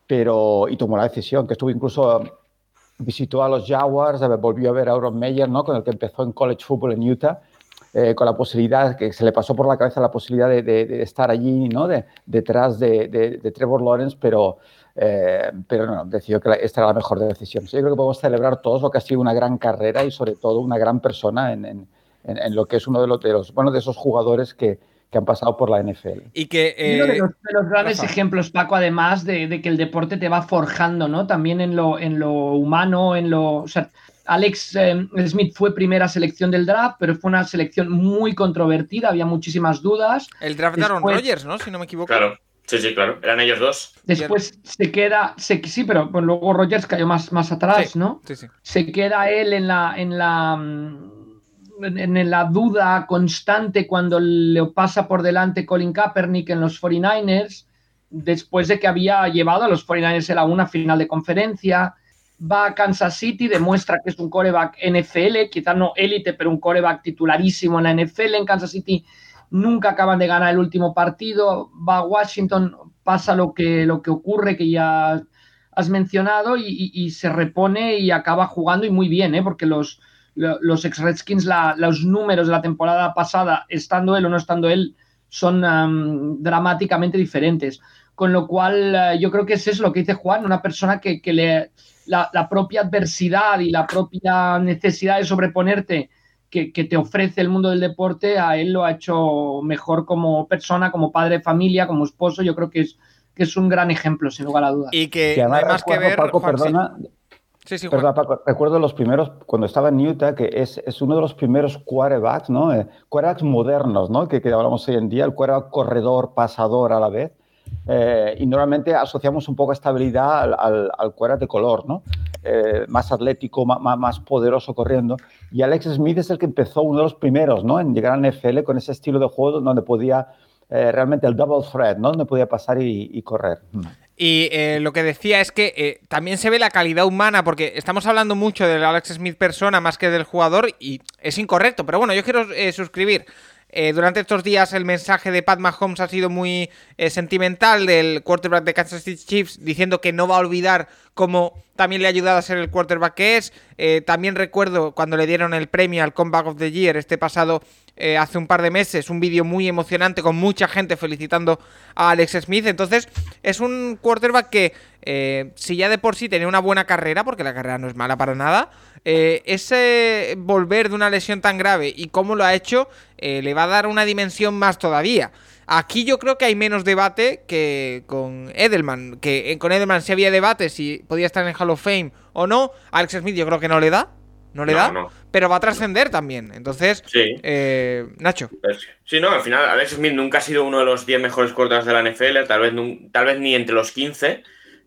pero y tomó la decisión, que estuvo incluso, visitó a los Jaguars, volvió a ver a Aaron Meyer, ¿no? Con el que empezó en college football en Utah, eh, con la posibilidad, que se le pasó por la cabeza la posibilidad de, de- de estar allí, ¿no? De- detrás de, Trevor Lawrence, pero, eh, pero no, decidió que la- esta era la mejor decisión. Yo creo que podemos celebrar todos lo que ha sido una gran carrera y sobre todo una gran persona en- en- en lo que es uno de los, de los, bueno, de esos jugadores que, que han pasado por la NFL. Y que... Uno de eh, los, de los grandes Rafa. ejemplos, Paco, además de, de que el deporte te va forjando, ¿no? También en lo, en lo humano, en lo. O sea, Alex eh, Smith fue primera selección del draft, pero fue una selección muy controvertida, había muchísimas dudas. el draft de Aaron Rodgers, ¿no? Si no me equivoco. Claro. Sí, sí, claro. Eran ellos dos. Después se queda, se, sí, pero pues, luego Rogers cayó más, más atrás, Sí. ¿no? Sí, sí. se queda él en la, en la, mm, en la duda constante cuando le pasa por delante Colin Kaepernick en los 49ers, después de que había llevado a los 49ers a una final de conferencia, va a Kansas City, demuestra que es un coreback NFL, quizás no élite, pero un coreback titularísimo en la NFL en Kansas City. Nunca acaban de ganar el último partido, va a Washington, pasa lo que, lo que ocurre, que ya has mencionado y, y- se repone y acaba jugando y muy bien, ¿eh? porque los, lo- los ex Redskins, la- los números de la temporada pasada, estando él o no estando él, son am, dramáticamente diferentes. Con lo cual, eh, yo creo que es eso lo que dice Juan, una persona que, que le, la, la propia adversidad y la propia necesidad de sobreponerte que, que te ofrece el mundo del deporte, a él lo ha hecho mejor como persona, como padre de familia, como esposo. Yo creo que es, que es un gran ejemplo, sin lugar a dudas. Y que Y no además hay más que ver. Paco, Juan, perdona, Sí, sí, Juan. Perdona, Paco, recuerdo los primeros, cuando estaba en Utah, que es, es uno de los primeros quarterbacks, ¿no? Eh, quarterbacks modernos, ¿no? Que, que hablamos hoy en día, el quarterback corredor, pasador a la vez. Eh, y normalmente asociamos un poco esta habilidad al, al, al quarterback de color, ¿no? Eh, más atlético, más, más, poderoso corriendo. Y Alex Smith es el que empezó, uno de los primeros, ¿no? En llegar a la NFL con ese estilo de juego donde podía eh, realmente el double threat, ¿no? Donde podía pasar y, y correr. Mm. Y eh, lo que decía es que eh, también se ve la calidad humana, porque estamos hablando mucho del Alex Smith persona más que del jugador, y es incorrecto. Pero bueno, yo quiero eh, suscribir. Eh, durante estos días el mensaje de Pat Mahomes ha sido muy eh, sentimental del quarterback de Kansas City Chiefs, diciendo que no va a olvidar cómo también le ha ayudado a ser el quarterback que es. Eh, también recuerdo cuando le dieron el premio al Comeback of the Year este pasado hace un par de meses, un vídeo muy emocionante con mucha gente felicitando a Alex Smith. Entonces, es un quarterback que, si ya de por sí tenía una buena carrera, porque la carrera no es mala para nada, eh, ese volver de una lesión tan grave y cómo lo ha hecho, eh, le va a dar una dimensión más todavía. Aquí yo creo que hay menos debate que con Edelman, que eh, con Edelman sí había debate si podía estar en Hall of Fame o no. Alex Smith yo creo que no le da, no le No, da, no. pero va a trascender también. Entonces, Sí. eh, Nacho. Sí, no, al final Alex Smith nunca ha sido uno de los 10 mejores quarterbacks de la NFL, tal vez, tal vez ni entre los 15,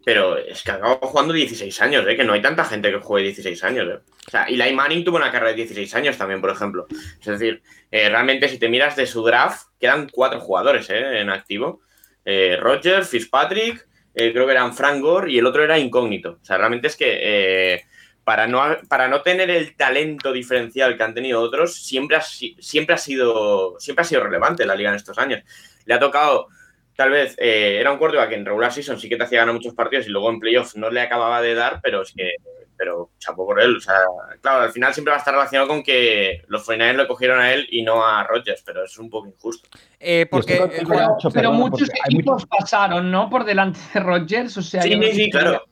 pero es que acabó jugando 16 años, ¿eh? que no hay tanta gente que juegue 16 años. ¿eh? O sea, Eli Manning tuvo una carrera de 16 años también, por ejemplo. Es decir, eh, realmente si te miras de su draft, quedan cuatro jugadores ¿eh? en activo. Eh, Roger, Fitzpatrick, creo que eran Frank Gore y el otro era incógnito. O sea, realmente es que para, no, para no tener el talento diferencial que han tenido otros, siempre ha, si- siempre ha, sido, siempre ha sido relevante la liga en estos años. Le ha tocado, tal vez, eh, era un quarterback que en regular season sí que te hacía ganar muchos partidos y luego en playoffs no le acababa de dar, pero es que, pero chapó por él. O sea, claro, al final siempre va a estar relacionado con que los 49ers lo cogieron a él y no a Rodgers, pero es un poco injusto. Eh, porque eh, Pero perdona, muchos porque equipos pasaron, ¿no? Por delante de Rodgers. O sea, Sí, sí, claro.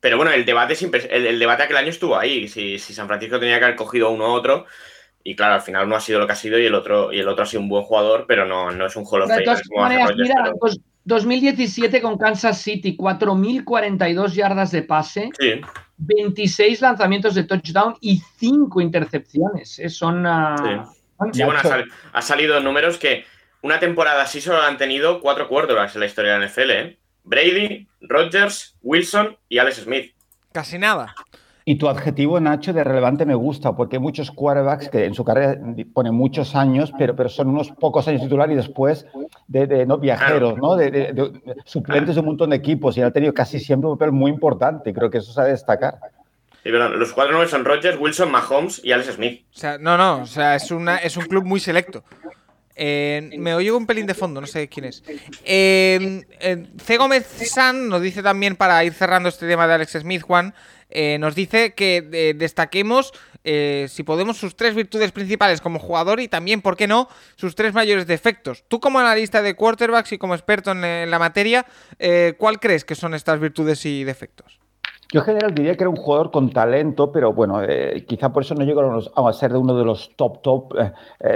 Pero bueno, el debate siempre, el, el debate aquel año estuvo ahí. Si, si San Francisco tenía que haber cogido uno u otro. Y claro, al final uno ha sido lo que ha sido y el otro, y el otro ha sido un buen jugador, pero no, no es un Hall of De Famer todas maneras, mira, pero- dos- 2017 con Kansas City, 4.042 yardas de pase, Sí, 26 lanzamientos de touchdown y 5 intercepciones. ¿eh? Son. ah, son- sí, bueno, ha, Nacho. sal- ha salido números que una temporada así solo han tenido cuatro quarterbacks en la historia de la NFL, ¿eh? Brady, Rodgers, Wilson y Alex Smith. casi nada. Y tu adjetivo, Nacho, de relevante me gusta, porque hay muchos quarterbacks que en su carrera ponen muchos años, pero, pero son unos pocos años titular y después de, de, no viajeros, ¿no? De, de- de- de suplentes de un montón de equipos y han tenido casi siempre un papel muy importante. y Creo que eso se ha de destacar. Sí, perdón, los cuatro nombres son Rodgers, Wilson, Mahomes y Alex Smith. O sea, no, no, o sea, es, una, es un club muy selecto. Eh, me oigo un pelín de fondo, no sé quién es. Eh, eh, C. Gómez San nos dice también, para ir cerrando este tema de Alex Smith, Juan, eh, nos dice que eh, destaquemos, eh, si podemos, sus tres virtudes principales como jugador y también, ¿por qué no?, sus tres mayores defectos. Tú como analista de quarterbacks y como experto en, la materia, ¿cuál crees que son estas virtudes y defectos? Yo en general diría que era un jugador con talento, pero bueno, quizá por eso no llegó a, ser de uno de los top top,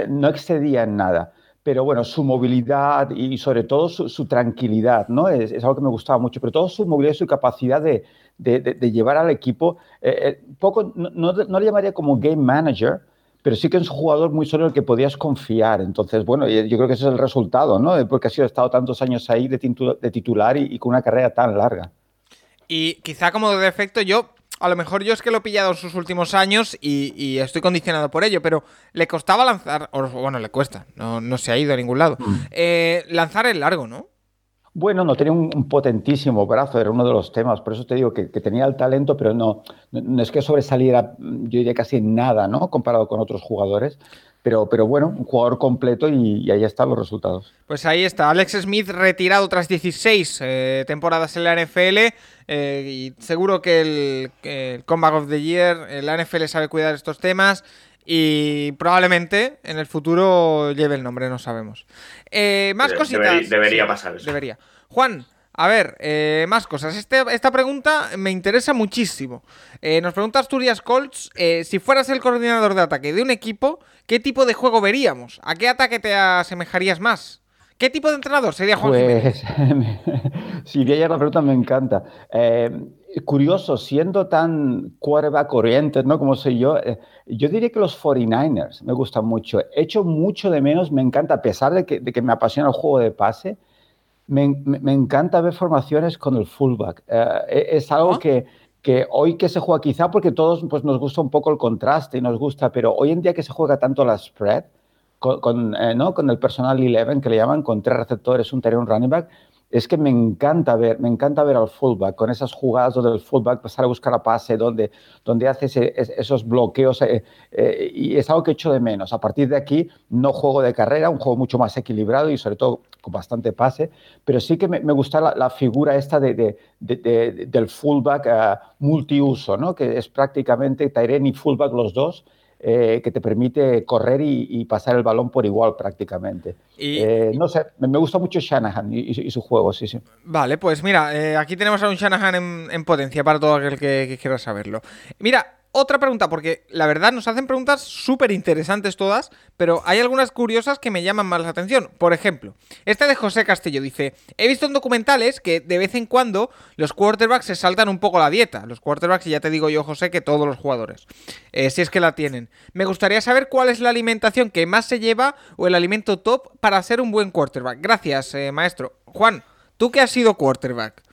no excedía en nada. Pero bueno, su movilidad y sobre todo su, tranquilidad, ¿no? Es algo que me gustaba mucho, pero todo su movilidad y su capacidad de, de- de- de llevar al equipo, eh, eh, poco, no, no- no le llamaría como game manager, pero sí que es un jugador muy solo en el que podías confiar. Entonces, bueno, yo creo que ese es el resultado, ¿no? Porque ha sido estado tantos años ahí de, titu- de titular y- y con una carrera tan larga. Y quizá como defecto, yo, a lo mejor yo es que lo he pillado en sus últimos años y, y estoy condicionado por ello, pero le costaba lanzar, o bueno, le cuesta, no, no se ha ido a ningún lado, eh, lanzar el largo, ¿no? Bueno, no tenía un, un potentísimo brazo, era uno de los temas, por eso te digo que, tenía el talento, pero no, no, es que sobresaliera, yo diría casi nada, ¿no? Comparado con otros jugadores, pero, pero bueno, un jugador completo y, y ahí están los resultados. Pues ahí está, Alex Smith retirado tras 16 eh, temporadas en la NFL eh, y seguro que el, el Comeback of the Year, eh, la NFL sabe cuidar estos temas y probablemente en el futuro lleve el nombre, no sabemos. Eh, más Debe- cositas. debería pasar eso. Debería. Juan, a ver, eh, más cosas. Este- esta pregunta me interesa muchísimo. Eh, nos pregunta Asturias Colts, eh, si fueras el coordinador de ataque de un equipo, ¿qué tipo de juego veríamos? ¿A qué ataque te asemejarías más? ¿Qué tipo de entrenador sería Juan Jiménez? Pues, *laughs* si ayer la pregunta me encanta. Eh, curioso, siendo tan quarterback oriented, ¿no? Como soy yo, eh, yo diría que los 49ers me gustan mucho. Echo mucho de menos, me encanta, a pesar de que, de que me apasiona el juego de pase, me, me- me encanta ver formaciones con el fullback. Eh, es algo ¿Ah? que, que hoy que se juega, quizá porque todos pues, nos gusta un poco el contraste y nos gusta, pero hoy en día que se juega tanto la spread, con, con, eh, ¿no? con el personal 11 que le llaman, con tres receptores, un terreno, un running back, es que me encanta ver, me encanta ver al fullback con esas jugadas donde el fullback pasar a buscar a pase, donde, donde hace esos bloqueos eh, eh, y es algo que echo de menos. A partir de aquí, no juego de carrera, un juego mucho más equilibrado y sobre todo con bastante pase, pero sí que me, gusta la, figura esta de, de- de- de- del fullback eh, multiuso, ¿no? que es prácticamente Tyrene y fullback los dos, eh, que te permite correr y, y pasar el balón por igual prácticamente. Y- Eh, no sé, me, me gusta mucho Shanahan y, y su- y su juego, sí, sí. Vale, pues mira, eh, aquí tenemos a un Shanahan en, en potencia para todo aquel que, que quiera saberlo. Mira, otra pregunta, porque la verdad nos hacen preguntas súper interesantes todas, pero hay algunas curiosas que me llaman más la atención. Por ejemplo, esta de José Castillo dice, he visto en documentales que de vez en cuando los quarterbacks se saltan un poco la dieta. Los quarterbacks, y ya te digo yo, José, que todos los jugadores, eh, si es que la tienen. Me gustaría saber cuál es la alimentación que más se lleva o el alimento top para ser un buen quarterback. Gracias, eh, maestro. Juan, tú que has sido quarterback.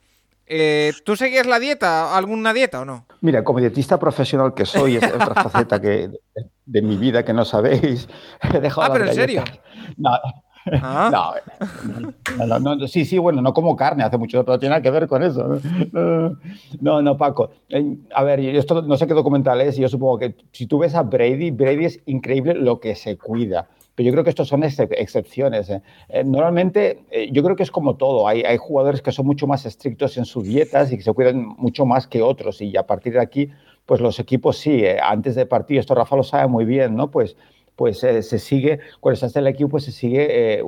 Eh, ¿Tú seguías la dieta, alguna dieta o no? Mira, como dietista profesional que soy, es otra *laughs* faceta que, de, de mi vida que no sabéis. *laughs* He dejado Ah, pero en serio. No, Ah. no, no, no, sí, sí, bueno, no como carne hace mucho, pero tiene nada que ver con eso. No, no, Paco. A ver, esto no sé qué documental es, y yo supongo que si tú ves a Brady, Brady es increíble lo que se cuida. Pero yo creo que estos son ex- excepciones. eh. Eh, normalmente, eh, yo creo que es como todo. Hay, hay jugadores que son mucho más estrictos en sus dietas y que se cuidan mucho más que otros. Y a partir de aquí, pues los equipos sí, eh, antes de partido, esto Rafa lo sabe muy bien, ¿no? Pues, pues eh, se sigue, cuando estás en el equipo, pues se sigue eh,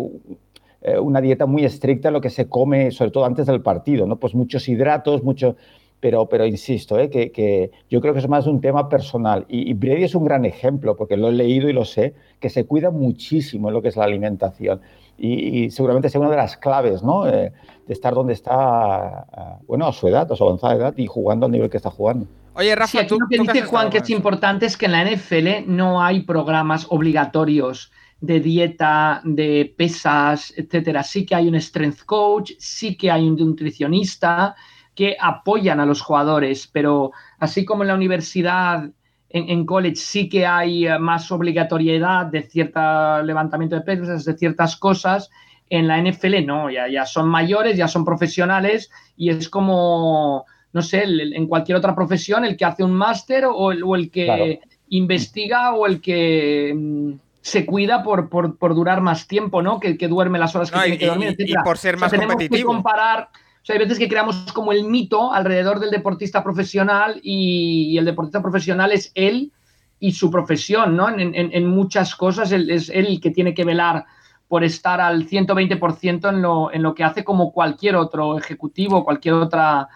una dieta muy estricta, lo que se come, sobre todo antes del partido, ¿no? Pues muchos hidratos, mucho... Pero, pero insisto, ¿eh? que, que yo creo que es más un tema personal. Y, y Brady es un gran ejemplo, porque lo he leído y lo sé, que se cuida muchísimo en lo que es la alimentación. Y, y seguramente sea una de las claves, ¿no? Eh, de estar donde está, ah, bueno, a su edad, a su avanzada edad y jugando al nivel que está jugando. Oye, Rafa, Sí, aquí tú, lo que tú dice Juan que es importante es que en la NFL no hay programas obligatorios de dieta, de pesas, etcétera. Sí que hay un strength coach, sí que hay un nutricionista que apoyan a los jugadores, pero así como en la universidad, en, en college sí que hay eh, más obligatoriedad de cierto levantamiento de pesas, de ciertas cosas. En la NFL no, ya, ya son mayores, ya son profesionales y es como, no sé, el- en cualquier otra profesión, el que hace un máster o el, o el que Claro. investiga o el que mm, se cuida por, por, por durar más tiempo, ¿no? Que, que duerme las horas que No, tiene y- que dormir, y- por ser O sea, más tenemos competitivo. Que comparar, sea, hay veces que creamos como el mito alrededor del deportista profesional y, y el deportista profesional es él y su profesión, ¿no? En, en- en muchas cosas él- es él el que tiene que velar por estar al 120% en lo, en lo que hace como cualquier otro ejecutivo, cualquier otra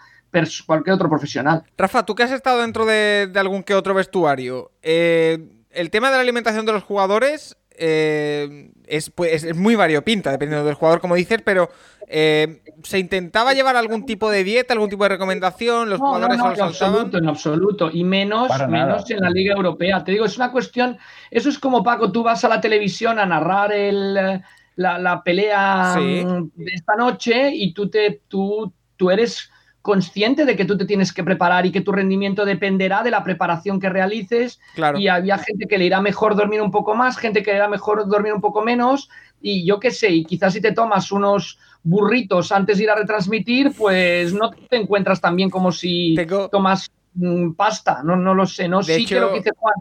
cualquier otro profesional. Rafa, tú que has estado dentro de, de algún que otro vestuario, eh, el tema de la alimentación de los jugadores eh, es, pues, es muy variopinta, dependiendo del jugador, como dices, pero eh, ¿se intentaba llevar algún tipo de dieta, algún tipo de recomendación? ¿Los No, no, jugadores no, solo en absoluto, en absoluto. Y menos, menos en la Liga Europea. Te digo, es una cuestión. Eso es como Paco, tú vas a la televisión a narrar el, la, la pelea Sí. mm, de esta noche y tú te, tú, tú eres consciente de que tú te tienes que preparar y que tu rendimiento dependerá de la preparación que realices. Claro. Y había gente que le irá mejor dormir un poco más, gente que le irá mejor dormir un poco menos. Y yo qué sé, y quizás si te tomas unos burritos antes de ir a retransmitir, pues no te encuentras tan bien como si Tengo- tomas mm, pasta. No, no lo sé, ¿no? De sí hecho- que lo que dice Juan,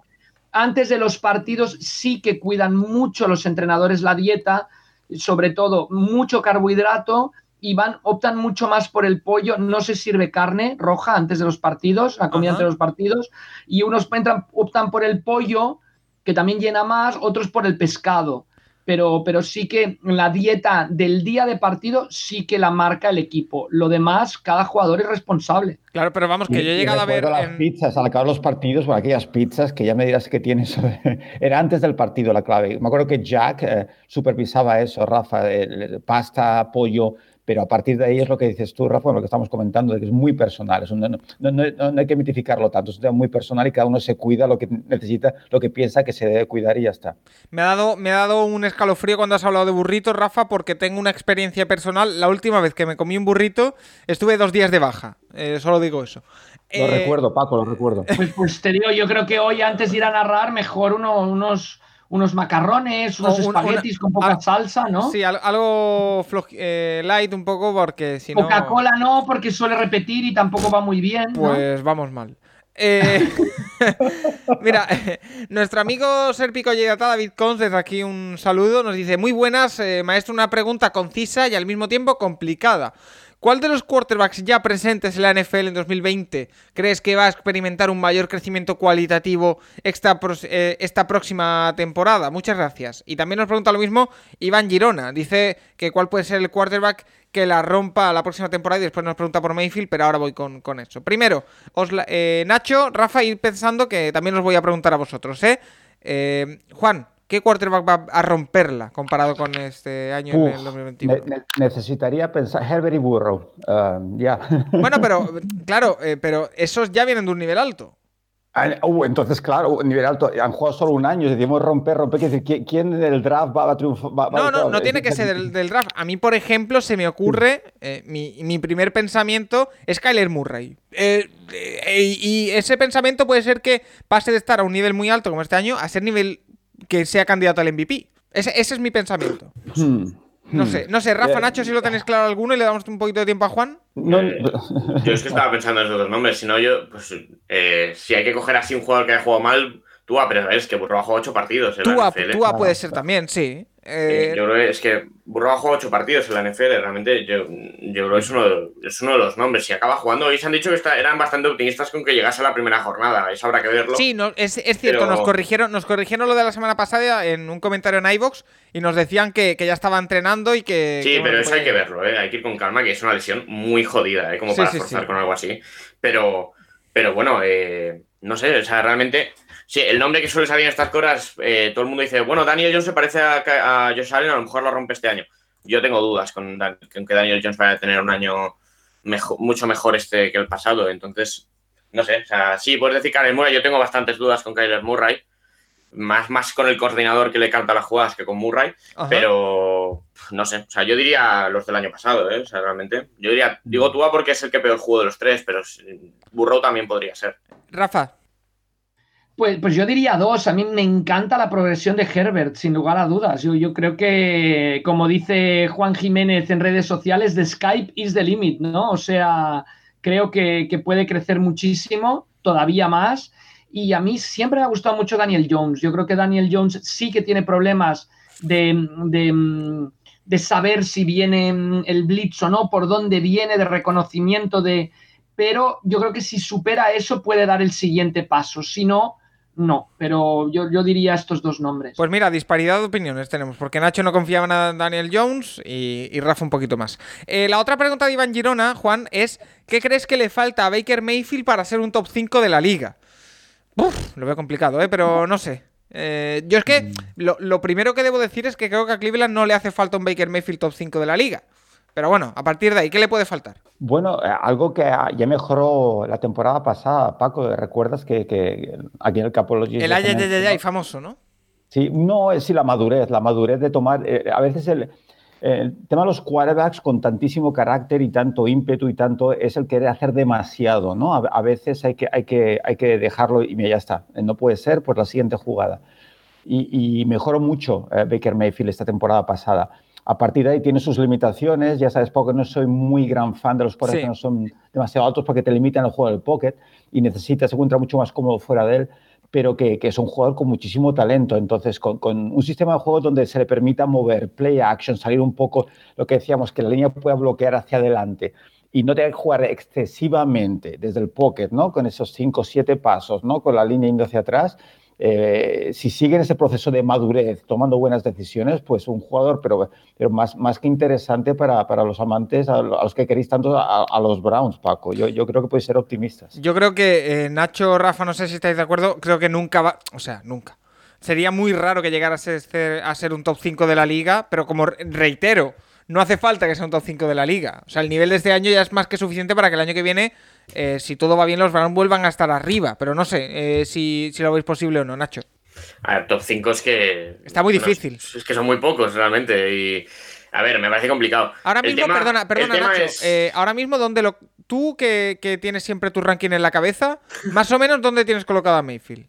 antes de los partidos sí que cuidan mucho los entrenadores la dieta, sobre todo mucho carbohidrato y van, optan mucho más por el pollo. No se sirve carne roja antes de los partidos, la comida Ajá. antes de los partidos, y unos entran- optan por el pollo, que también llena más, otros por el pescado. Pero, pero sí que la dieta del día de partido sí que la marca el equipo. Lo demás, cada jugador es responsable. Claro, pero vamos, que Y- yo he llegado a ver. las en- pizzas, al acabar los partidos, por aquellas pizzas que ya me dirás que tienes. *laughs* Era antes del partido la clave. Me acuerdo que Jack eh, supervisaba eso, Rafa, el- el pasta, pollo, pero a partir de ahí es lo que dices tú, Rafa, lo que estamos comentando, de que es muy personal. Es un- no, no- no- no- no hay que mitificarlo tanto, es un tema muy personal y cada uno se cuida lo que necesita, lo que piensa que se debe cuidar y ya está. Me ha, dado, me ha dado un escalofrío cuando has hablado de burritos, Rafa, porque tengo una experiencia personal. La última vez que me comí un burrito, estuve dos días de baja. Eh, solo digo eso. Lo Eh, recuerdo, Paco, lo recuerdo. Pues, pues te digo, yo creo que hoy antes de ir a narrar, mejor uno- unos, unos macarrones, unos un- espaguetis una- con poca al- salsa, ¿no? Sí, al- algo eh, light un poco, porque si no. Coca-Cola no, porque suele repetir y tampoco va muy bien. ¿no? Pues vamos mal. Eh, *laughs* Mira, *laughs* nuestro amigo Serpico Llegata, David Cons, desde aquí un saludo, nos dice, muy buenas, eh, maestro, una pregunta concisa y al mismo tiempo complicada. ¿Cuál de los quarterbacks ya presentes en la NFL en 2020 crees que va a experimentar un mayor crecimiento cualitativo eh, esta próxima temporada? Muchas gracias. Y también nos pregunta lo mismo Iván Girona. Dice que cuál puede ser el quarterback que la rompa la próxima temporada y después nos pregunta por Mayfield, pero ahora voy con, con eso. Primero, os la- eh, Nacho, Rafa, ir pensando que también os voy a preguntar a vosotros, ¿eh? Eh, Juan, ¿qué quarterback va a romperla comparado con este año en el 2021? ne- ne- necesitaría pensar, Herbert y Burrow, ah, ya. *laughs* Bueno, pero claro, eh, pero esos ya vienen de un nivel alto. Ah, uh, entonces, claro, nivel alto. Han jugado solo un año. Decimos romper, romper. Decir, ¿quién, ¿Quién del draft va a triunfar? Va, no, no, no tiene que ser del, del, draft. A mí, por ejemplo, se me ocurre. Eh, mi, mi, primer pensamiento es Kyler Murray. Eh, eh, y ese pensamiento puede ser que pase de estar a un nivel muy alto como este año a ser nivel que sea candidato al MVP. Ese, ese es mi pensamiento. Hmm. No sé, no sé, Rafa, Nacho, si lo tenéis claro alguno y le damos un poquito de tiempo a Juan. Eh, yo es que estaba pensando en esos dos nombres, si no yo, pues eh, si hay que coger así un jugador que haya jugado mal, Tua, pero es que Burro ha jugado ocho partidos. En Tua, la NFL. Tua puede ser también, sí. Eh... Yo creo que es que Burro ha jugado ocho partidos en la NFL, realmente yo, yo creo que es uno, de, es uno de los nombres. Si acaba jugando, hoy se han dicho que está, eran bastante optimistas con que llegase a la primera jornada, eso habrá que verlo. Sí, no, es, es, cierto, Pero... nos, corrigieron, nos corrigieron lo de la semana pasada en un comentario en iVox y nos decían que, que, ya estaba entrenando y que... Sí, que, pero eso hay que verlo, ¿eh? hay que ir con calma, que es una lesión muy jodida, ¿eh? como Sí, para sí, forzar sí. con algo así. Pero, pero bueno, eh, no sé, o sea, realmente... Sí, el nombre que suele salir en estas cosas, eh, todo el mundo dice, bueno, Daniel Jones se parece a, a Josh Allen, a lo mejor lo rompe este año. Yo tengo dudas con, Dan, con que Daniel Jones vaya a tener un año mejor, mucho mejor este que el pasado. Entonces, no sé, o sea, sí, puedes decir Kyler Murray, yo tengo bastantes dudas con Kyler Murray, más, más con el coordinador que le canta las jugadas que con Murray, Ajá. pero no sé, o sea, yo diría los del año pasado, ¿eh? o sea, realmente. Yo diría, digo Tua porque es el que peor jugó de los tres, pero Burrow también podría ser. Rafa. Pues, pues yo diría dos. A mí me encanta la progresión de Herbert, sin lugar a dudas. Yo, yo creo que, como dice Juan Jiménez en redes sociales, de Skype is the limit, ¿no? O sea, creo que, que, puede crecer muchísimo, todavía más. Y a mí siempre me ha gustado mucho Daniel Jones. Yo creo que Daniel Jones sí que tiene problemas de, de, de saber si viene el blitz o no, por dónde viene, de reconocimiento de... Pero yo creo que si supera eso puede dar el siguiente paso. Si no, no, pero yo, yo, diría estos dos nombres. Pues mira, disparidad de opiniones tenemos, porque Nacho no confiaba en Daniel Jones y, y Rafa un poquito más. Eh, la otra pregunta de Iván Girona, Juan, es ¿qué crees que le falta a Baker Mayfield para ser un top 5 de la liga? Uf, lo veo complicado, ¿eh? pero no sé. Eh, yo es que lo, lo, primero que debo decir es que creo que a Cleveland no le hace falta un Baker Mayfield top 5 de la liga. Pero bueno, a partir de ahí, ¿qué le puede faltar? Bueno, eh, algo que ya mejoró la temporada pasada, Paco, ¿recuerdas que, que aquí en el Capology... El ay, ay, ay, ay, famoso, ¿no? Sí, no, es sí, la madurez, la madurez de tomar... Eh, a veces el, el, tema de los quarterbacks con tantísimo carácter y tanto ímpetu y tanto es el querer hacer demasiado, ¿no? A, a veces hay que, hay, que, hay que dejarlo y ya está, no puede ser, pues la siguiente jugada. Y, y mejoró mucho eh, Baker Mayfield esta temporada pasada a partir de ahí tiene sus limitaciones. Ya sabes, porque no soy muy gran fan de los sí. que no son demasiado altos porque te limitan el juego del pocket y necesitas, se encuentra mucho más cómodo fuera de él, pero que, que es un jugador con muchísimo talento. Entonces, con, con, un sistema de juego donde se le permita mover, play action, salir un poco, lo que decíamos, que la línea pueda bloquear hacia adelante y no tenga que jugar excesivamente desde el pocket, ¿no? Con esos 5 o 7 pasos, ¿no? Con la línea yendo hacia atrás, eh, si siguen ese proceso de madurez, tomando buenas decisiones, pues un jugador, pero, pero más, más que interesante para, para los amantes, a, los que queréis tanto, a, a los Browns, Paco. Yo, yo, creo que podéis ser optimistas. Yo creo que eh, Nacho, Rafa, no sé si estáis de acuerdo, creo que nunca va, o sea, nunca. Sería muy raro que llegara a ser, a ser un top 5 de la liga, pero como reitero, no hace falta que sea un top 5 de la liga. O sea, el nivel de este año ya es más que suficiente para que el año que viene, eh, si todo va bien, los Browns vuelvan a estar arriba. Pero no sé eh, si, si, lo veis posible o no, Nacho. A ver, top 5 es que. Está muy difícil. No, es que son muy pocos realmente. Y. A ver, me parece complicado. Ahora mismo, tema, perdona, perdona, Nacho. Es... Eh, ahora mismo, ¿dónde lo. Tú que, que, tienes siempre tu ranking en la cabeza, más o menos, ¿dónde tienes colocado a Mayfield?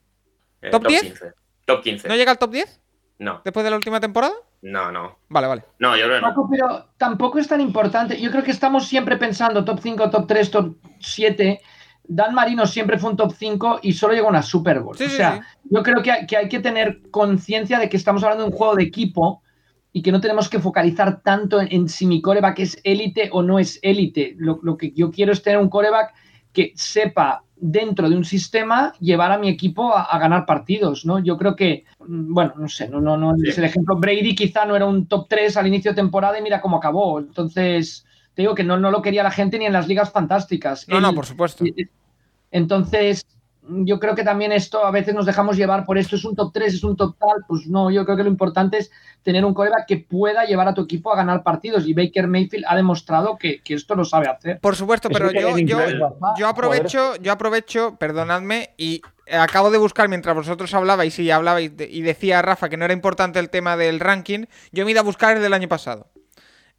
¿Top, top 10? 15. Top 15. ¿No llega al top 10? No. ¿Después de la última temporada? No, no. Vale, vale. No, yo creo que no. Paco, pero tampoco es tan importante. Yo creo que estamos siempre pensando top 5, top 3, top 7. Dan Marino siempre fue un top 5 y solo llegó a una Super Bowl. Sí, o sea, sí, sí. yo creo que hay, que hay que tener conciencia de que estamos hablando de un juego de equipo y que no tenemos que focalizar tanto en, en si mi coreback es élite o no es élite. Lo, lo, que yo quiero es tener un coreback que sepa dentro de un sistema llevar a mi equipo a, a ganar partidos, ¿no? Yo creo que, mm, bueno, no sé, no, no, no sí. es el ejemplo. Brady quizá no era un top 3 al inicio de temporada y mira cómo acabó. Entonces, te digo que no, no lo quería la gente ni en las ligas fantásticas. No, Él, no, por supuesto. Entonces, yo creo que también esto a veces nos dejamos llevar por esto, es un top 3, es un top tal, pues no, yo creo que lo importante es tener un coreback que pueda llevar a tu equipo a ganar partidos y Baker Mayfield ha demostrado que, que esto lo sabe hacer. Por supuesto, pero yo, yo, yo, aprovecho, yo aprovecho, perdonadme, y eh, acabo de buscar mientras vosotros hablabais y hablabais de- y decía Rafa que no era importante el tema del ranking, yo me he ido a buscar el del año pasado.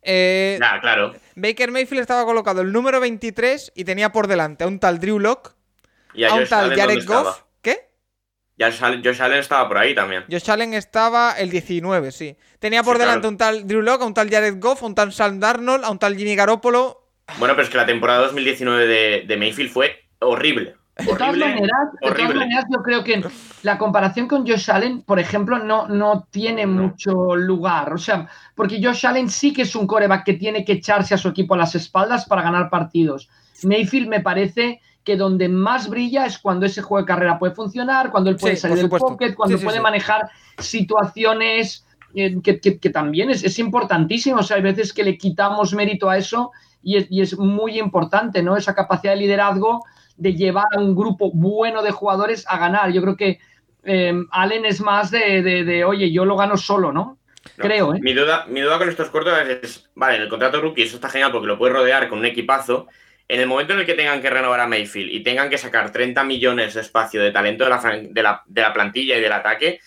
Eh, Nah, claro. Baker Mayfield estaba colocado el número 23 y tenía por delante a un tal Drew Lock, Y a a un Josh tal Allen, ¿dónde Jared estaba? Goff. ¿Qué? Josh Allen, Josh Allen estaba por ahí también. Josh Allen estaba el 19, sí. Tenía por Sí, delante claro. un tal Drew Lock, a un tal Jared Goff, a un tal Sam Darnold, a un tal Jimmy Garoppolo. Bueno, pero es que la temporada 2019 de, de Mayfield fue horrible. De todas, Horrible, maneras, de todas horrible. maneras, yo creo que la comparación con Josh Allen, por ejemplo, no, no tiene mucho lugar. O sea, porque Josh Allen sí que es un coreback que tiene que echarse a su equipo a las espaldas para ganar partidos. Mayfield me parece que donde más brilla es cuando ese juego de carrera puede funcionar, cuando él puede Sí, salir del pocket, cuando Sí, sí, puede sí. manejar situaciones eh, que, que- que también es, es importantísimo. O sea, hay veces que le quitamos mérito a eso y es, y es muy importante, ¿no? Esa capacidad de liderazgo de llevar a un grupo bueno de jugadores a ganar. Yo creo que eh, Allen es más de, de- de, oye, yo lo gano solo, ¿no? No, Creo, ¿eh? Mi duda, mi duda con estos cortos es, vale, en el contrato rookie eso está genial porque lo puedes rodear con un equipazo. En el momento en el que tengan que renovar a Mayfield y tengan que sacar 30 millones de espacio de talento de la, de la, de la plantilla y del ataque,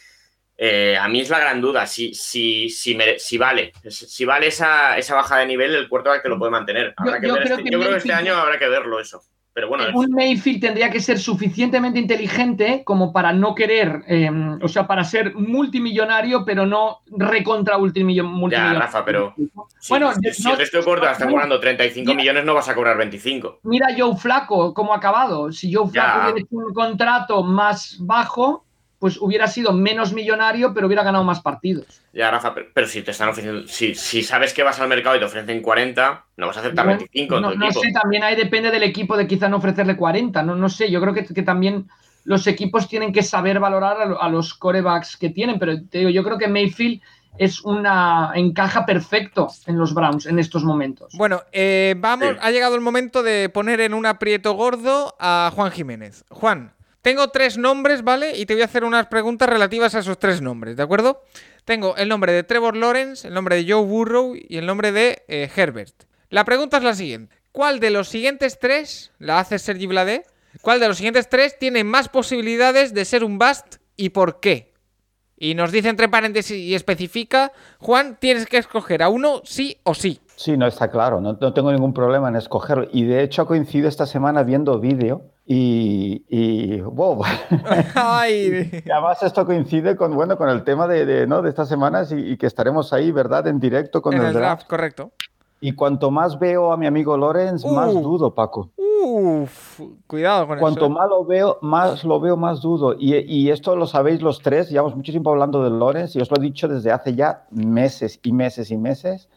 eh, a mí es la gran duda. Si, si, si, si vale, si vale esa, esa baja de nivel, el quarterback te lo puede mantener. Habrá Yo- que yo ver creo este- que yo creo que este año habrá que verlo eso. Pero bueno, es- Un Mayfield tendría que ser suficientemente inteligente como para no querer, eh, o sea, para ser multimillonario, pero no recontra multimillo- ya, multimillonario. Rafa, pero si, Bueno, si- si no- el resto de quarterbacks está cobrando 35 mira- millones, no vas a cobrar 25. Mira Joe Flaco, cómo ha acabado. Si Joe Flaco hecho un contrato más bajo, pues hubiera sido menos millonario, pero hubiera ganado más partidos. Ya, Rafa, pero, pero si te están ofreciendo, si, si sabes que vas al mercado y te ofrecen 40, no vas a aceptar 25 no, tu no equipo. sé, también ahí depende del equipo de quizá no ofrecerle 40, no, no sé, yo creo que, que también los equipos tienen que saber valorar a, lo- a los corebacks que tienen, pero te digo, yo creo que Mayfield es una encaja perfecto en los Browns en estos momentos. Bueno, eh, vamos, Sí. ha llegado el momento de poner en un aprieto gordo a Juan Jiménez. Juan, tengo tres nombres, ¿vale? Y te voy a hacer unas preguntas relativas a esos tres nombres, ¿de acuerdo? Tengo el nombre de Trevor Lawrence, el nombre de Joe Burrow y el nombre de eh, Herbert. La pregunta es la siguiente. ¿Cuál de los siguientes tres, la hace Sergi Bladé, cuál de los siguientes tres tiene más posibilidades de ser un bust y por qué? Y nos dice entre paréntesis y especifica, Juan, tienes que escoger a uno sí o sí. Sí, no está claro, no, no tengo ningún problema en escogerlo. Y de hecho coincido esta semana viendo vídeo y, y wow. *laughs* Ay, Y además esto coincide con, bueno, con el tema de, de, ¿no? de estas semanas y, y que estaremos ahí, ¿verdad? En directo con en el, el draft. draft, correcto. Y cuanto más veo a mi amigo Lorenz, más Uh. dudo, Paco. Uf, cuidado con Cuanto eso. más lo veo, más lo veo, más dudo. Y, y esto lo sabéis los tres, llevamos mucho tiempo hablando de Lorenz y os lo he dicho desde hace ya meses y meses y meses,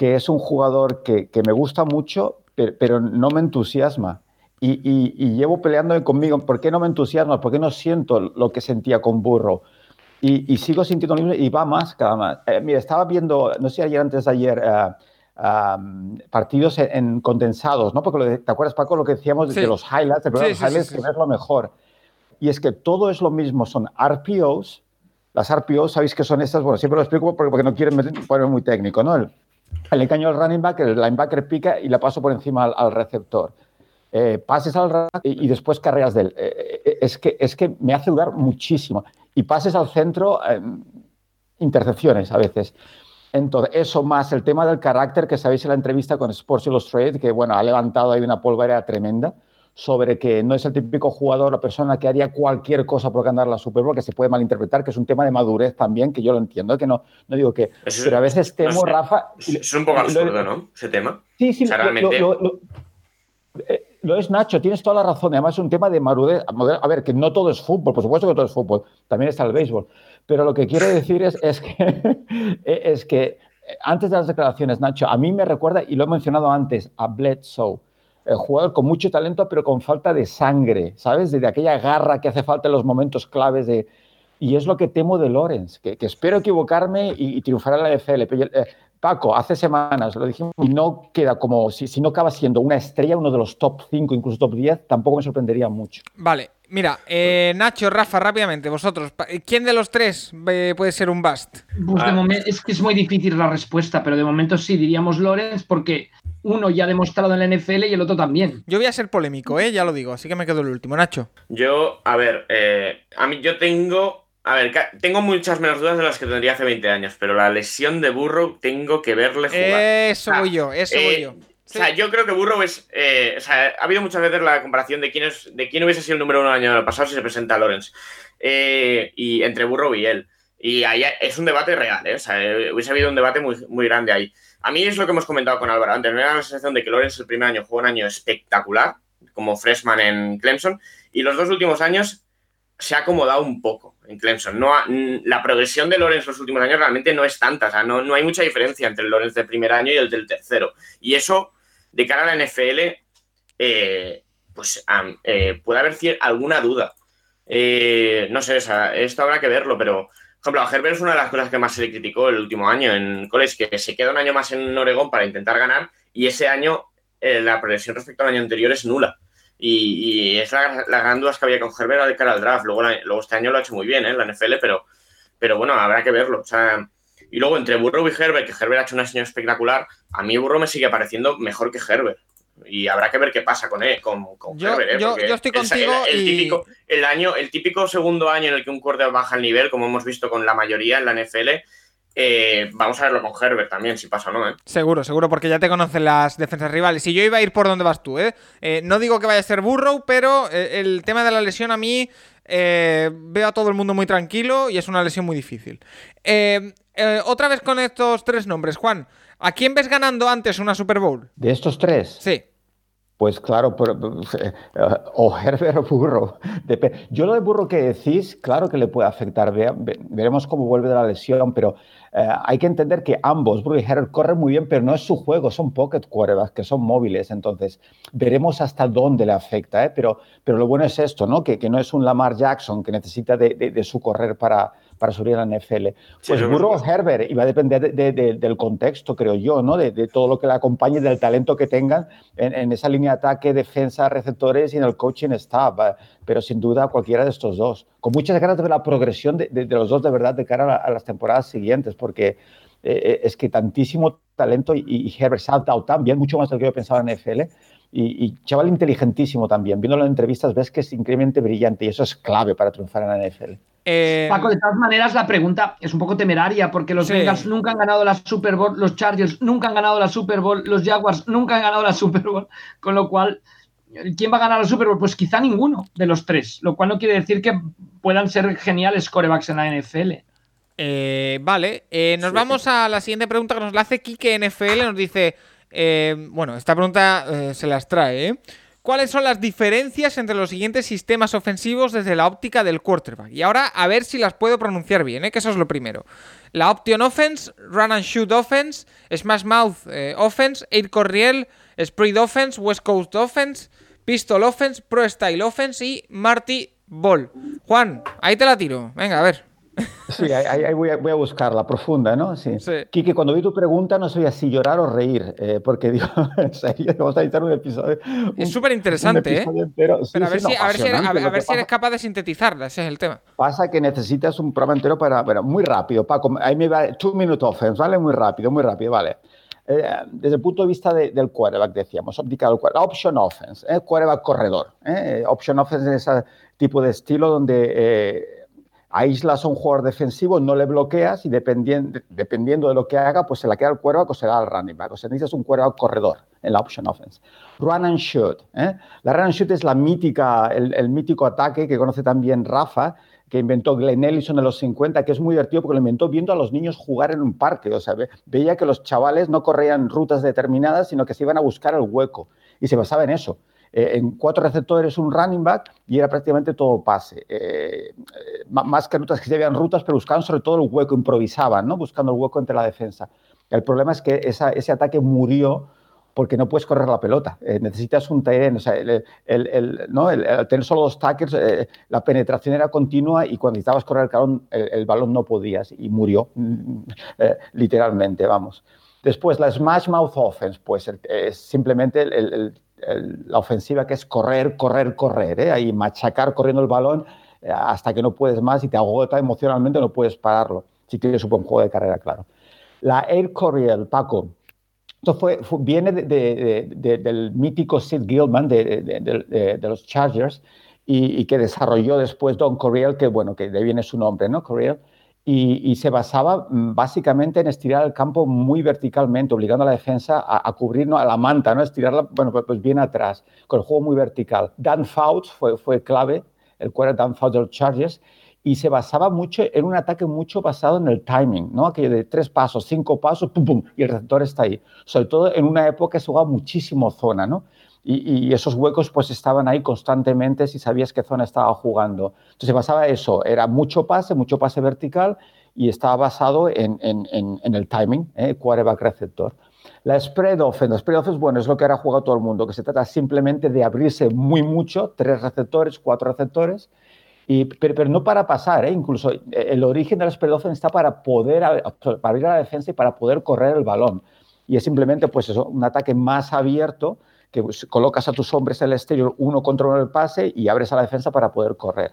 que es un jugador que, que me gusta mucho, pero, pero no me entusiasma. Y, y- y llevo peleándome conmigo, ¿por qué no me entusiasma? ¿Por qué no siento lo que sentía con Burro? Y, y sigo sintiendo lo mismo y va más cada más. Eh, mira, estaba viendo, no sé ayer antes de ayer, eh, um, partidos en, en condensados, ¿no? Porque lo de- te acuerdas, Paco, lo que decíamos de, Sí. de los highlights, de Sí, los sí, highlights que ves lo mejor. Y es que todo es lo mismo, son RPOs. Las RPOs, sabéis que son estas, bueno, siempre lo explico porque, porque no quieren ponerme muy técnico, ¿no? El, el engaño al running back, el linebacker pica y la paso por encima al, receptor. Eh, pases al y, y después carreras de él. Eh, eh, es, que, es que me hace dudar muchísimo. Y pases al centro, eh, intercepciones a veces. Entonces, eso más el tema del carácter que sabéis en la entrevista con Sports Illustrated, que bueno, ha levantado ahí una polvareda tremenda sobre que no es el típico jugador o persona que haría cualquier cosa por ganar la Super Bowl, que se puede malinterpretar, que es un tema de madurez también, que yo lo entiendo, que no, no digo que... Eso- pero a veces no temo, sé. Rafa... Es, un poco lo- absurdo, ¿no? Ese tema. Sí, sí, O sea, realmente- lo- eh, lo es Nacho, tienes toda la razón. Además, es un tema de madurez. A ver, que no todo es fútbol, por supuesto que todo es fútbol, también está el béisbol. Pero lo que quiero decir es, es que, *laughs* es que eh, antes de las declaraciones, Nacho, a mí me recuerda, y lo he mencionado antes, a Bledsoe. El jugador con mucho talento, pero con falta de sangre, ¿sabes? De, de aquella garra que hace falta en los momentos claves de, y es lo que temo de Lorenz, que, que espero equivocarme y, y triunfar en la NFL. Pero, eh, Paco, hace semanas lo dijimos y no queda como, si, si no acaba siendo una estrella, uno de los top 5, incluso top 10, tampoco me sorprendería mucho. Vale, mira, eh, Nacho, Rafa, rápidamente, vosotros, ¿quién de los tres eh, puede ser un bust? Pues de Ah. momento, es que es muy difícil la respuesta, pero de momento sí, diríamos Lorenz, porque uno ya demostrado en la NFL y el otro también. Yo voy a ser polémico, ¿eh? ya lo digo, así que me quedo el último. Nacho. Yo, a ver, eh, a mí yo tengo. A ver, tengo muchas menos dudas de las que tendría hace 20 años, pero la lesión de Burrow tengo que verle jugar. Eso voy yo, eso voy eh, yo. O sea, yo creo que Burrow es. eh, o sea, ha habido muchas veces la comparación de quién, es, de quién hubiese sido el número uno el año pasado si se presenta a Lawrence. Eh, y entre Burrow y él. Y ahí es un debate real, ¿eh? O sea, hubiese habido un debate muy, muy grande ahí. A mí es lo que hemos comentado con Álvaro antes. Me da la sensación de que Lawrence el primer año jugó un año espectacular, como freshman en Clemson, y los dos últimos años se ha acomodado un poco en Clemson. No la progresión de Lawrence los últimos años realmente no es tanta. O sea, no, no hay mucha diferencia entre el Lawrence del primer año y el del tercero. Y eso, de cara a la NFL, eh, pues eh, puede haber alguna duda. Eh, no sé, o sea, esto habrá que verlo, pero, por ejemplo, a Herbert es una de las cosas que más se le criticó el último año en college, que se queda un año más en Oregón para intentar ganar y ese año eh, la progresión respecto al año anterior es nula. Y, es la, la gran duda que había con Herbert de cara al draft. Luego, luego este año lo ha hecho muy bien ¿eh? en la NFL, pero, pero bueno, habrá que verlo. O sea, y luego entre Burrow y Herbert, que Herbert ha hecho un año espectacular, a mí Burrow me sigue pareciendo mejor que Herbert. Y habrá que ver qué pasa con él, con, con Yo- Herbert. ¿eh? yo- yo estoy el- contigo el, el y- típico, el, año, el típico segundo año en el que un quarterback baja el nivel, como hemos visto con la mayoría en la NFL, eh, vamos a verlo con Herbert también, si pasa o no. ¿eh? Seguro, seguro, porque ya te conocen las defensas rivales. Y yo iba a ir por donde vas tú, ¿eh? Eh, no digo que vaya a ser Burrow, pero eh, el tema de la lesión a mí eh, veo a todo el mundo muy tranquilo y es una lesión muy difícil. Eh, eh, otra vez con estos tres nombres, Juan. ¿A quién ves ganando antes una Super Bowl? De estos tres, Sí. Pues claro, por- eh, o Herbert o Burro. *laughs* Yo lo de Burro que decís, claro que le puede afectar. Veremos cómo vuelve de la lesión, pero eh, hay que entender que ambos, Burro y Herbert, corren muy bien, pero no es su juego, son pocket quarterbacks, que son móviles. Entonces, veremos hasta dónde le afecta. ¿eh? Pero, pero lo bueno es esto, ¿no? Que, que no es un Lamar Jackson que necesita de- de su correr para, para subir a la NFL. Sí, Pues eso Burrow o Herbert, y va a depender de- de- de- del contexto, creo yo, ¿no? De, todo lo que le acompañe, del talento que tengan en, en esa línea de ataque, defensa, receptores y en el coaching staff. Pero sin duda cualquiera de estos dos. Con muchas ganas de ver la progresión de, los dos de verdad de cara a, la- a las temporadas siguientes, porque eh, es que tantísimo talento y, y Herbert tan bien, mucho más de lo que yo pensaba en NFL. Y, y chaval inteligentísimo también. Viéndolo en entrevistas ves que es increíblemente brillante y eso es clave para triunfar en la NFL. Eh, Paco, de todas maneras, la pregunta es un poco temeraria porque los Sí. Bengals nunca han ganado la Super Bowl, los Chargers nunca han ganado la Super Bowl, los Jaguars nunca han ganado la Super Bowl, *laughs* con lo cual, ¿quién va a ganar la Super Bowl? Pues quizá ninguno de los tres, lo cual no quiere decir que puedan ser geniales corebacks en la NFL. Eh, vale, eh, nos vamos a la siguiente pregunta que nos la hace Kike NFL. Nos dice, eh, bueno, esta pregunta eh, se las trae. ¿eh? ¿Cuáles son las diferencias entre los siguientes sistemas ofensivos desde la óptica del quarterback? Y ahora a ver si las puedo pronunciar bien, ¿eh? que eso es lo primero. La Option Offense, Run and Shoot Offense, Smash Mouth eh, Offense, Air Corriel, Spread Offense, West Coast Offense, Pistol Offense, Pro Style Offense y Marty Ball. Juan, ahí te la tiro. Venga, a ver. Sí, ahí, ahí- voy, a, voy a buscarla, profunda, ¿no? Sí. Sí. Quique, cuando vi tu pregunta no sabía si llorar o reír, eh, porque *laughs* digo, vamos a editar un episodio. Es un- súper interesante, ¿eh? Sí, Pero a ver, sí, si, no, a ver si eres, a ver- si eres capaz de sintetizarla, ese es el tema. Pasa que necesitas un programa entero para, bueno, muy rápido, Paco. Ahí me va, two minute offense, ¿vale? Muy rápido, muy rápido, ¿vale? Eh, desde el punto de vista de- del quarterback, decíamos, óptica del quarterback, option offense, ¿eh? quarterback corredor. ¿eh? Option offense es ese tipo de estilo donde eh, aíslas a un jugador defensivo, no le bloqueas y dependiendo, de lo que haga, pues se la queda al quarterback o se da al running back. O sea, necesitas un quarterback corredor en la option offense. Run and shoot. ¿eh? La run and shoot es la mítica, el, el mítico ataque que conoce también Rafa, que inventó Glenn Ellison en los 50, que es muy divertido porque lo inventó viendo a los niños jugar en un parque. O sea, ve- veía que los chavales no corrían rutas determinadas, sino que se iban a buscar el hueco. Y se basaba en eso. Eh, en cuatro receptores, un running back, y era prácticamente todo pase. Eh, eh, más que rutas que se veían rutas, pero buscaban sobre todo el hueco, improvisaban, ¿no? buscando el hueco entre la defensa. El problema es que esa- ese ataque murió porque no puedes correr la pelota. Eh, necesitas un tight o sea, el, el- el- ¿no? el- tener solo dos tackles, eh, la penetración era continua y cuando necesitabas correr el, balón, el, balón no podías y murió, mm, eh, literalmente, vamos. Después, la Smash Mouth Offense, pues el- es simplemente el- la ofensiva que es correr, correr, correr, ¿eh? ahí machacar corriendo el balón eh, hasta que no puedes más y te agota emocionalmente, no puedes pararlo. Si tienes un buen juego de carrera, claro. La Air Coryell, Paco, Esto fue, viene del mítico Sid Gilman de, los Chargers y, que desarrolló después Don Coryell, que bueno, que de viene su nombre, ¿no? Coryell. Y, se basaba mm, básicamente en estirar el campo muy verticalmente, obligando a la defensa a, a cubrirnos a la manta, ¿no? estirarla bueno, pues, pues bien atrás, con el juego muy vertical. Dan Fouts fue, clave, el cual era Dan Fouts de los Chargers, y se basaba mucho en un ataque mucho basado en el timing, ¿no? Aquello de tres pasos, cinco pasos, pum, pum, y el receptor está ahí. Sobre todo en una época que se jugaba muchísimo zona, ¿no? Y, esos huecos pues estaban ahí constantemente si sabías qué zona estaba jugando. Entonces basaba eso, era mucho pase, mucho pase vertical y estaba basado en, en, el timing, ¿eh? quarterback receptor. La spread offense, la spread offense, bueno, es lo que ahora juega todo el mundo, que se trata simplemente de abrirse muy mucho, tres receptores, cuatro receptores, pero, no para pasar, ¿eh? incluso eh, el origen del spread offense está para poder para abrir a la defensa y para poder correr el balón. Y es simplemente pues eso, un ataque más abierto que pues, colocas a tus hombres en el exterior, uno controla el pase y abres a la defensa para poder correr.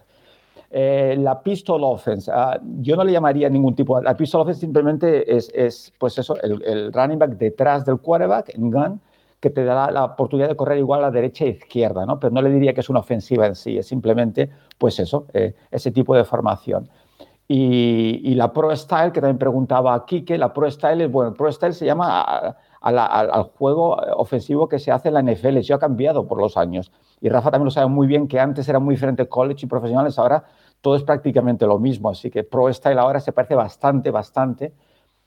Eh, la pistol offense, ah, yo no le llamaría ningún tipo. La pistol offense simplemente es, es pues eso, el, running back detrás del quarterback en gun que te da la, oportunidad de correr igual a derecha e izquierda, ¿no? Pero no le diría que es una ofensiva en sí, es simplemente, pues eso, eh, ese tipo de formación. Y, la Pro Style, que también preguntaba que la Pro Style, es, bueno, Pro Style se llama al juego ofensivo que se hace en la NFL, eso ha cambiado por los años. Y Rafa también lo sabe muy bien, que antes era muy diferente college y profesionales, ahora todo es prácticamente lo mismo, así que Pro Style ahora se parece bastante, bastante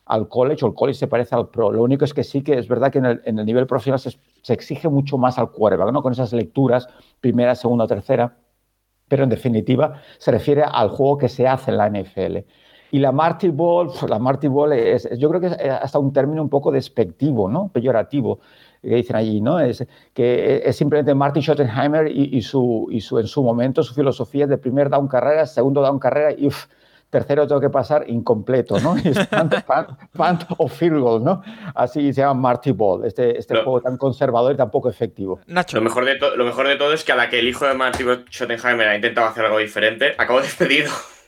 al college o el college se parece al pro. Lo único es que sí que es verdad que en el, nivel profesional se, exige mucho más al quarterback, ¿no? Con esas lecturas, primera, segunda, tercera, pero en definitiva se refiere al juego que se hace en la NFL. Y la Marty Ball, pues, la Marty Ball es, yo creo que es hasta un término un poco despectivo, ¿no? Peyorativo, que dicen allí, ¿no? Es, que es simplemente Marty Schottenheimer y, su, y su, en su momento, su filosofía de primer down carrera, segundo down carrera y tercero tengo que pasar incompleto, ¿no? punt, o field goal, ¿no? Así se llama Marty Ball, este, este juego tan conservador y tan poco efectivo. Nacho. Lo mejor, de lo mejor de todo es que a la que el hijo de Marty Schottenheimer ha intentado hacer algo diferente, acabo despedido. *laughs*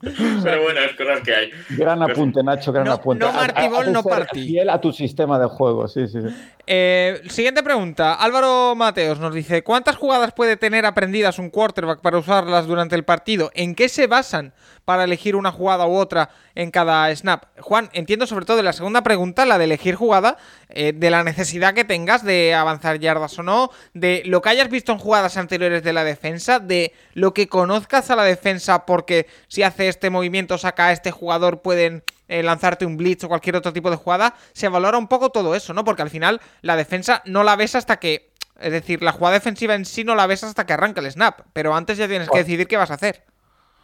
Pero bueno, es cosas que hay. Gran apunte, Nacho, gran apunte. No Ball, no Party. Fiel a tu sistema de juego, sí, sí. sí. Eh, siguiente pregunta. Álvaro Mateos nos dice: ¿Cuántas jugadas puede tener aprendidas un quarterback para usarlas durante el partido? ¿En qué se basan para elegir una jugada u otra en cada snap? Juan, entiendo sobre todo de la segunda pregunta, la de elegir jugada, eh, de la necesidad que tengas de avanzar yardas o no, de lo que hayas visto en jugadas anteriores de la defensa, de lo que conozcas a la defensa, porque si hace este movimiento, saca a este jugador, pueden eh, lanzarte un blitz o cualquier otro tipo de jugada, se valora un poco todo eso, ¿no? Porque al final la defensa no la ves hasta que. Es decir, la jugada defensiva en sí no la ves hasta que arranca el snap, pero antes ya tienes que decidir qué vas a hacer.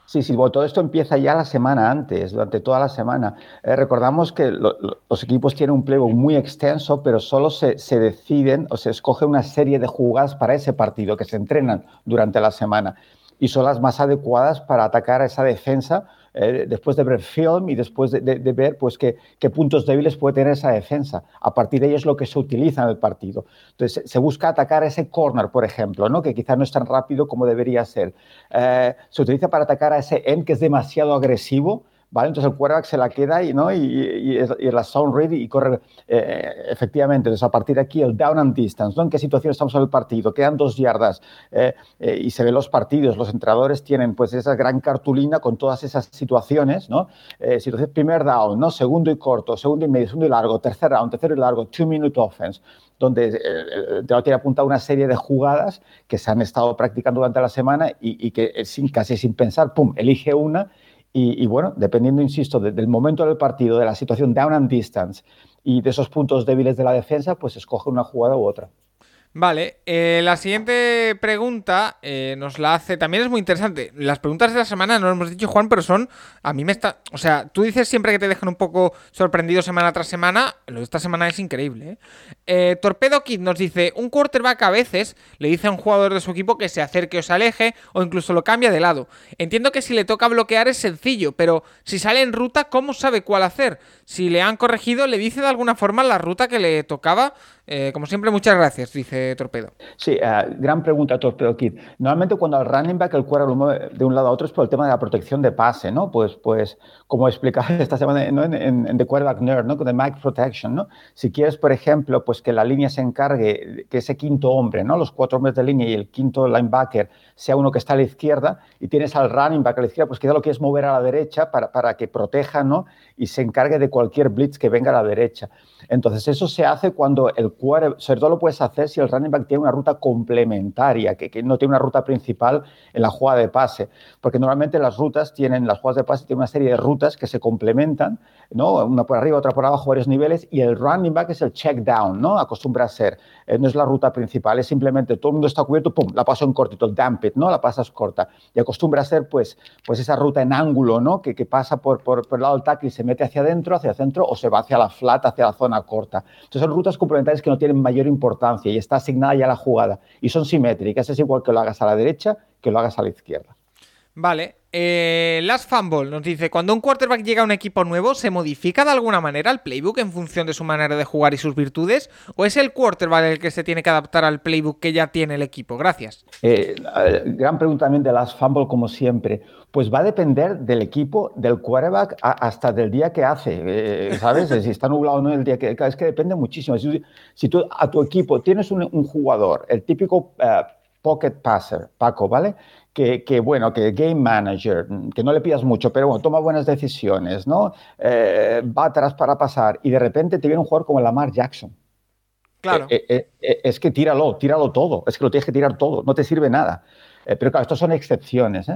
Sí, sí, todo esto empieza ya la semana antes, durante toda la semana. Eh, recordamos que los equipos tienen un playbook muy extenso, pero solo se, se, deciden o se escoge una serie de jugadas para ese partido que se entrenan durante la semana y son las más adecuadas para atacar a esa defensa eh, después de ver film y después de, ver pues, qué, puntos débiles puede tener esa defensa. A partir de ello es lo que se utiliza en el partido. Entonces, se busca atacar ese corner, por ejemplo, ¿no? que quizás no es tan rápido como debería ser. Eh, se utiliza para atacar a ese end que es demasiado agresivo Entonces el quarterback se la queda y, la sound ready y corre eh, efectivamente. Entonces a partir de aquí el down and distance, ¿no? ¿En qué situación estamos en el partido? Quedan dos yardas eh, eh, y se ven los partidos. Los entrenadores tienen pues esa gran cartulina con todas esas situaciones, ¿no? situación primer down, ¿no? Segundo y corto, segundo y medio, segundo y largo, tercer down, tercero y largo, two minute offense donde te tiene apuntado una serie de jugadas que se han estado practicando durante la semana y, y que sin, casi sin pensar, pum, elige una y, bueno, dependiendo, insisto, del momento del partido, de la situación down and distance y de esos puntos débiles de la defensa, pues escoge una jugada u otra. Vale, eh, la siguiente pregunta eh, nos la hace, también es muy interesante. Las preguntas de la semana no lo hemos dicho, Juan, pero son, a mí me está, o sea, tú dices siempre que te dejan un poco sorprendido semana tras semana, lo de esta semana es increíble. ¿eh? Torpedo Kid nos dice, un quarterback a veces le dice a un jugador de su equipo que se acerque o se aleje o incluso lo cambia de lado. Entiendo que si le toca bloquear es sencillo, pero si sale en ruta, ¿cómo sabe cuál hacer? Si le han corregido, ¿le dice de alguna forma la ruta que le tocaba? Eh, como siempre, muchas gracias, dice Torpedo. Sí, eh, gran pregunta, Torpedo Kid. Normalmente cuando al running back el cuero lo mueve de un lado a otro es por el tema de la protección de pase, ¿no? Pues, pues como explicaba *laughs* esta semana ¿no? en, en, The Quarterback Nerd, ¿no? Con The Mic Protection, ¿no? Si quieres, por ejemplo, pues que la línea se encargue, que ese quinto hombre, ¿no? Los cuatro hombres de línea y el quinto linebacker sea uno que está a la izquierda y tienes al running back a la izquierda, pues quizá lo quieres mover a la derecha para, para que proteja, ¿no? Y se encargue de cualquier blitz que venga a la derecha. Entonces, eso se hace cuando el quarterback, sobre todo lo puedes hacer si el running back tiene una ruta complementaria, que, no tiene una ruta principal en la jugada de pase, porque normalmente las rutas tienen, las jugadas de pase tienen una serie de rutas que se complementan, ¿no? Una por arriba, otra por abajo, varios niveles, y el running back es el check down, ¿no? Acostumbra a ser, eh, no es la ruta principal, es simplemente todo el mundo está cubierto, pum, la paso en cortito, el dump it, ¿no? La pasas corta, y acostumbra a ser, pues, pues esa ruta en ángulo, ¿no? Que, que pasa por, por, por el lado del tackle y se mete hacia adentro, hacia el centro, o se va hacia la flat, hacia la zona corta. Entonces son rutas complementarias que no tienen mayor importancia y está asignada ya la jugada. Y son simétricas, es igual que lo hagas a la derecha que lo hagas a la izquierda. Vale. Eh, Last Fumble nos dice, cuando un quarterback llega a un equipo nuevo, ¿se modifica de alguna manera el playbook en función de su manera de jugar y sus virtudes? ¿O es el quarterback el que se tiene que adaptar al playbook que ya tiene el equipo? Gracias. Eh, gran pregunta también de Last Fumble, como siempre. Pues va a depender del equipo, del quarterback, hasta del día que hace, eh, ¿sabes? si está nublado o no el día que... Es que depende muchísimo. Si, tú a tu equipo tienes un, jugador, el típico... Pocket passer, Paco, ¿vale? Que, que, bueno, que game manager, que no le pidas mucho, pero bueno, toma buenas decisiones, ¿no? Eh, va atrás para pasar y de repente te viene un jugador como Lamar Jackson. Claro. Eh, eh, eh es que tíralo, tíralo todo, es que lo tienes que tirar todo, no te sirve nada. pero claro, estos son excepciones.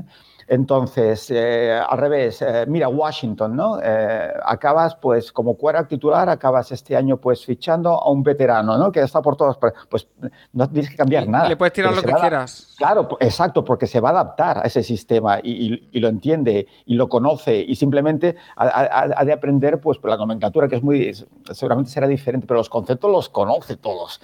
Entonces, eh, al revés, eh, mira, Washington, ¿no? Eh, acabas, pues, como cuerda titular, acabas este año, pues, fichando a un veterano, ¿no? Que está por todas, pues, no tienes que cambiar nada. Le puedes tirar lo que quieras. Claro, exacto, porque se va a adaptar a ese sistema y, y, y lo entiende y lo conoce y simplemente ha, ha, ha, de aprender, pues, la nomenclatura, que es muy, seguramente será diferente, pero los conceptos los conoce todos.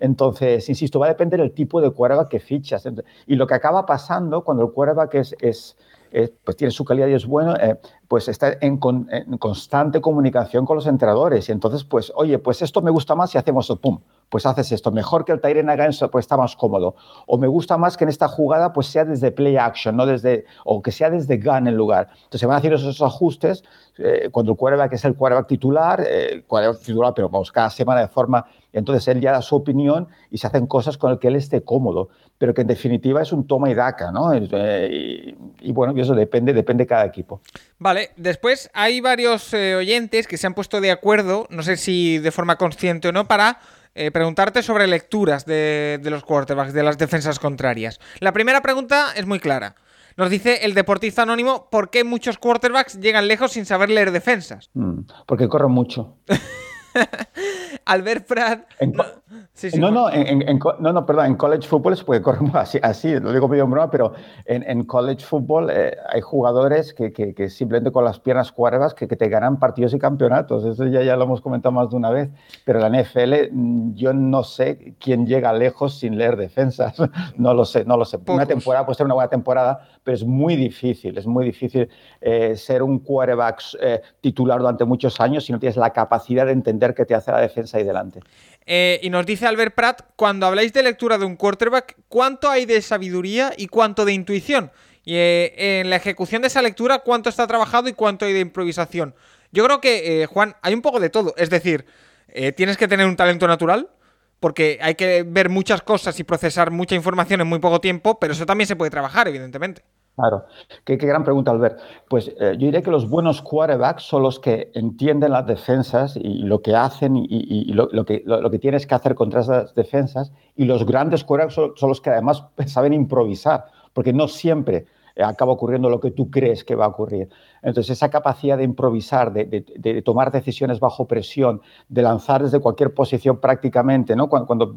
Entonces, insisto, va a depender del tipo de quarterback que fichas. Y lo que acaba pasando cuando el quarterback es, es, es pues tiene su calidad y es bueno, eh, pues está en, con, en, constante comunicación con los entrenadores. Y entonces, pues, oye, pues esto me gusta más si hacemos esto, pum, pues haces esto. Mejor que el Tyren haga eso, pues está más cómodo. O me gusta más que en esta jugada, pues sea desde play action, no desde, o que sea desde gun en lugar. Entonces se van a hacer esos ajustes eh, cuando el quarterback es el quarterback titular, eh, el titular, pero vamos, cada semana de forma entonces él ya da su opinión y se hacen cosas con el que él esté cómodo, pero que en definitiva es un toma y daca, ¿no? Y, y bueno, eso depende, depende de cada equipo. Vale, después hay varios eh, oyentes que se han puesto de acuerdo, no sé si de forma consciente o no, para eh, preguntarte sobre lecturas de, de los quarterbacks, de las defensas contrarias. La primera pregunta es muy clara. Nos dice el deportista anónimo por qué muchos quarterbacks llegan lejos sin saber leer defensas. Mm, porque corren mucho. *laughs* Albert Pratt. En, no, sí, sí, no, no, en, en, no, no, perdón, en college football se puede correr *laughs* así, así lo digo medio en broma, pero en, college football eh, hay jugadores que, que, que, simplemente con las piernas cuervas que, que, te ganan partidos y campeonatos. Eso ya, ya lo hemos comentado más de una vez. Pero la NFL, mm, yo no sé quién llega lejos sin leer defensas. *laughs* No lo sé, no lo sé. Pocos. Una temporada puede ser una buena temporada, pero es muy difícil, es muy difícil eh, ser un quarterback eh, titular durante muchos años si no tienes la capacidad de entender qué te hace la defensa ahí delante. Eh, y nos dice Albert Pratt, cuando habláis de lectura de un quarterback, ¿cuánto hay de sabiduría y cuánto de intuición? Y eh, en la ejecución de esa lectura, ¿cuánto está trabajado y cuánto hay de improvisación? Yo creo que, eh, Juan, hay un poco de todo. Es decir, eh, tienes que tener un talento natural, porque hay que ver muchas cosas y procesar mucha información en muy poco tiempo, pero eso también se puede trabajar, evidentemente. Claro, qué, gran pregunta, Albert. Pues eh, yo diría que los buenos quarterbacks son los que entienden las defensas y lo que hacen y, lo, que, lo, que, tienes que hacer contra esas defensas. Y los grandes quarterbacks son los que además *laughs* saben improvisar, porque no siempre acaba ocurriendo lo que tú crees que va a ocurrir. Entonces, esa capacidad de improvisar, de, tomar decisiones bajo presión, de lanzar desde cualquier posición prácticamente, ¿no? Cuando, cuando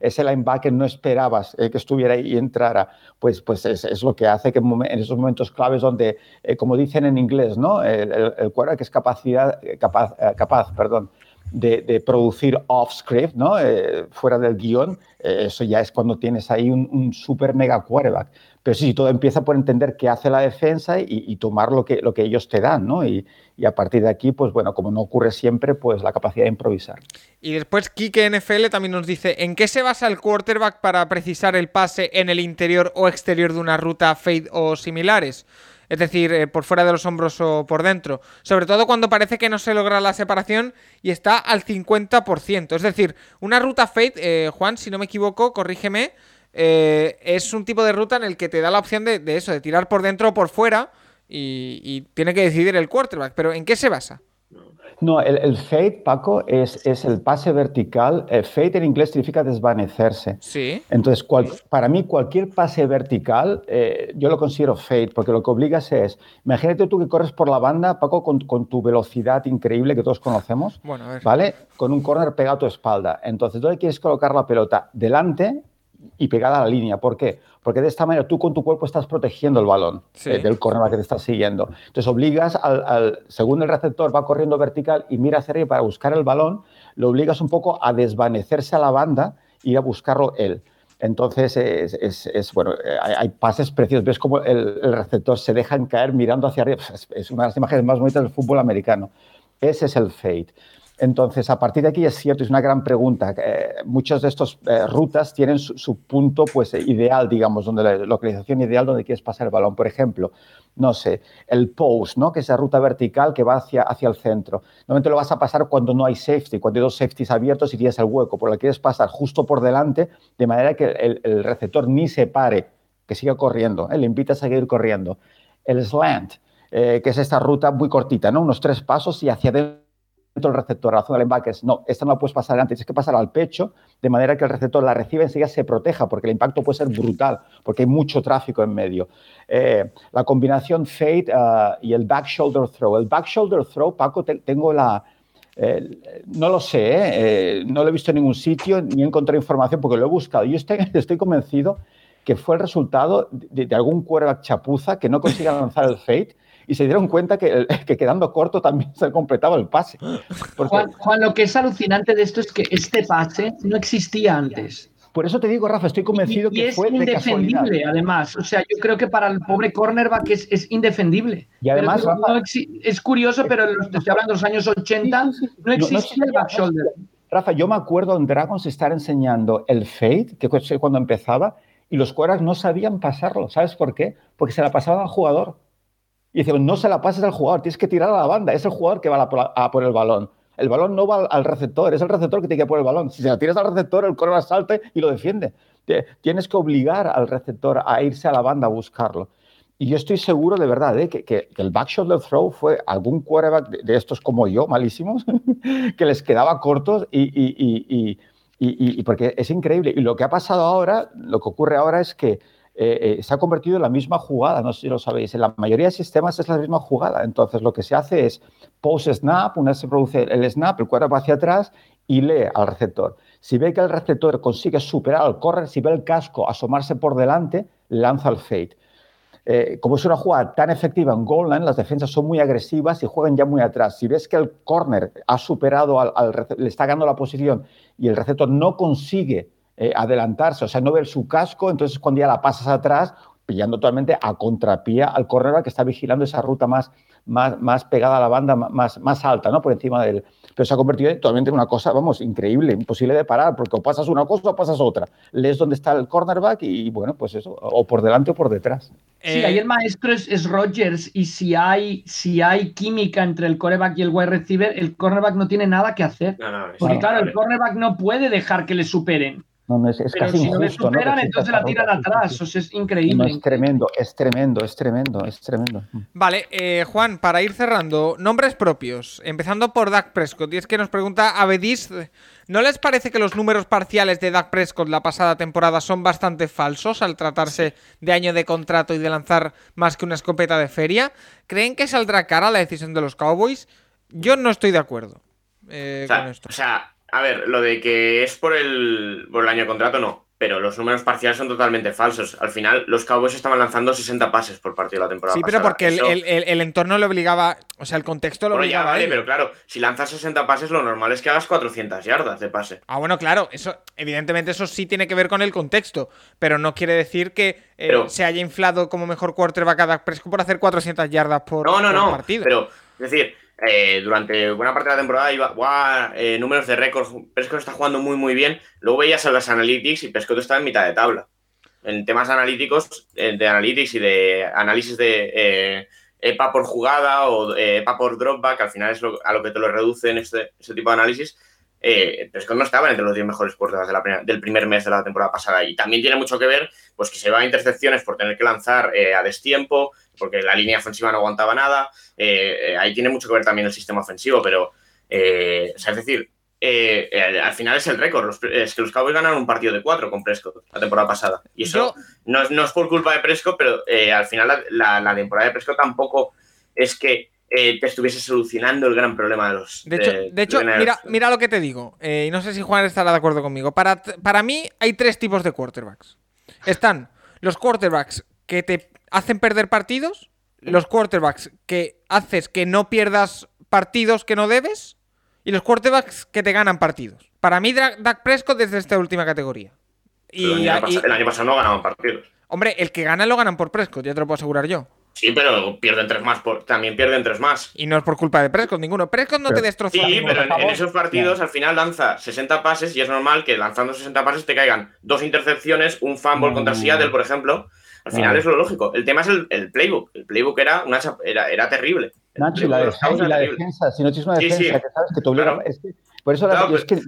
ese linebacker no esperabas eh, que estuviera ahí y entrara, pues, pues es, lo que hace que en esos momentos claves donde, eh, como dicen en inglés, ¿no? El, el, que es capacidad, capaz, eh, capaz perdón, de, producir off-script, ¿no? Eh, fuera del guion, eh, eso ya es cuando tienes ahí un, un super mega quarterback. Pero sí, todo empieza por entender qué hace la defensa y, tomar lo que, lo que ellos te dan, ¿no? Y, a partir de aquí, pues bueno, como no ocurre siempre, pues la capacidad de improvisar. Y después Kike NFL también nos dice, ¿en qué se basa el quarterback para precisar el pase en el interior o exterior de una ruta fade o similares? es decir, eh, por fuera de los hombros o por dentro. Sobre todo cuando parece que no se logra la separación y está al 50%. Es decir, una ruta fade, eh, Juan, si no me equivoco, corrígeme, eh, es un tipo de ruta en el que te da la opción de, eso, de tirar por dentro o por fuera y, y tiene que decidir el quarterback. Pero ¿en qué se basa? No, el, fade, Paco, es, es, el pase vertical. El fade en inglés significa desvanecerse. Sí. Entonces, para mí, cualquier pase vertical, eh, yo lo considero fade, porque lo que obligas es, imagínate tú que corres por la banda, Paco, con, con tu velocidad increíble que todos conocemos, bueno, a ver. ¿vale? Con un corner pegado a tu espalda. Entonces, ¿dónde quieres colocar la pelota? Delante y pegada a la línea. ¿Por qué? Porque de esta manera tú con tu cuerpo estás protegiendo el balón eh, del cornerback que te está siguiendo. Entonces obligas al, según el receptor va corriendo vertical y mira hacia arriba para buscar el balón, lo obligas un poco a desvanecerse a la banda y a buscarlo él. Entonces, es, bueno, hay, pases preciosos. Ves cómo el, receptor se deja caer mirando hacia arriba. Es, una de las imágenes más bonitas del fútbol americano. Ese es el fade. Entonces, a partir de aquí es cierto, es una gran pregunta. Eh, muchas de estas eh, rutas tienen su, punto pues, ideal, digamos, donde la localización ideal donde quieres pasar el balón. Por ejemplo, no sé, el post, ¿no? que es la ruta vertical que va hacia, hacia el centro. Normalmente lo vas a pasar cuando no hay safety, cuando hay dos safeties abiertos y tienes el hueco, por lo que quieres pasar justo por delante, de manera que el, receptor ni se pare, que siga corriendo, ¿eh? le invitas a seguir corriendo. El slant, que es esta ruta muy cortita, ¿no? unos tres pasos y hacia adentro el receptor, la zona de linebackers, no, esta no la puedes pasar antes, tienes que pasar al pecho, de manera que el receptor la reciba y enseguida se proteja, porque el impacto puede ser brutal, porque hay mucho tráfico en medio. Eh, la combinación fade uh, y el back shoulder throw. El back shoulder throw, Paco, tengo la... no lo sé, eh, no lo he visto en ningún sitio, ni he encontrado información porque lo he buscado. Yo estoy, *laughs* estoy convencido que fue el resultado de, de algún quarterback chapuza que no consiga lanzar el fade y se dieron cuenta que, *laughs* que quedando corto también se completaba el pase. Juan, lo que es alucinante de esto es que este pase no existía antes. Por eso te digo, Rafa, estoy convencido y, que es fue indefendible, además. O sea, yo creo que para el pobre cornerback es, es indefendible. Y además, es curioso, pero estoy hablando de los años 80, no existía el back shoulder. Rafa, yo me acuerdo en Dragons estar enseñando el fade, que cuando empezaba, y los quarterbacks no sabían pasarlo. ¿Sabes por qué? Porque se la pasaban al jugador. Y dice, no se la pases al jugador, tienes que tirar a la banda, es el jugador que va a por, el balón. El balón no va al receptor, es el receptor que tiene que poner el balón. Si se la tiras al receptor, el corredor salte y lo defiende. Tienes que obligar al receptor a irse a la banda a buscarlo. Y yo estoy seguro de verdad ¿eh? que, el back shoulder throw fue algún quarterback de, estos como yo, malísimos, *laughs* que les quedaba cortos y, y, y, porque es increíble. Y lo que ha pasado ahora, lo que ocurre ahora es que eh, eh, se ha convertido en la misma jugada, no sé si lo sabéis, en la mayoría de sistemas es la misma jugada, entonces lo que se hace es post-snap, una vez se produce el snap, el va hacia atrás y lee al receptor. Si ve que el receptor consigue superar al correr, si ve el casco asomarse por delante, lanza el fade. Eh, como es una jugada tan efectiva en goal line, las defensas son muy agresivas y juegan ya muy atrás. Si ves que el corner ha superado, al, le está ganando la posición y el receptor no consigue eh, adelantarse, o sea, no ver su casco, entonces cuando ya la pasas atrás, pillando totalmente a contrapié al corredor que está vigilando esa ruta más, más, más pegada a la banda, más, más alta, ¿no? Por encima del... Pero se ha convertido totalmente en una cosa, vamos, increíble, imposible de parar, porque o pasas una cosa o pasas otra. Lees dónde está el cornerback y, bueno, pues eso, o por delante o por detrás. Sí, ahí el maestro es, es, Rogers y si hay, si hay química entre el cornerback y el wide receiver, el cornerback no tiene nada que hacer. porque claro, el cornerback no puede dejar que le superen. No, es, Pero si no le superan, entonces la tiran atrás. Eso es increíble. es tremendo, es tremendo, es tremendo, es tremendo. Vale, eh, Juan, para ir cerrando, nombres propios. Empezando por Dak Prescott. Y es que nos pregunta Avedis, ¿no les parece que los números parciales de Dak Prescott la pasada temporada son bastante falsos al tratarse de año de contrato y de lanzar más que una escopeta de feria? ¿Creen que saldrá cara la decisión de los Cowboys? Yo no estoy de acuerdo eh, con esto. O sea, a ver, lo de que es por el, por el año de contrato, no. Pero los números parciales son totalmente falsos. Al final, los Cowboys estaban lanzando 60 pases por partido la temporada. Sí, pero porque el, entorno le obligaba. O sea, el contexto lo Bueno, ya obligaba a vale, ello. pero claro, si lanzas 60 pases, lo normal es que hagas 400 yardas de pase. Ah, bueno, claro, eso, evidentemente eso sí tiene que ver con el contexto, pero no quiere decir que eh, Pero- se haya inflado como mejor quarterback a Prescott por hacer 400 yardas por, No, no, por no. partido. Pero, es decir, eh, durante buena parte de la temporada iba, "Buah, eh, números de récord, Prescott está jugando muy, muy bien. Luego veías a las analytics y Prescott estaba en mitad de tabla. En temas analíticos, eh, de analytics y de análisis de eh, EPA por jugada o eh, EPA por dropback, al final es lo- a lo que te lo reducen este, este tipo de análisis. Eh, Prescott no estaba entre los 10 mejores quarterbacks de del primer mes de la temporada pasada. Y también tiene mucho que ver pues que se va a intercepciones por tener que lanzar eh, a destiempo, porque la línea ofensiva no aguantaba nada. Eh, eh, ahí tiene mucho que ver también el sistema ofensivo, pero, eh, o sea, es decir, eh, eh, al final es el récord. Los- es que los Cowboys ganaron un partido de cuatro con Prescott la temporada pasada. Y eso Yo- no, es, no es por culpa de Prescott, pero eh, al final la, la- la temporada de Prescott tampoco es que te estuviese solucionando el gran problema de los. De hecho, de hecho mira, mira lo que te digo. y no sé si Juan estará de acuerdo conmigo. Para, para mí hay tres tipos de quarterbacks. Están los quarterbacks que te hacen perder partidos, los quarterbacks que haces que no pierdas partidos que no debes, y los quarterbacks que te ganan partidos. Para mí, Dak Prescott es de esta última categoría. Y, el, año y- pas- el año pasado no ganaban partidos. hombre, el que gana lo ganan por Prescott, ya te lo puedo asegurar yo. Sí, pero pierden tres más. Por, también pierden tres más. Y no es por culpa de Prescott ninguno. Prescott no te destrozó. Sí, ninguno. pero en, esos partidos al final lanza 60 pases y es normal que lanzando 60 pases te caigan dos intercepciones, un fumble contra Seattle, por ejemplo. Al final es lo lógico. El tema es el, el playbook. El playbook era, una, era, era terrible. Nacho, y la, de y la defensa, si no tienes una Sí, defensa sí. que sabes que te obliga. Claro. Es que, por eso la- Claro, es que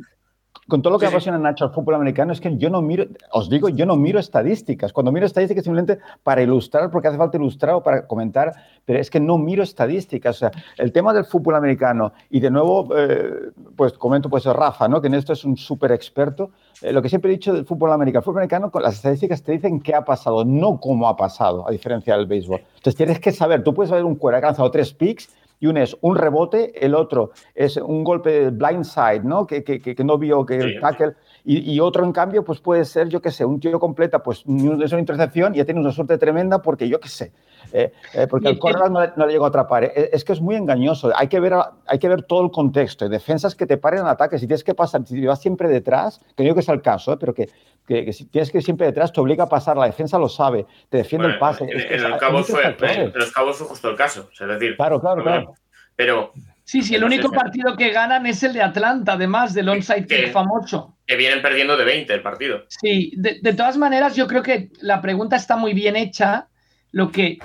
con todo lo que Sí, apasiona Nacho al fútbol americano, es que yo no miro, os digo, yo no miro estadísticas. Cuando miro estadísticas simplemente para ilustrar, porque hace falta ilustrar o para comentar, pero es que no miro estadísticas. O sea, el tema del fútbol americano, y de nuevo, eh, pues comento pues Rafa, ¿no? que en esto es un súper experto. Eh, lo que siempre he dicho del fútbol americano, el fútbol americano, con las estadísticas te dicen qué ha pasado, no cómo ha pasado, a diferencia del béisbol. Entonces tienes que saber, tú puedes saber un cuero que ha lanzado tres picks y uno es un rebote, el otro es un golpe blindside, ¿no? Que, que, que- no vio que Sí. el tackle. Y, y otro, en cambio, pues puede ser, yo qué sé, un tío completa, pues es una intercepción y ya tiene una suerte tremenda porque yo qué sé. Eh, eh, porque es que- cornerback no, le- no le llegó a atrapar. Eh, Es, que es muy engañoso. Hay que, ver, a- hay que ver todo el contexto. Defensas que te paren en ataque. Si tienes que pasar, si vas siempre detrás, que no digo que sea el caso, ¿eh? pero que, que- que si tienes que ir siempre detrás, te obliga a pasar. La defensa lo sabe, te defiende Bueno, el pase. En, Es que en los muchos fue, en los Cowboys fue justo el caso. o sea, es decir, Claro, claro, claro. Pero Sí, sí, el único partido que ganan es el de Atlanta, además del onside Que- kick famoso. que vienen perdiendo de 20 el partido. Sí, de, de todas maneras, yo creo que la pregunta está muy bien hecha. Lo que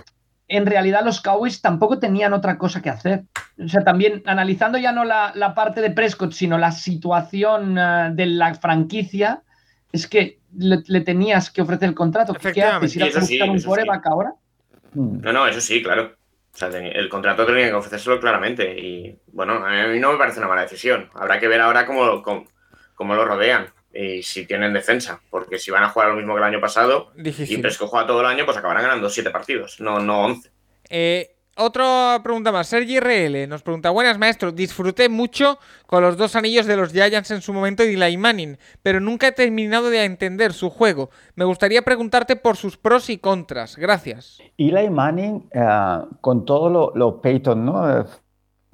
en realidad los Cowboys tampoco tenían otra cosa que hacer. O sea, también analizando ya no la, la parte de Prescott, sino la situación eh, de la franquicia, es que le, le tenías que ofrecer el contrato. ¿Qué haces? ¿Ir a eso sí, buscar un eso sí. ahora? Mm. No, no, eso sí, claro. O sea, el contrato tenía que ofrecérselo claramente. Y bueno, a mí no me parece una mala decisión. Habrá que ver ahora cómo, cómo, cómo lo rodean y si tienen defensa. Porque si van a jugar lo mismo que el año pasado y Difícil. Prescott juega todo el año, pues acabarán ganando 7 partidos, no, no 11. Eh, otra pregunta más. Sergi RL nos pregunta: Buenas, maestro. Disfruté mucho con los dos anillos de los Giants en su momento y Eli Manning, pero nunca he terminado de entender su juego. Me gustaría preguntarte por sus pros y contras. Gracias. Eli Manning, eh, con todo lo, lo Peyton, ¿no?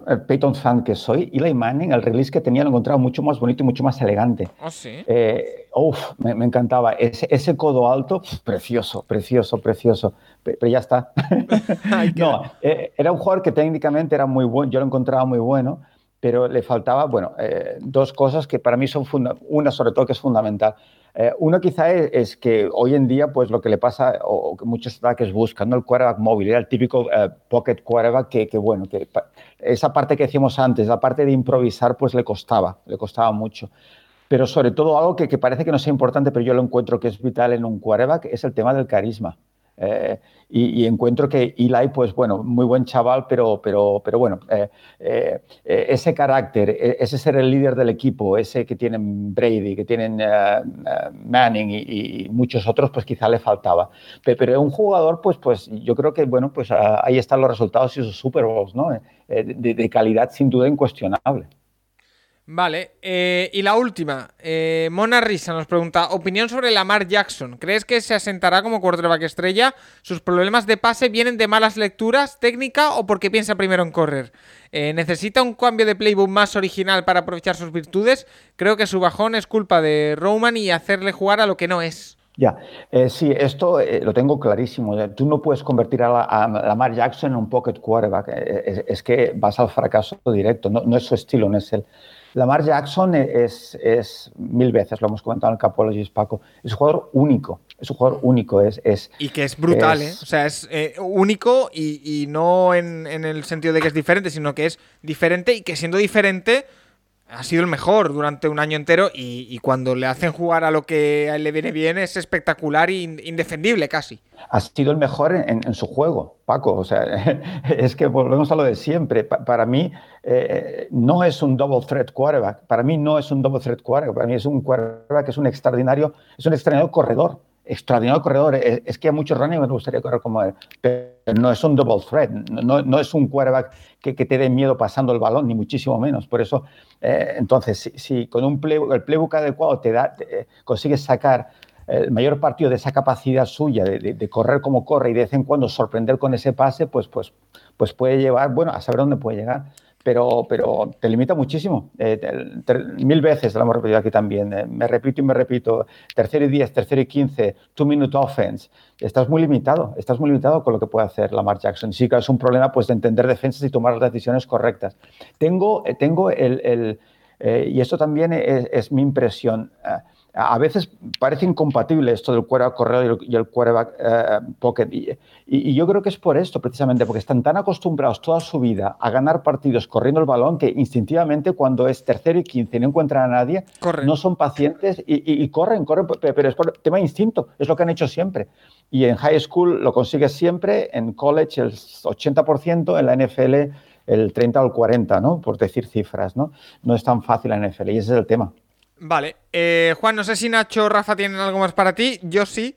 El Peyton fan que soy, Eli Manning, el release que tenía lo encontraba mucho más bonito y mucho más elegante. Oh, sí. Eh, uf, me, me encantaba. Ese, ese codo alto, pf, precioso, precioso, precioso. Pe- Pero ya está. *laughs* No, eh, era un jugador que técnicamente era muy bueno, yo lo encontraba muy bueno, pero le faltaba, bueno, eh, dos cosas que para mí son funda una sobre todo que es fundamental. Eh, uno quizá es, es que hoy en día, pues lo que le pasa, o, o que muchos ataques buscan. El quarterback móvil, era el típico eh, pocket quarterback que, bueno, esa parte que decíamos antes, la parte de improvisar, pues le costaba, le costaba mucho. Pero sobre todo algo que, que parece que no sea importante, pero yo lo encuentro que es vital en un quarterback, es el tema del carisma. Eh, y, y encuentro que Eli, pues bueno, muy buen chaval, pero, pero, pero bueno, eh, eh, eh, ese carácter, eh, ese ser el líder del equipo, ese que tienen Brady, que tienen eh, eh, Manning y, y muchos otros, pues quizá le faltaba. Pe- Pero un jugador, pues, pues yo creo que, bueno, pues ah, ahí están los resultados y sus Super Bowls, ¿no? De, de calidad sin duda incuestionable. Vale, eh, y la última. Eh, Mona Risa nos pregunta: Opinión sobre Lamar Jackson. ¿Crees que se asentará como quarterback estrella? ¿Sus problemas de pase vienen de malas lecturas, técnica o porque piensa primero en correr? Eh, ¿Necesita un cambio de playbook más original para aprovechar sus virtudes? Creo que su bajón es culpa de Roman y hacerle jugar a lo que no es. Ya, eh, sí, esto eh, lo tengo clarísimo. Eh, Tú no puedes convertir a, la, a Lamar Jackson en un pocket quarterback. Eh, Es, es que vas al fracaso directo. No es su estilo, no es el. Lamar Jackson es, es mil veces, lo hemos comentado en el Capologist, Paco, es un jugador único. Es un jugador único. Es, es, Y que es brutal, Es- ¿eh? O sea, es eh, único y, y no en, en el sentido de que es diferente, sino que es diferente y que siendo diferente ha sido el mejor durante un año entero y, cuando le hacen jugar a lo que le viene bien es espectacular e in- indefendible casi. ha sido el mejor en, su juego, Paco. O sea, *laughs* es que volvemos a lo de siempre. Pa- para mí eh, no es un double threat quarterback. Para mí no es un double threat quarterback. Para mí es un quarterback que es un extraordinario, es un extraordinario corredor. Extraordinario corredor. Es, que a muchos running me gustaría correr como él. Pero no es un double threat. No, no es un quarterback que, que te dé miedo pasando el balón, ni muchísimo menos. Por eso, eh, entonces, si, si con un playbook, el playbook adecuado te da, te- eh, consigues sacar el mayor partido de esa capacidad suya de, de- de correr como corre y de vez en cuando sorprender con ese pase, pues, pues, pues puede llevar, bueno, a saber dónde puede llegar. Pero, pero te limita muchísimo. Eh, te- te- mil veces lo hemos repetido aquí también. eh, me repito y me repito. Tercero y 10, tercero y 15, two minute offense. Estás muy limitado. Estás muy limitado con lo que puede hacer Lamar Jackson. Sí que es un problema pues, de entender defensas y tomar las decisiones correctas. Tengo, eh, tengo el, el, eh, y esto también es, es mi impresión. eh, a veces parece incompatible esto del quarterback corredor y el, y el quarterback eh, pocket. Y, yo creo que es por esto, precisamente, porque están tan acostumbrados toda su vida a ganar partidos corriendo el balón que instintivamente cuando es tercero y quince y no encuentran a nadie, Corren. no son pacientes y, y- y corren, corren, pe- pero es por tema de instinto, es lo que han hecho siempre. Y en high school lo consigues siempre, en college el 80%, en la NFL el 30 o el 40, ¿no? Por decir cifras, ¿no? No es tan fácil la NFL y ese es el tema. Vale. Eh, Juan, no sé si Nacho o Rafa tienen algo más para ti. Yo sí.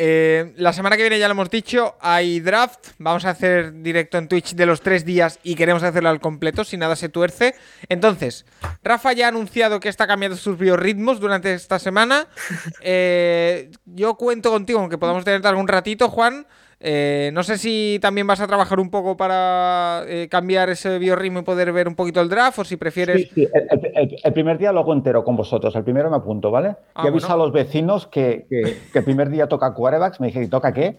Eh, la semana que viene ya lo hemos dicho, hay draft. Vamos a hacer directo en Twitch de los tres días y queremos hacerlo al completo, si nada se tuerce. Entonces, Rafa ya ha anunciado que está cambiando sus biorritmos durante esta semana. *laughs* Eh, yo cuento contigo, aunque podamos tenerte algún ratito, Juan. Eh, no sé si también vas a trabajar un poco para eh, cambiar ese biorritmo y poder ver un poquito el draft, o si prefieres. Sí, sí, El, el- el- el primer día lo hago entero con vosotros. El primero me apunto, ¿vale? Ah, y aviso bueno. a los vecinos que, que- que el primer día toca quarterbacks. Me dije, ¿y toca qué?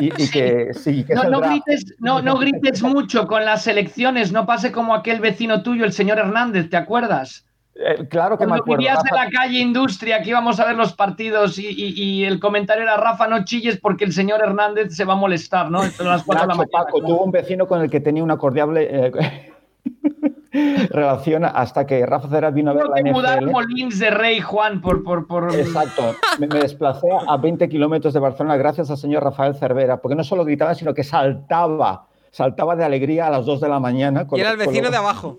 Y, y que sí, que es No, el no draft. grites, no, no grites mucho con las elecciones, no pase como aquel vecino tuyo, el señor Hernández, ¿te acuerdas? Eh, claro que me Cuando acuerdo. vivías en Rafa. la calle Industria, que íbamos a ver los partidos y, y- y el comentario era Rafa, no chilles porque el señor Hernández se va a molestar, ¿no? Las cuatro de la Nacho, mañana, Paco, claro. tuvo un vecino con el que tenía una cordial eh, *laughs* relación hasta que Rafa Cera vino a ver Tengo la que mudar NFL. Molins de Rey, Juan, por... por, por... Exacto. Me, me desplacé a 20 kilómetros de Barcelona gracias al señor Rafael Cervera, porque no solo gritaba, sino que saltaba. Saltaba de alegría a las 2 de la mañana. con Y era el con vecino de abajo.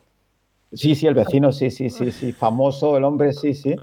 Sí, sí, el vecino, sí, sí, sí, sí. Famoso, el hombre, sí, sí.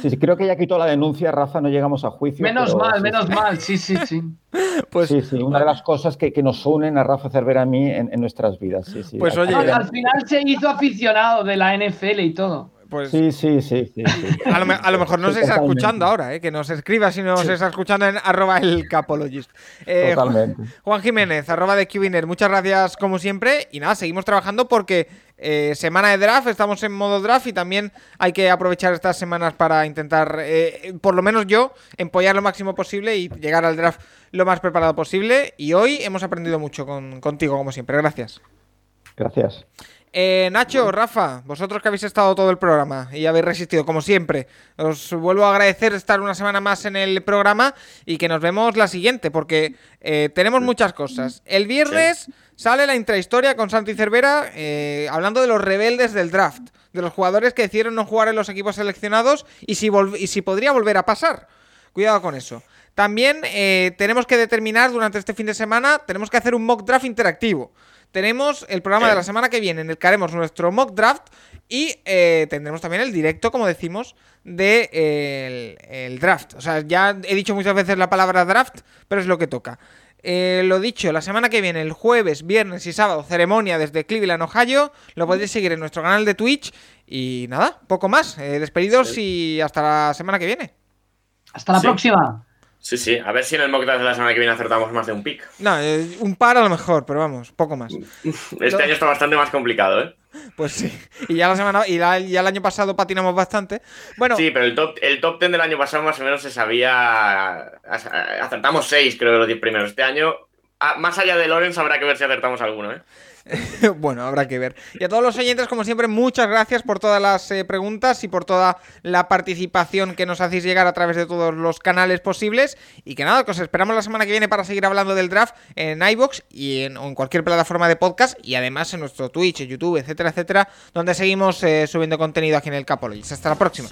Sí, sí, creo que ya quitó la denuncia, Rafa, no llegamos a juicio. Menos pero mal, sí, menos sí. mal, sí, sí, sí. *laughs* Pues, Sí, sí, una de las cosas que, que nos unen a Rafa Cervera y a mí en, en nuestras vidas. Sí, sí. Pues, oye, No, al final se hizo aficionado de la NFL y todo. Pues Sí, sí, sí, sí. sí. A lo, a lo mejor nos Sí, está escuchando ahora, ¿eh? que nos escriba si nos está escuchando en arroba el capologist. Eh, Totalmente. Juan Jiménez, arroba de Qwinner, muchas gracias como siempre. Y nada, seguimos trabajando porque eh, semana de draft, estamos en modo draft y también hay que aprovechar estas semanas para intentar, eh, por lo menos yo, empollar lo máximo posible y llegar al draft lo más preparado posible. Y hoy hemos aprendido mucho con- contigo, como siempre. Gracias. Gracias. Eh, Nacho, Rafa, vosotros que habéis estado todo el programa y habéis resistido, como siempre, os vuelvo a agradecer estar una semana más en el programa y que nos vemos la siguiente, porque eh, tenemos muchas cosas. El viernes sale la intrahistoria con Santi Cervera eh, hablando de los rebeldes del draft, de los jugadores que decidieron no jugar en los equipos seleccionados y si, vol- y si podría volver a pasar. Cuidado con eso. También eh, tenemos que determinar durante este fin de semana, tenemos que hacer un mock draft interactivo. Tenemos el programa de la semana que viene en el que haremos nuestro mock draft y eh, tendremos también el directo, como decimos, de eh, el, el draft. O sea, ya he dicho muchas veces la palabra draft, pero es lo que toca. Eh, lo dicho, la semana que viene, el jueves, viernes y sábado, ceremonia desde Cleveland, Ohio. Lo podéis seguir en nuestro canal de Twitch. Y nada, poco más. Eh, despedidos y hasta la semana que viene. Hasta la Sí. próxima. Sí, sí. A ver si en el mock de la semana que viene acertamos más de un pick. No, eh, un par a lo mejor, pero vamos, poco más. *laughs* Este No. año está bastante más complicado, ¿eh? Pues sí. Y ya la semana y la- ya el año pasado patinamos bastante. Bueno, Sí, pero el top, el top 10 del año pasado más o menos se sabía. Acertamos 6, creo, de los 10 primeros. Este año, más allá de Lorenz, habrá que ver si acertamos alguno, ¿eh? *laughs* bueno, habrá que ver. Y a todos los oyentes, como siempre, muchas gracias por todas las eh, preguntas y por toda la participación que nos hacéis llegar a través de todos los canales posibles. Y que nada, que os esperamos la semana que viene para seguir hablando del draft en iBox y en, en cualquier plataforma de podcast. Y además en nuestro Twitch, YouTube, etcétera, etcétera, donde seguimos eh, subiendo contenido aquí en el Capologist. Hasta la próxima.